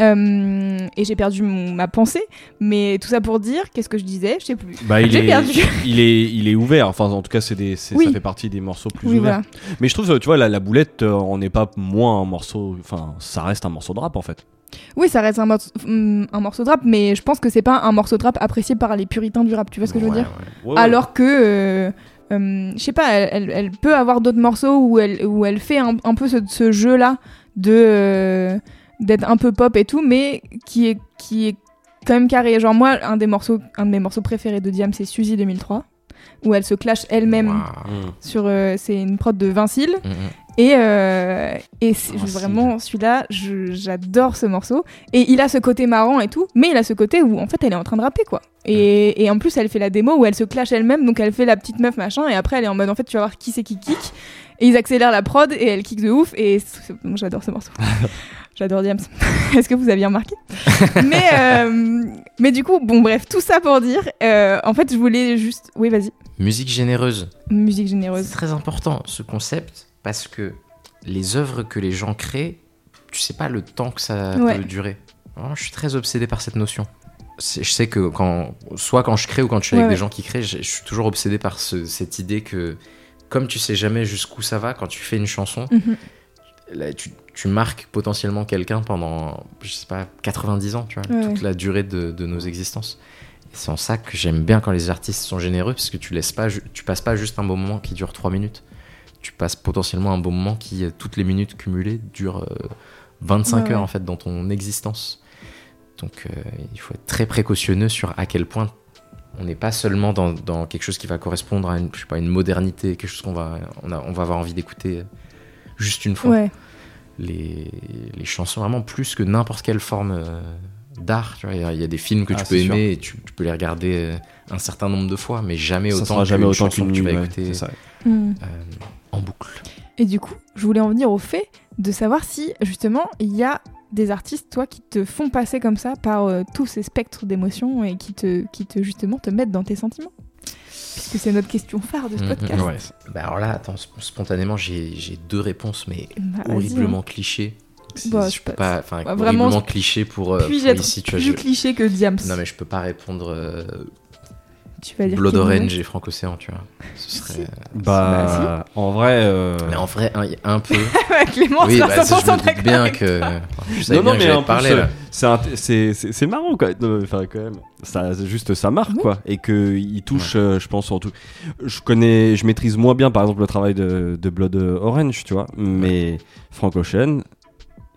Et j'ai perdu mon- ma pensée, mais tout ça pour dire, qu'est-ce que je disais? Je sais plus. Bah, il (laughs) J'ai est, perdu. il est, il est ouvert. Enfin, en tout cas, c'est des, Oui. ça fait partie des morceaux plus Oui, ouverts. voilà. Mais je trouve, tu vois, la, la boulette, on n'est pas moins un morceau. Enfin, ça reste un morceau de rap en fait. Oui, ça reste un, morceau- hum, un morceau de rap, mais je pense que c'est pas un morceau de rap apprécié par les puritains du rap, tu vois ce que je veux dire? ouais. Ouais, ouais. Alors que, euh, euh, je sais pas, elle, elle- elle peut avoir d'autres morceaux où elle, où elle fait un, un peu ce, ce jeu-là de euh, d'être un peu pop et tout, mais qui est, qui est quand même carré. Genre moi, un, des morceaux, un de mes morceaux préférés de Diam, c'est Suzy 2003, où elle se clash elle-même. Mm. sur... euh, c'est une prod de Vincile. Mhm. Et, euh, et c'est- Vincile. vraiment, celui-là, j'adore ce morceau. Et il a ce côté marrant et tout, mais il a ce côté où en fait elle est en train de rapper quoi. Et, et en plus, elle fait la démo où elle se clash elle-même, donc elle fait la petite meuf machin, et après elle est en mode en fait, tu vas voir qui c'est qui kick. Et ils accélèrent la prod et elle kick de ouf. Et c'est- j'adore ce morceau. (laughs) j'adore Diams. (laughs) Est-ce que vous aviez remarqué? Mais, euh, mais du coup, bon, bref, tout ça pour dire, euh, en fait, je voulais juste. Oui, vas-y. Musique généreuse. Musique C'est généreuse. très important ce concept parce que les œuvres que les gens créent, tu sais pas le temps que ça Ouais. peut durer. Vraiment, je suis très obsédé par cette notion. Je sais que quand, soit quand je crée ou quand je suis avec Ouais, des gens qui créent, je, je suis toujours obsédé par ce- cette idée que, comme tu sais jamais jusqu'où ça va, quand tu fais une chanson, Mhm. là, tu, tu marques potentiellement quelqu'un pendant, je sais pas, 90 ans, tu vois, Ouais, toute la durée de, de nos existences. C'est en ça que j'aime bien quand les artistes sont généreux, parce que tu laisses pas, tu passes pas juste un bon moment qui dure 3 minutes. Tu passes potentiellement un bon moment qui, euh, toutes les minutes cumulées, dure euh, 25 Ouais, heures ouais. en fait dans ton existence. Donc euh, il faut être très précautionneux sur à quel point on n'est pas seulement dans, dans quelque chose qui va correspondre à une, je sais pas, une modernité, quelque chose qu'on va, on, a- on va avoir envie d'écouter euh, juste une fois Ouais. les, les chansons vraiment plus que n'importe quelle forme euh, d'art. Tu vois, il y, a- il y a des films que Ah, tu peux sûr. aimer et tu, tu peux les regarder euh, un certain nombre de fois, mais jamais ça autant sera jamais autant qu'une que tu vas ouais, écouter ça. Mhm. euh, en boucle. Et du coup, je voulais en venir au fait de savoir si, justement, il y a des artistes, toi, qui te font passer comme ça par euh, tous ces spectres d'émotions et qui te, qui te, justement, te mettent dans tes sentiments? Puisque c'est notre question phare de ce Mhm, podcast. Ouais. Bah alors là, attends, sp- spontanément, j'ai deux réponses, mais Bah, vas-y, horriblement clichés. C'est- Bah, je peux pas- enfin, Bah, vraiment, clichés pour, euh, Puis-je être ici, tu vois. plus je- cliché que Diams? Non mais je peux pas répondre euh, Tu vas dire Blood Orange et Frank Océan, tu vois. Ce serait. Bah, en vrai. euh, Mais en vrai, un, un peu. (laughs) Clément oui, bah, ça, je 100% me doute bien que. Je savais Non, non, bien mais en parler c'est int- c'est c'est- c'est marrant quoi. Enfin, quand même, ça, juste ça marque Oui. quoi, et que il touche, euh, je pense surtout. Je connais, je maîtrise moins bien, par exemple, le travail de, de Blood Orange, tu vois, mais Frank Ocean,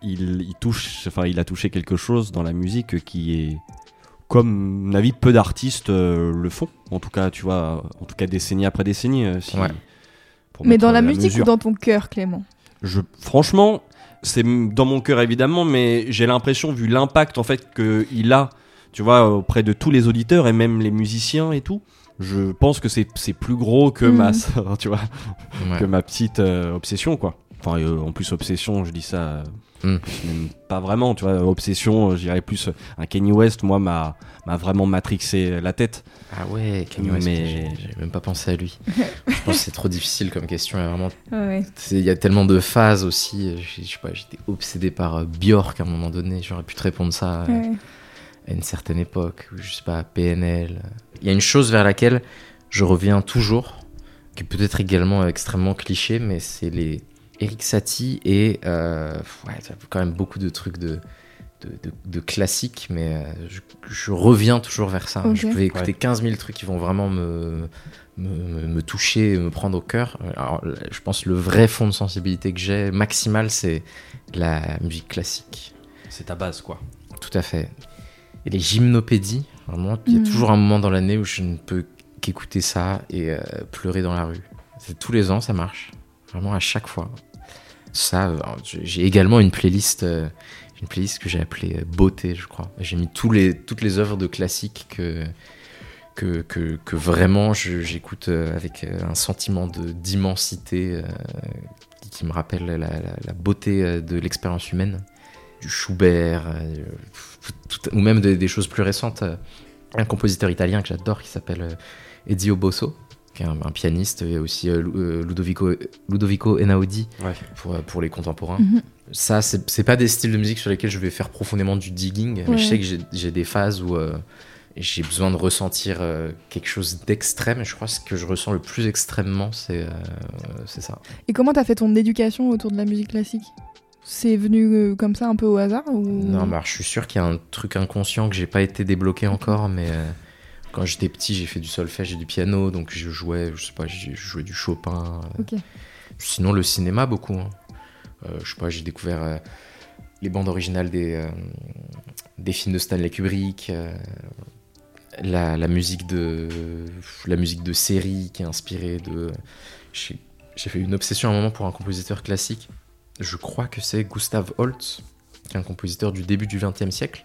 il, il touche, enfin, il a touché quelque chose dans la musique qui est comme mon avis peu d'artistes euh, le font. En tout cas, tu vois, en tout cas décennie après décennie. euh, si- Ouais. pour Mais dans la musique mesure. ou dans ton cœur, Clément? Je, franchement, c'est dans mon cœur évidemment, mais j'ai l'impression, vu l'impact en fait qu'il a, tu vois, auprès de tous les auditeurs et même les musiciens et tout, je pense que c'est c'est plus gros que Mhm. ma, (laughs) tu vois, Ouais. que ma petite euh, obsession quoi. Enfin, euh, en plus obsession, je dis ça, euh, Mm. même pas vraiment, tu vois. Obsession, euh, je dirais plus euh, un Kanye West, moi m'a m'a vraiment matrixé la tête. Ah ouais, Kanye West, Mais- j'ai- même pas pensé à lui. (laughs) je pense que c'est trop difficile comme question. Il y a vraiment Ouais. Y a tellement de phases aussi. Je, je sais pas, j'étais obsédé par euh, Björk à un moment donné. J'aurais pu te répondre ça euh, ouais. à une certaine époque. Ou je sais pas, PNL. Il y a une chose vers laquelle je reviens toujours, qui est peut-être également extrêmement cliché, mais c'est les Eric Satie et euh, ouais, quand même beaucoup de trucs de de, de- de classiques, mais euh, je, je reviens toujours vers ça. Ok. Je peux écouter Ouais. 15 000 trucs qui vont vraiment me, me, me- me toucher, me prendre au cœur. Alors, je pense que le vrai fond de sensibilité que j'ai, maximal, c'est la musique classique. C'est ta base quoi. Tout à fait. Et les gymnopédies, vraiment, il y a Mhm. toujours un moment dans l'année où je ne peux qu'écouter ça et euh, pleurer dans la rue. C'est tous les ans, ça marche. Vraiment à chaque fois. Ça, j'ai également une playlist, euh, une playlist que j'ai appelée euh, Beauté, je crois. J'ai mis tous les, toutes les œuvres de classiques que, que, que, vraiment j'écoute euh, avec un sentiment d'immensité qui, me rappelle la, beauté de l'expérience humaine. Du Schubert, ou même des, choses plus récentes. Un compositeur italien que j'adore qui s'appelle Ezio Bosso, qui est un, un pianiste, et aussi euh, euh, Ludovico, Ludovico Einaudi Ouais. pour, euh, pour les contemporains. Mhm. Ça, c'est pas des styles de musique sur lesquels je vais faire profondément du digging, mais je sais que j'ai- des phases où euh, j'ai besoin de ressentir euh, quelque chose d'extrême, et je crois que ce que je ressens le plus extrêmement, c'est euh, c'est ça. Et comment t'as fait ton éducation autour de la musique classique? C'est venu comme ça un peu au hasard ou... Non, je suis sûr qu'il y a un truc inconscient que j'ai pas été débloqué encore, mais euh, quand j'étais petit, j'ai fait du solfège et du piano, donc je jouais, je sais pas, j'ai joué du Chopin. euh. Sinon, le cinéma, beaucoup. hein. Euh, je sais pas, j'ai découvert euh, les bandes originales des, euh, des films de Stanley Kubrick, la, la musique de la musique de série qui est inspirée de. J'ai j'ai fait une obsession à un moment pour un compositeur classique. Je crois que c'est Gustav Holst, qui est un compositeur du début du XXe siècle,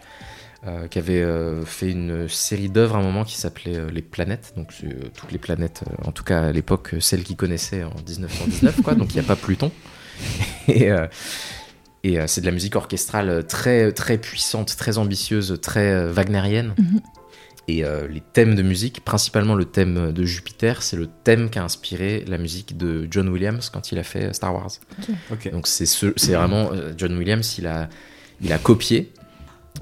euh, qui avait euh, fait une série d'œuvres à un moment qui s'appelait euh, Les Planètes. Donc euh, toutes les planètes, euh, en tout cas à l'époque, celles qu'il connaissait en 1919, quoi. Donc il n'y a pas Pluton. (laughs) Et, euh, et euh, c'est de la musique orchestrale très, très puissante, très ambitieuse, très euh, wagnérienne. Mhm. Et euh, les thèmes de musique, principalement le thème de Jupiter, c'est le thème qui a inspiré la musique de John Williams quand il a fait Star Wars. Donc c'est ce- c'est vraiment euh, John Williams, il a, il a copié,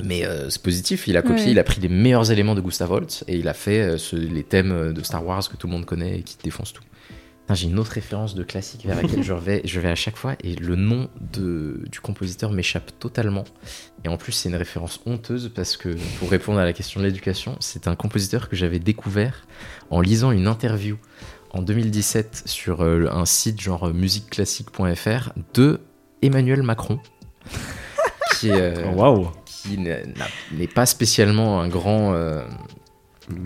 mais euh, c'est positif, il a copié, Ouais. il a pris les meilleurs éléments de Gustav Holst et il a fait euh, ce- les thèmes euh, de Star Wars que tout le monde connaît et qui défoncent tout. Putain, J'ai une autre référence de classique vers laquelle je vais, je vais à chaque fois et le nom de, du compositeur m'échappe totalement. Et en plus, c'est une référence honteuse parce que, pour répondre à la question de l'éducation, c'est un compositeur que j'avais découvert en lisant une interview en 2017 sur euh, un site genre musiqueclassique.fr de Emmanuel Macron, qui, est, euh, Oh, Waouh. Qui n'est pas spécialement un grand euh,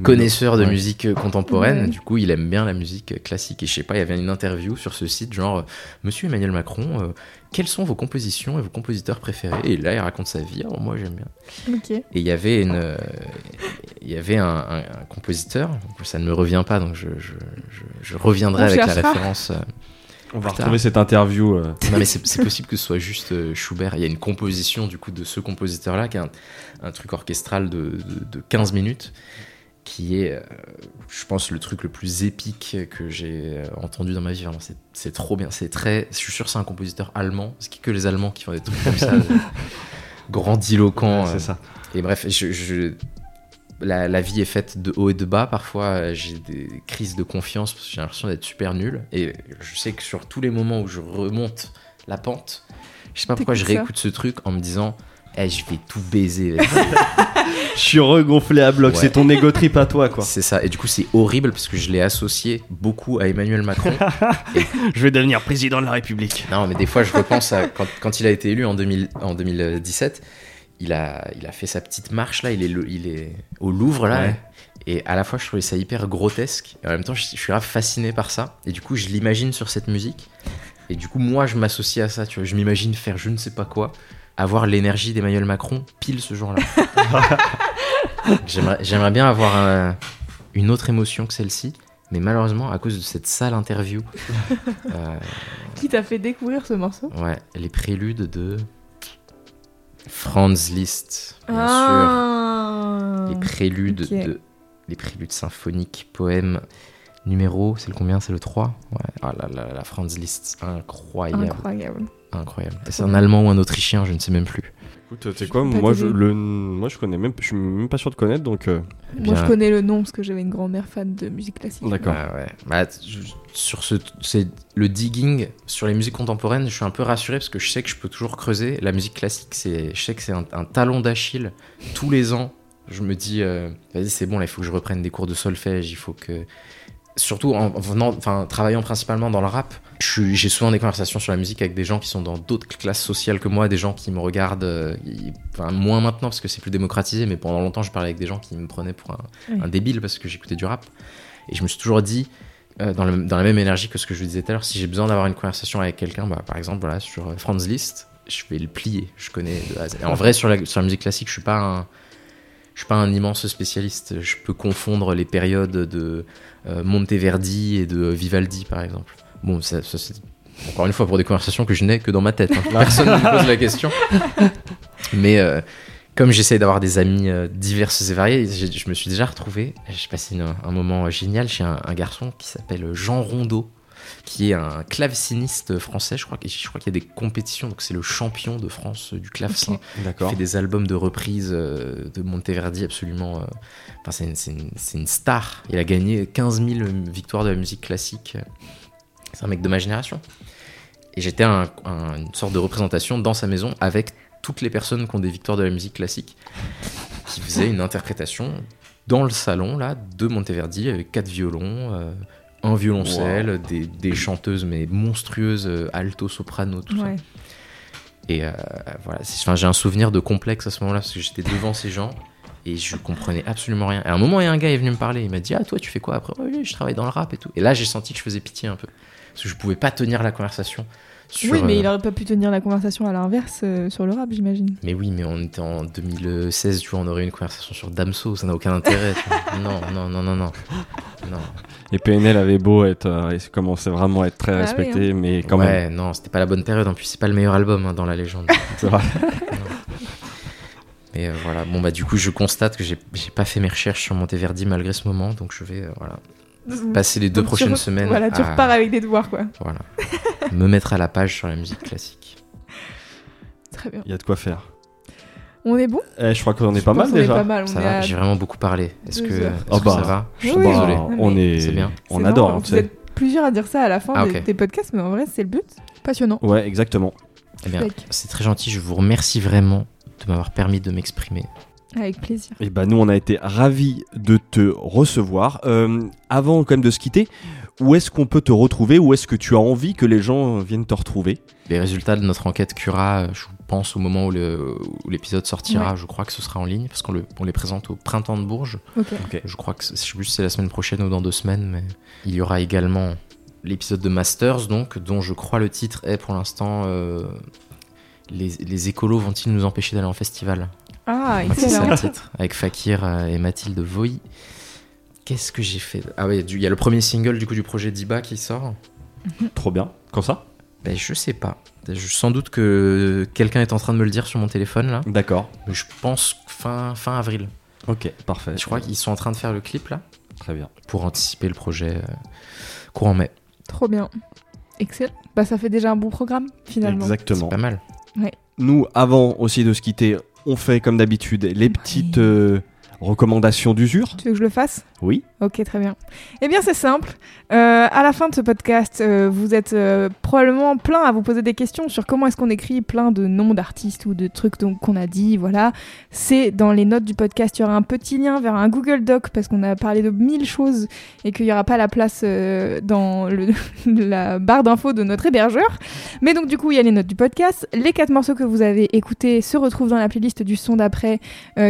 connaisseur de Ouais. musique euh, contemporaine. Ouais. Du coup, il aime bien la musique euh, classique. Et je sais pas, il y avait une interview sur ce site, genre, Monsieur Emmanuel Macron, euh, quelles sont vos compositions et vos compositeurs préférés? Et là, il raconte sa vie. Alors, moi, j'aime bien. Et il y avait une, euh, il y avait un, un- un compositeur. Ça ne me revient pas, donc je, je, je- je reviendrai On avec la référence. euh. On va retrouver cette interview. euh, Non, mais c'est possible que ce soit juste euh, Schubert. Il y a une composition du coup de ce compositeur-là, qui est un, un truc orchestral de, de- de 15 minutes, qui est, euh, je pense, le truc le plus épique que j'ai entendu dans ma vie. Vraiment, c'est- trop bien. C'est très. Je suis sûr, que c'est un compositeur allemand. C'est que les Allemands qui font des trucs comme ça, (laughs) grandiloquents. c'est ça. et bref, je, je- la, la vie est faite de haut et de bas. Parfois, euh, j'ai des crises de confiance parce que j'ai l'impression d'être super nul. Et je sais que sur tous les moments où je remonte la pente, je sais pas pourquoi je réécoute ce truc en me disant Eh, je vais tout baiser. (laughs) Je suis regonflé à bloc. Ouais. C'est ton ego trip à toi, quoi. c'est ça. Et du coup, c'est horrible parce que je l'ai associé beaucoup à Emmanuel Macron. (laughs) Je vais devenir président de la République. non, mais des fois, je repense à quand, quand il a été élu en, 2000 en 2017. Il a, il a fait sa petite marche là, il est, il est au Louvre là. Ouais. Et à la fois, je trouvais ça hyper grotesque. Et en même temps, je, je suis grave fasciné par ça. Et du coup, je l'imagine sur cette musique. Et du coup, moi, je m'associe à ça. Tu vois, je m'imagine faire je ne sais pas quoi, avoir l'énergie d'Emmanuel Macron pile ce jour-là. (laughs) J'aimerais j'aimerais bien avoir euh, une autre émotion que celle-ci. Mais malheureusement, à cause de cette sale interview, (laughs) euh, Qui t'a fait découvrir ce morceau? Ouais, les préludes de Franz Liszt, bien Ah. sûr. Les préludes de les préludes symphoniques, poèmes numéro, c'est le combien? C'est le 3 Ouais. Ah là là, la Franz Liszt, incroyable, Incroyable. c'est un allemand ou un autrichien, je ne sais même plus. Écoute, tu sais quoi, moi je, le, moi je connais même, je suis même pas sûr de connaître, donc euh, Moi, je connais le nom parce que j'avais une grand-mère fan de musique classique. D'accord. Ouais. Bah, sur ce, c'est le digging sur les musiques contemporaines, je suis un peu rassuré parce que je sais que je peux toujours creuser. La musique classique, c'est, je sais que c'est un, un talon d'Achille. Tous les ans, je me dis, euh, vas-y, c'est bon, là, il faut que je reprenne des cours de solfège. Il faut que, surtout en venant, enfin, travaillant principalement dans le rap, j'ai souvent des conversations sur la musique avec des gens qui sont dans d'autres classes sociales que moi, des gens qui me regardent, euh, enfin, moins maintenant parce que c'est plus démocratisé, mais pendant longtemps, je parlais avec des gens qui me prenaient pour un, Oui. un débile parce que j'écoutais du rap. Et je me suis toujours dit, euh, dans, le- dans la même énergie que ce que je vous disais tout à l'heure, si j'ai besoin d'avoir une conversation avec quelqu'un, bah, par exemple voilà, sur euh, Franz Liszt, je vais le plier. Je connais. de A à Z. Et en vrai, sur la, sur la musique classique, je suis pas un, je suis pas un immense spécialiste. Je peux confondre les périodes de euh, Monteverdi et de Vivaldi, par exemple. Bon, ça, ça, c'est encore une fois pour des conversations que je n'ai que dans ma tête. hein. (laughs) Personne ne me pose la question. Mais euh, comme j'essaie d'avoir des amis euh, diverses et variés, je me suis déjà retrouvé. J'ai passé une- un moment génial chez un, un garçon qui s'appelle Jean Rondeau, qui est un claveciniste français. Je crois, que- je crois qu'il y a des compétitions, donc c'est le champion de France euh, du clavecin. Ok. Il d'accord. fait des albums de reprises euh, de Monteverdi absolument. euh, Enfin, c'est une, star. Il a gagné 15 000 victoires de la musique classique. C'est un mec de ma génération. Et j'étais un- un- une sorte de représentation dans sa maison avec toutes les personnes qui ont des victoires de la musique classique qui faisaient une interprétation dans le salon là de Monteverdi avec quatre violons, euh, un violoncelle, des, des chanteuses mais monstrueuses, euh, alto, soprano, tout ça. Et euh, voilà, enfin, j'ai un souvenir de complexe à ce moment-là parce que j'étais devant ces gens et je comprenais absolument rien. Et à un moment, il y a un gars est venu me parler, il m'a dit Ah, toi, tu fais quoi après? Oui, je travaille dans le rap et tout. Et là, j'ai senti que je faisais pitié un peu parce que je pouvais pas tenir la conversation. Sur, oui, mais euh, il aurait pas pu tenir la conversation à l'inverse euh, sur le rap, j'imagine. mais oui, mais on était en 2016, tu vois, on aurait eu une conversation sur Damso, ça n'a aucun intérêt. tu vois. (laughs) Non, non, non, non, non. Non. Et PNL avait beau être, euh, il commençait vraiment à être très Ah oui, respecté, mais quand même. ouais, non, c'était pas la bonne période. En plus, c'est pas le meilleur album hein, dans la légende. (laughs) C'est vrai. Et euh, voilà, bon bah du coup je constate que j'ai j'ai pas fait mes recherches sur Monteverdi malgré ce moment, donc je vais euh, voilà, passer les deux Donc, tu prochaines re- semaines Voilà, tu à repars avec des devoirs, quoi. voilà, (laughs) me mettre à la page sur la musique classique. Très bien. Il y a de quoi faire. On est bon? Eh, je crois qu'on est pas mal est déjà. pas mal. On Ça est va, à- j'ai vraiment beaucoup parlé. Est-ce que, Oh que bah, ça va? Je suis désolé. Bah, Non, on est, c'est bien. on adore. tu Vous êtes plusieurs à dire ça à la fin Ah, des, ok. des podcasts, mais en vrai, c'est le but. Passionnant. Ouais, exactement. Eh bien, c'est très gentil. Je vous remercie vraiment de m'avoir permis de m'exprimer. Avec plaisir. Et bah nous on a été ravis de te recevoir. Euh, avant quand même de se quitter, où est-ce qu'on peut te retrouver? Où est-ce que tu as envie que les gens viennent te retrouver? Les résultats de notre enquête Cura, je pense au moment où l'épisode sortira, Ouais. je crois que ce sera en ligne parce qu'on le- on les présente au printemps de Bourges. Ok. Je crois que c'est- je sais plus si c'est la semaine prochaine ou dans deux semaines, mais il y aura également l'épisode de Masters, donc dont je crois le titre est pour l'instant euh, les, les écolos vont-ils nous empêcher d'aller en festival? Ah, C'est excellent. le titre, avec Fakir euh, et Mathilde Voy. Qu'est-ce que j'ai fait? Ah oui, il y a le premier single du coup du projet Diba qui sort. Trop bien. Quand ça? Ben, je sais pas. Je, sans doute que quelqu'un est en train de me le dire sur mon téléphone là. D'accord. Mais je pense fin, fin avril. Ok, parfait. Je crois qu'ils sont en train de faire le clip là Très bien. pour anticiper le projet euh, courant mai. Trop bien. Excellent. Bah, ça fait déjà un bon programme, finalement. C'est Exactement. pas mal. Nous, avant aussi de se quitter, on fait comme d'habitude. Les petites. euh, recommandation d'usure. Tu veux que je le fasse? Oui. Ok, très bien. Eh bien, c'est simple. Euh, à la fin de ce podcast, euh, vous êtes euh, probablement plein à vous poser des questions sur comment est-ce qu'on écrit plein de noms d'artistes ou de trucs qu'on a dit. Voilà. C'est dans les notes du podcast. Il y aura un petit lien vers un Google Doc parce qu'on a parlé de mille choses et qu'il n'y aura pas la place dans (laughs) la barre d'infos de notre hébergeur. Mais donc, du coup, il y a les notes du podcast. Les quatre morceaux que vous avez écoutés se retrouvent dans la playlist du son d'après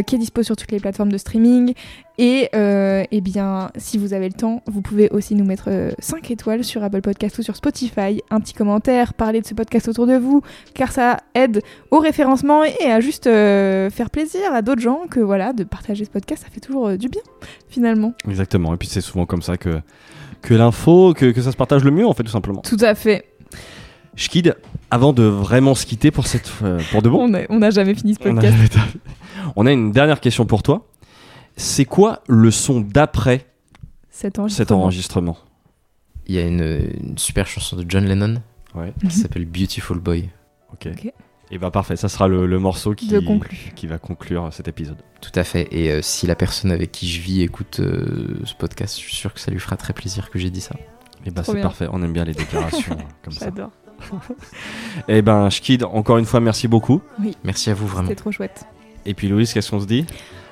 qui est dispo sur toutes les plateformes de streaming. Et euh, eh bien, si vous avez le temps, vous pouvez aussi nous mettre 5 étoiles sur Apple Podcast ou sur Spotify, un petit commentaire, parler de ce podcast autour de vous, car ça aide au référencement et à juste euh, faire plaisir à d'autres gens que voilà, de partager ce podcast, ça fait toujours euh, du bien finalement. Exactement. Et puis c'est souvent comme ça que, que l'info, que, que ça se partage le mieux, en fait, tout simplement. Tout à fait. Schkid, avant de vraiment se quitter pour, cette, euh, pour de bon, On n'a jamais fini ce on a, podcast. on a une dernière question pour toi. C'est quoi le son d'après Cet cet enregistrement. Il y a une, une super chanson de John Lennon Ouais. qui s'appelle Beautiful Boy. Ok. Ok. Et bah parfait, ça sera le, le morceau qui, va conclure cet épisode. Tout à fait. Et euh, si la personne avec qui je vis écoute euh, ce podcast, je suis sûr que ça lui fera très plaisir que j'ai dit ça. Et bah c'est parfait, on aime bien les déclarations (laughs) comme ça. J'adore. (laughs) Et ben Schkid, encore une fois, merci beaucoup. Merci à vous vraiment. C'est trop chouette. Et puis Louise, qu'est-ce qu'on se dit?